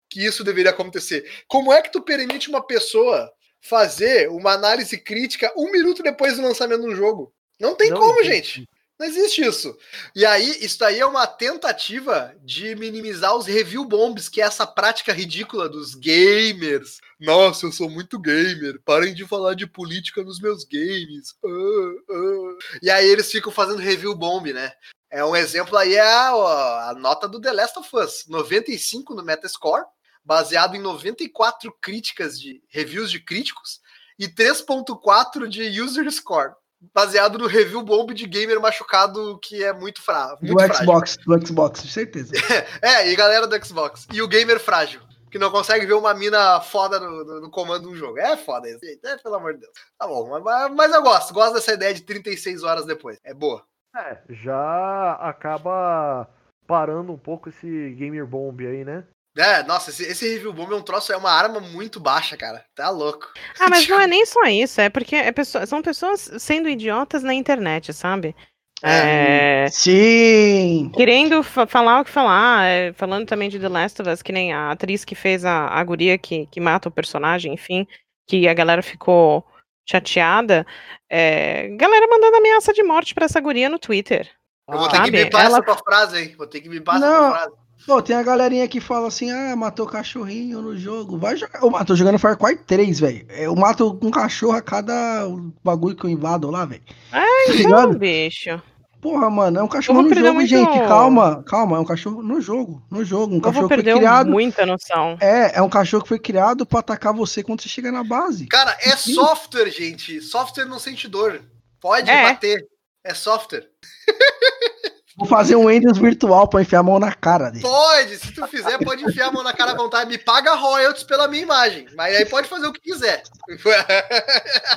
que isso deveria acontecer. Como é que tu permite uma pessoa fazer uma análise crítica um minuto depois do lançamento um jogo? Não tem Não como, gente. Não existe isso. E aí, isso aí é uma tentativa de minimizar os review bombs, que é essa prática ridícula dos gamers. Nossa, eu sou muito gamer. Parem de falar de política nos meus games. Ah, ah. E aí eles ficam fazendo review bomb, né? É um exemplo aí é a, a nota do The Last of Us, 95 no Metascore, baseado em 94 críticas de reviews de críticos e 3.4 de user score, baseado no review bomb de gamer machucado que é muito, fra Do frágil. Xbox, do Xbox, de certeza. É, e galera do Xbox. E o gamer frágil, que não consegue ver uma mina foda no, no- no comando de um jogo. É foda isso. gente. É, pelo amor de Deus. Tá bom, mas, mas eu gosto. Gosto dessa ideia de 36 horas depois. É boa. É, já acaba parando um pouco esse Gamer Bomb aí, né? É, nossa, esse, esse review bomb é um troço, é uma arma muito baixa, cara. Tá louco. Ah, mas não é nem só isso, é porque é pessoa- são pessoas sendo idiotas na internet, sabe? É, Sim! querendo fa- falar o que falar, é, falando também de The Last of Us, que nem a atriz que fez a, a guria que, que mata o personagem, enfim, que a galera ficou chateada. É, galera mandando ameaça de morte pra essa guria no Twitter. Eu vou Ah, ter que sabe, bipar ela- tua frase aí. Vou ter que bipar essa Não. tua frase. Pô, tem a galerinha que fala assim, ah, matou cachorrinho no jogo. Vai jogar. Eu mato jogando Far Cry 3, velho. Eu mato um cachorro a cada bagulho que eu invado lá, velho. Tá Então, bicho. Porra, mano, é um cachorro no jogo, muito- gente. Calma, calma. É um cachorro no jogo. No jogo. Um Eu vou cachorro que foi criado. muita noção. É, é um cachorro que foi criado pra atacar você quando você chega na base. Cara, é software, gente. Software não sente dor. Pode É. bater. É software. Vou fazer um Windows virtual pra enfiar a mão na cara dele. Pode, se tu fizer, pode enfiar a mão na cara à vontade. Me paga royalties pela minha imagem. Mas aí pode fazer o que quiser.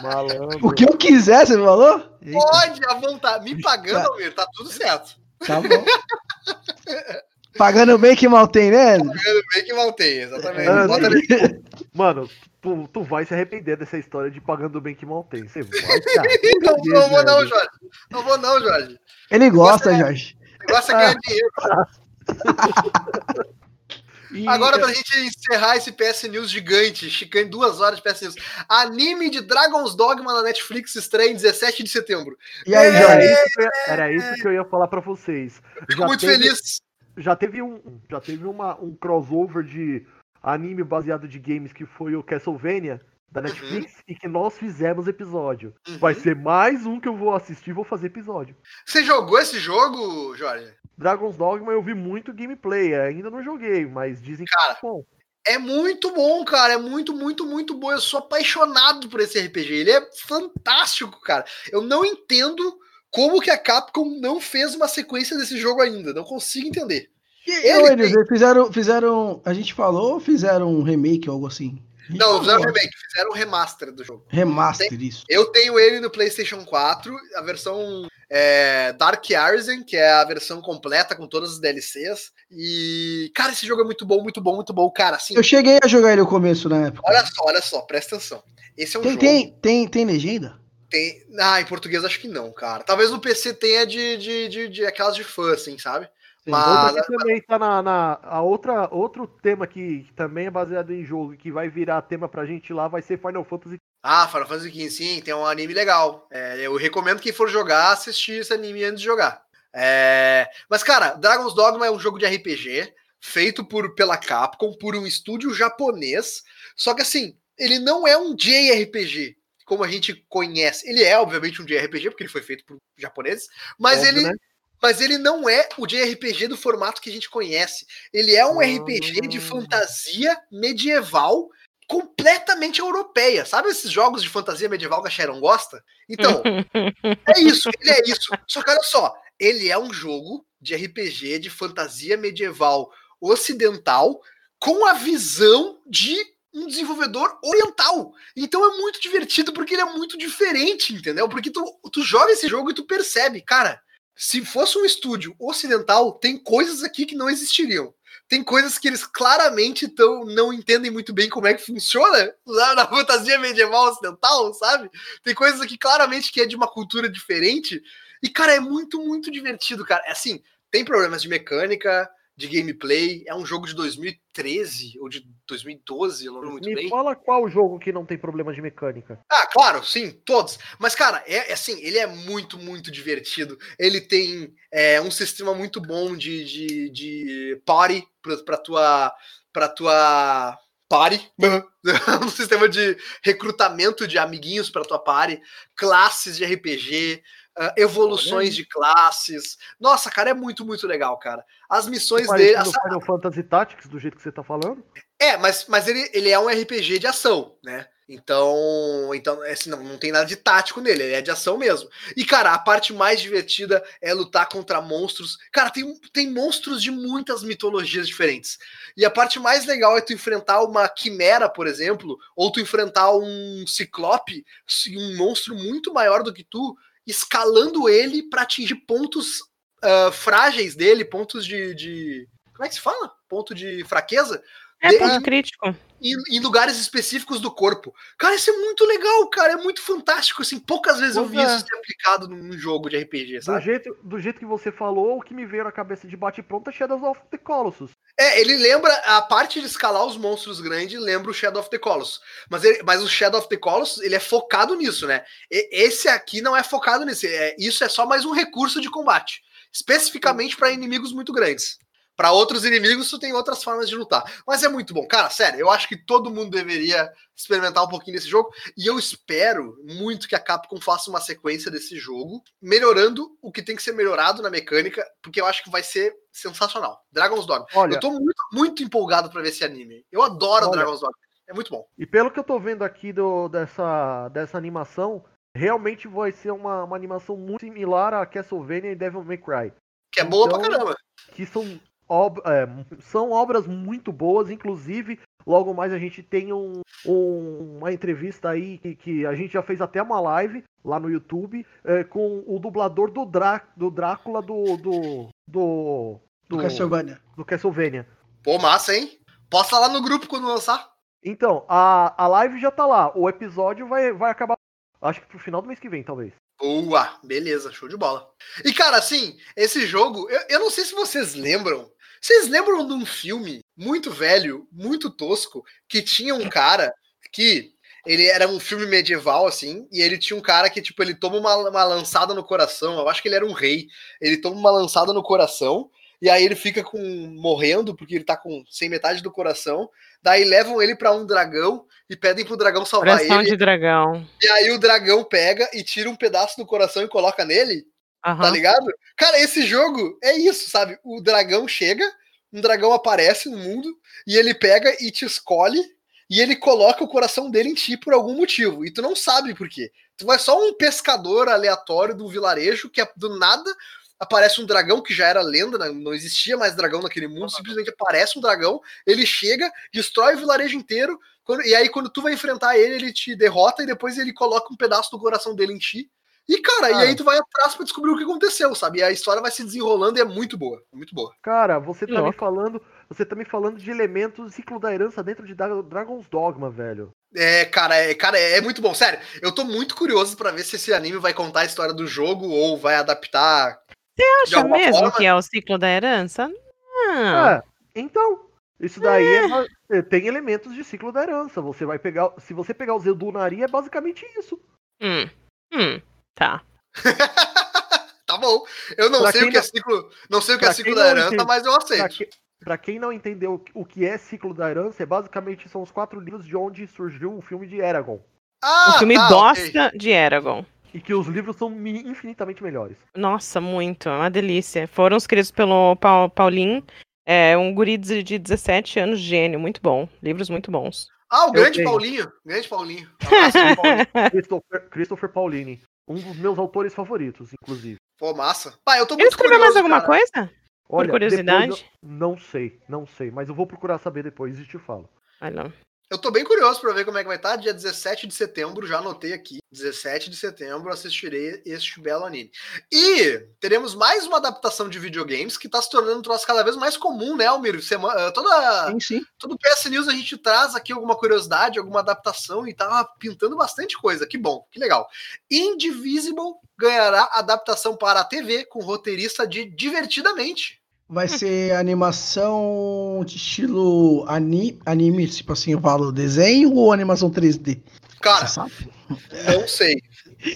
Malandro. O que eu quiser, você falou? Eita, Pode, à vontade. Me pagando, Almir, tá tudo certo. tá bom. Pagando bem que mal tem, né? Bem que voltei, exatamente. Ah, Bota ali. Mano, tu, tu vai se arrepender dessa história de pagando bem que mal tem. Você vai, cara. Não, não vou não, Jorge. Não vou não, Jorge. Ele gosta, Jorge. O negócio é ganhar dinheiro. E- Agora, pra gente encerrar esse PS News gigante, chicane duas horas de PS News. Anime de Dragon's Dogma na Netflix estreia em 17 de setembro. E aí, É, Jorge? Era isso, que eu ia- falar pra vocês. Fico Já muito teve- feliz. Já teve um, já teve uma, um crossover de anime baseado de games que foi o Castlevania da Netflix e que nós fizemos episódio. Uhum. Vai ser mais um que eu vou assistir e vou fazer episódio. Você jogou esse jogo, Jorge? Dragon's Dogma eu vi muito gameplay, ainda não joguei, mas dizem que Cara, é bom. É muito bom, cara. É muito, muito, muito bom. Eu sou apaixonado por esse RPG. Ele é fantástico, cara. Eu não entendo como que a Capcom não fez uma sequência desse jogo ainda. Não consigo entender. E, Ele eles fizeram, fizeram. A gente falou ou fizeram um remake ou algo assim? Não, falou, fizeram um remake, fizeram um remaster do jogo. Remaster, isso. Eu tenho ele no PlayStation 4, a versão é, Dark Arisen, que é a versão completa com todas as DLCs. E, cara, esse jogo é muito bom, muito bom, muito bom. Cara, assim, Eu cheguei a jogar ele no começo na época. olha só, olha só, presta atenção. Esse é um tem, jogo. tem, tem, tem legenda? Tem... Ah, em português acho que não, cara. Talvez no PC tenha de, de, de, de aquelas de fã, assim, sabe? Mas Outra que também tá na, na- a outra, outro tema que, que também é baseado em jogo e que vai virar tema pra gente lá vai ser Final Fantasy. Ah, Final Fantasy XV, sim, tem um anime legal. É, eu recomendo quem for jogar, assistir esse anime antes de jogar. É, Mas, cara, Dragon's Dogma é um jogo de RPG feito por, pela Capcom, por um estúdio japonês. Só que, assim, ele não é um JRPG, como a gente conhece. Ele é, obviamente, um JRPG, porque ele foi feito por japoneses, mas Óbvio, ele. né? Mas ele não é o JRPG do formato que a gente conhece. Ele é um. RPG de fantasia medieval completamente europeia. Sabe esses jogos de fantasia medieval que a Sharon gosta? Então, é isso, ele é isso. Só que olha só, ele é um jogo de RPG de fantasia medieval ocidental com a visão de um desenvolvedor oriental. Então é muito divertido porque ele é muito diferente, entendeu? Porque tu, tu joga esse jogo e tu percebe, cara, se fosse um estúdio ocidental, tem coisas aqui que não existiriam. Tem coisas que eles claramente tão, não entendem muito bem como é que funciona lá na fantasia medieval ocidental, sabe? Tem coisas aqui claramente que é de uma cultura diferente. E, cara, é muito, muito divertido, cara. É assim, tem problemas de mecânica, de gameplay. É um jogo de 2013 ou de 2012, eu não lembro muito Me bem. fala qual jogo que não tem problema de mecânica. Ah, claro, sim, todos. Mas, cara, é, é assim, ele é muito, muito divertido. Ele tem é, um sistema muito bom de, de, de party pra, pra tua. Pra tua. Party, um sistema de recrutamento de amiguinhos para tua party, classes de RPG, ah, evoluções de classes. Nossa, cara, é muito, muito legal, cara. As missões dele. No Final Fantasy Tactics, do jeito que você tá falando. É, mas, mas ele, ele é um RPG de ação, né? Então, então assim, não, não tem nada de tático nele, ele é de ação mesmo. E, cara, a parte mais divertida é lutar contra monstros. Cara, tem, tem monstros de muitas mitologias diferentes. E a parte mais legal é tu enfrentar uma quimera, por exemplo, ou tu enfrentar um ciclope, um monstro muito maior do que tu, escalando ele para atingir pontos ah, frágeis dele, pontos de, de. Como é que se fala? Ponto de fraqueza É De- ponto crítico. Em, em lugares específicos do corpo. Cara, isso é muito legal, cara. É muito fantástico. Assim, poucas vezes eu vi Pois é. isso ser aplicado num jogo de RPG, Do sabe? jeito, do jeito que você falou, o que me veio na cabeça de bate-pronto é Shadows of the Colossus. É, ele lembra a parte de escalar os monstros grandes, lembra o Shadow of the Colossus. Mas, ele- mas o Shadow of the Colossus, ele é focado nisso, né? E- esse aqui não é focado nisso. É, isso é só mais um recurso de combate, especificamente para inimigos muito grandes. Para outros inimigos, tu tem outras formas de lutar. Mas é muito bom. Cara, sério, eu acho que todo mundo deveria experimentar um pouquinho desse jogo. E eu espero muito que a Capcom faça uma sequência desse jogo, melhorando o que tem que ser melhorado na mecânica, porque eu acho que vai ser sensacional. Dragon's Dogma. Olha, Eu tô muito, muito empolgado pra ver esse anime. Eu adoro Olha. Dragon's Dogma. É muito bom. e pelo que eu tô vendo aqui do, dessa, dessa animação, realmente vai ser uma, uma animação muito similar a Castlevania e Devil May Cry. Que é boa Então, pra caramba. que são, ob- é, são obras muito boas, inclusive logo mais a gente tem um, um- uma entrevista aí que, que a gente já fez até uma live lá no YouTube é, com o dublador do, Drá, do Drácula do do, do, Do do, Castlevania. do Castlevania. Pô, massa, hein? Posta lá no grupo quando lançar. Então, a, a live já tá lá, o episódio vai, vai acabar, acho que pro final do mês que vem, talvez. Boa, beleza, show de bola. E cara, assim, esse jogo, eu, eu não sei se vocês lembram Vocês lembram de um filme muito velho, muito tosco, que tinha um cara que ele era um filme medieval, assim, e ele tinha um cara que, tipo, ele toma uma, uma lançada no coração. Eu acho que ele era um rei. Ele toma uma lançada no coração, e aí ele fica com morrendo, porque ele tá com sem metade do coração. Daí levam ele pra um dragão e pedem pro dragão salvar Coração ele. de dragão. E aí o dragão pega e tira um pedaço do coração e coloca nele. Tá Aham. ligado? Cara, esse jogo é isso, sabe? O dragão chega, um dragão aparece no mundo e ele pega e te escolhe e ele coloca o coração dele em ti por algum motivo. E tu não sabe por quê. Tu vai só um pescador aleatório do vilarejo que é- do nada aparece um dragão que já era lenda, né? não existia mais dragão naquele mundo, simplesmente aparece um dragão, ele chega, destrói o vilarejo inteiro, quando- e aí quando tu vai enfrentar ele, ele te derrota e depois ele coloca um pedaço do coração dele em ti. E, cara, e Cara. aí tu vai atrás pra descobrir o que aconteceu, sabe? E a história vai se desenrolando e é muito boa. Muito boa. Cara, você tá me falando. Você tá me falando de elementos do ciclo da herança dentro de Dra- Dragon's Dogma, velho. É, cara, é, cara, é muito bom. Sério, eu tô muito curioso pra ver se esse anime vai contar a história do jogo ou vai adaptar. de Acha mesmo forma. que é o ciclo da herança? Não. É, então. Isso daí é ba- é, tem elementos de ciclo da herança. Você vai pegar. Se você pegar o Zedunari, é basicamente isso. Hum. Hum. Tá. tá bom. Eu não Pra sei o que é não- ciclo. Não sei o que é pra ciclo da herança, entende- mas eu Pra, aceito. que- pra quem não entendeu o que é ciclo da herança, é basicamente são os quatro livros de onde surgiu o filme de Eragon. Ah, o filme tá, ok. bosta de Eragon. E que os livros são infinitamente melhores. Nossa, muito. É uma delícia. Foram escritos pelo Paul, Paulinho. É um guri de de 17 anos, gênio. Muito bom. Livros muito bons. Ah, o grande. Paulinho. Grande Paulinho. Abraço Paulinho. Christopher, Christopher Paulini. Um dos meus autores favoritos, inclusive. Pô, massa. Pai, eu tô Ele muito escreveu mais alguma cara. coisa? Olha, curiosidade? depois eu- não sei, não sei, mas eu vou procurar saber depois e te falo. Olha. Eu tô bem curioso pra ver como é que vai estar. Dia 17 de setembro, já anotei aqui. 17 de setembro assistirei este belo anime. E teremos mais uma adaptação de videogames que tá se tornando um troço cada vez mais comum, né, Almir? Semana, toda, Sim, sim. todo PS News a gente traz aqui alguma curiosidade, alguma adaptação e tá pintando bastante coisa. Que bom, que legal. Indivisible ganhará adaptação para a TV com roteirista de Divertidamente. Vai ser animação de estilo ani anime, tipo assim, eu falo desenho ou animação 3D? Cara, não sei.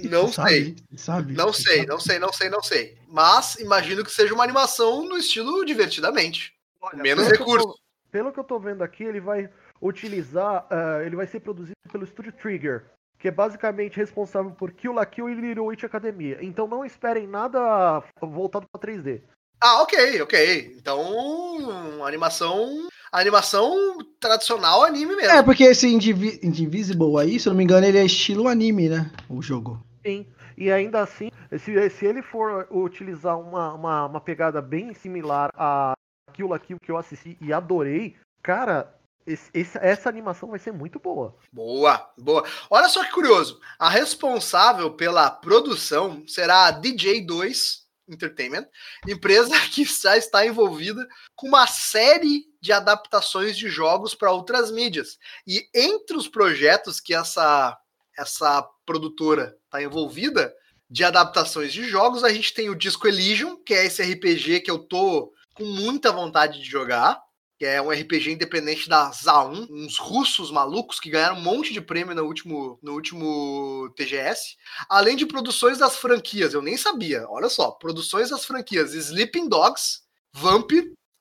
Não Você sei. Sabe? Não Você sei, sabe? não sei, não sei, não sei. Mas imagino que seja uma animação no estilo divertidamente. Menos pelo que eu tô- recurso. pelo que eu tô vendo aqui, ele vai utilizar, ah, ele vai ser produzido pelo estúdio Trigger, que é basicamente responsável por Kill la Kill e Little Witch Academia. Então não esperem nada voltado pra 3D. Ah, ok, ok. Então, animação. Animação tradicional anime mesmo. É, porque esse Indivi Indivisible aí, se eu não me engano, ele é estilo anime, né? O jogo. Sim. E ainda assim, se, se ele for utilizar uma, uma, uma pegada bem similar a Kill la Kill que eu assisti e adorei, cara, esse- esse- essa animação vai ser muito boa. Boa, boa. Olha só que curioso. A responsável pela produção será a DJ2 Entertainment, empresa que já está envolvida com uma série de adaptações de jogos para outras mídias. E entre os projetos que essa, essa produtora está envolvida de adaptações de jogos, a gente tem o Disco Elysium, que é esse RPG que eu tô com muita vontade de jogar que é um RPG independente da ZA1, uns russos malucos que ganharam um monte de prêmio no último, no último TGS, além de produções das franquias, eu nem sabia, olha só, produções das franquias Sleeping Dogs, Vamp,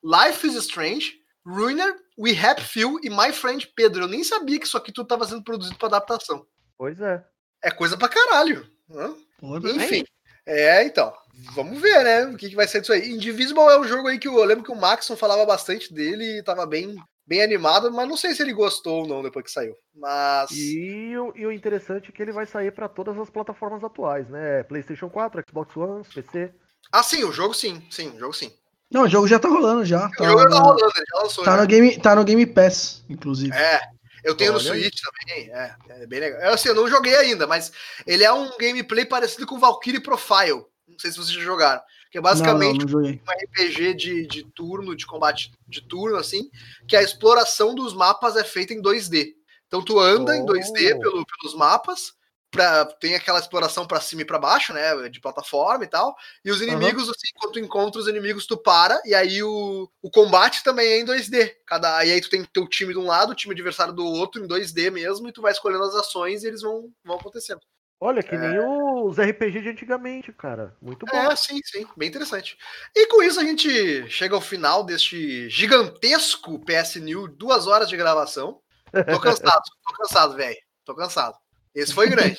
Life is Strange, Ruiner, We Happy Few e My Friend Pedro, eu nem sabia que isso aqui tudo estava sendo produzido para adaptação. Pois é. É coisa pra caralho. Né? Porra. Enfim. É, então. Vamos ver, né? O que, que vai ser disso aí. Indivisible é um jogo aí que eu, eu lembro que o Maxon falava bastante dele e tava bem, bem animado, mas não sei se ele gostou ou não depois que saiu. Mas. E, o- e o interessante é que ele vai sair pra todas as plataformas atuais, né? PlayStation 4, Xbox One, PC. Ah, sim, o jogo sim. Sim, o jogo sim. Não, o jogo já tá rolando já. o Tá, jogo tá na- rolando, ele já lançou. tá já. no game, tá no Game Pass, inclusive. É. Eu tenho no Olha aí. Switch também. É, é bem legal. Eu, assim, eu não joguei ainda, mas ele é um gameplay parecido com Valkyrie Profile. Não sei se vocês já jogaram. Que é basicamente não, não, não um RPG de, de turno, de combate de turno, assim, que a exploração dos mapas é feita em 2D. Então tu anda em 2D Oh. pelo- pelos mapas pra, tem aquela exploração pra cima e pra baixo, né? De plataforma e tal. E os inimigos, assim, quando tu encontra os inimigos, tu para, e aí o, o combate também é em 2D. Cada, e aí tu tem teu time de um lado, o time adversário do outro, em 2D mesmo, e tu vai escolhendo as ações e eles vão, vão acontecendo. Olha, que nem os RPG de antigamente, cara. Muito bom. É, sim, sim, bem interessante. E com isso a gente chega ao final deste gigantesco PS New, duas horas de gravação. Tô cansado, tô cansado, velho. Tô cansado. Esse foi grande.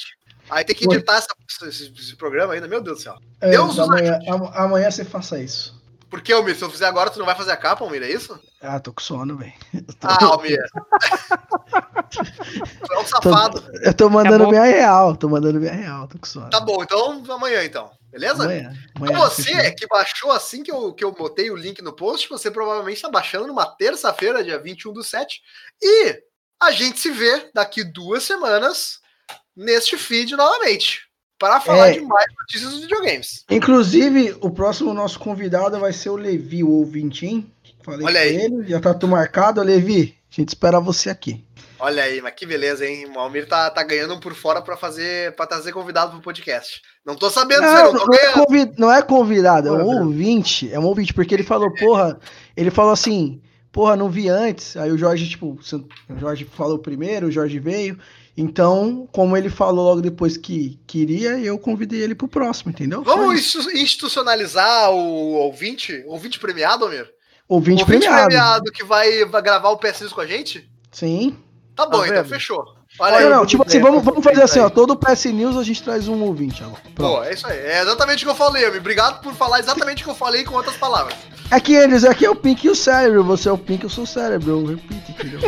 Aí tem que editar essa- esse, esse programa ainda, meu Deus do céu. É, Deus amanhã, am- amanhã você faça isso. Por que, Almir? Se eu fizer agora, tu não vai fazer a capa, Almir? É isso? Ah, tô com sono, velho. Ah, Almir. tu é um safado. Eu tô mandando minha real, tô mandando minha real, tô com sono. Tá bom, então amanhã então. Beleza? Amanhã. Então amanhã você que baixou assim que eu, que eu botei o link no post, você provavelmente está baixando numa terça-feira, dia 21 do 7. E a gente se vê daqui duas semanas neste feed novamente. Para falar É. de mais notícias dos videogames. Inclusive, o próximo nosso convidado vai ser o Levi, o ouvinte, hein? Falei Olha aí. ele, já tá tudo marcado. Levi, a gente espera você aqui. Olha aí, mas que beleza, hein? O Almir tá, tá ganhando um por fora para fazer, para trazer convidado pro podcast. Não tô sabendo Não, não não, é ganhando. convi- não é convidado, é um ouvinte. É um ouvinte, porque ele falou, porra, ele falou assim, porra, não vi antes. Aí o Jorge, tipo, o Jorge falou primeiro, o Jorge veio. Então, como ele falou logo depois que queria, eu convidei ele pro próximo, entendeu? Vamos institucionalizar o ouvinte? Ouvinte premiado, Almir? Ouvinte, ouvinte premiado. premiado que vai, gravar o PS com a gente? Sim. Tá bom, Tá então fechou. Olha Não, aí. não, tipo assim, vamos, vamos fazer assim, ó. Todo PS News a gente traz um ouvinte agora. Pronto. Pô, é isso aí. É exatamente o que eu falei, Almir. Obrigado por falar exatamente o que eu falei com outras palavras. É que eles aqui é o Pink e o cérebro. Você é o Pink, eu sou o cérebro. Eu repito, entendeu?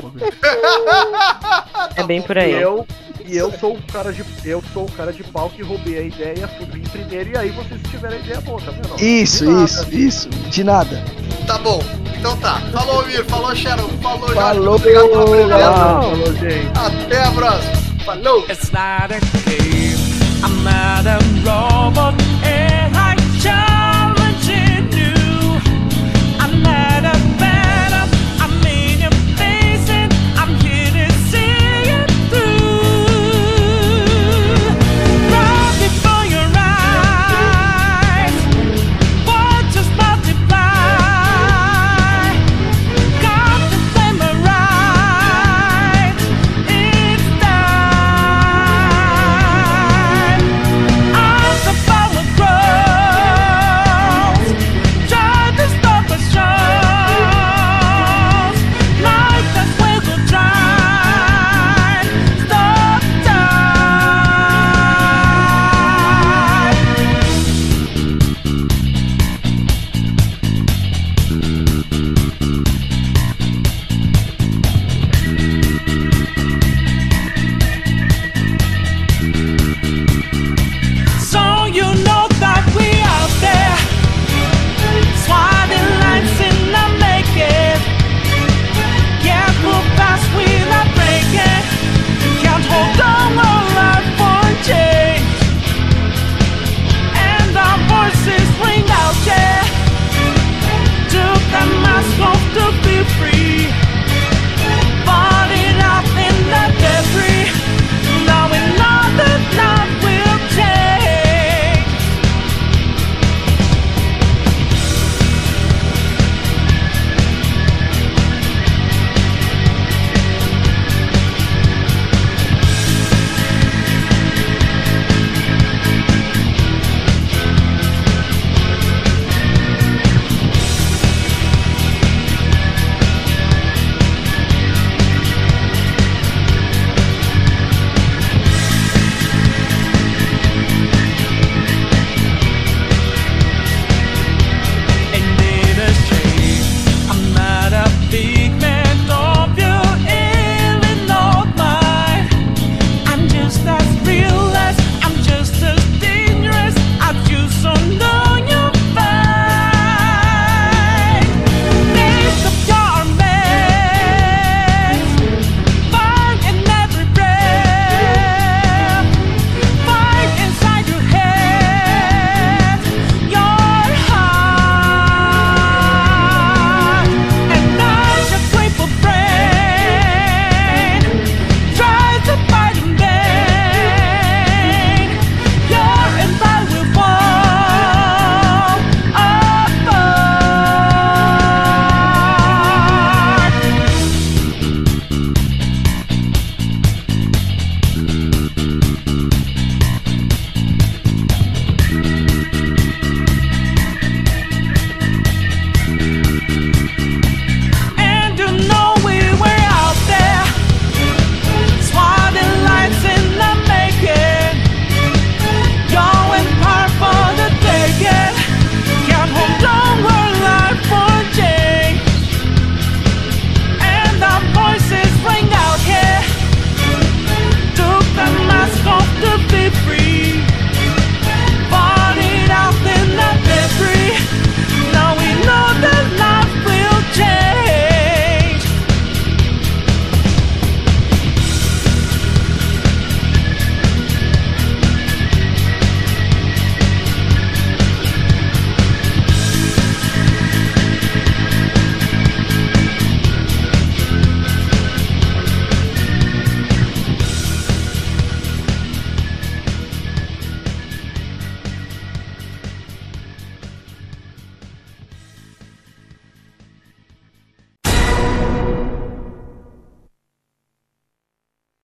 É bem por E aí. eu, e eu sou o cara de. Eu sou o cara de pau que roubei a ideia, vir primeiro, e aí vocês tiveram a ideia boa, tá vendo? Isso, nada. isso, isso. De nada. Tá bom. Então tá. Falou, Almir. Falou, Sharon. Falou, Jorge. Falou, Obrigado pela presença. Falou, gente. Até a próxima. Falou. It's not a game. I'm not a robot, and I just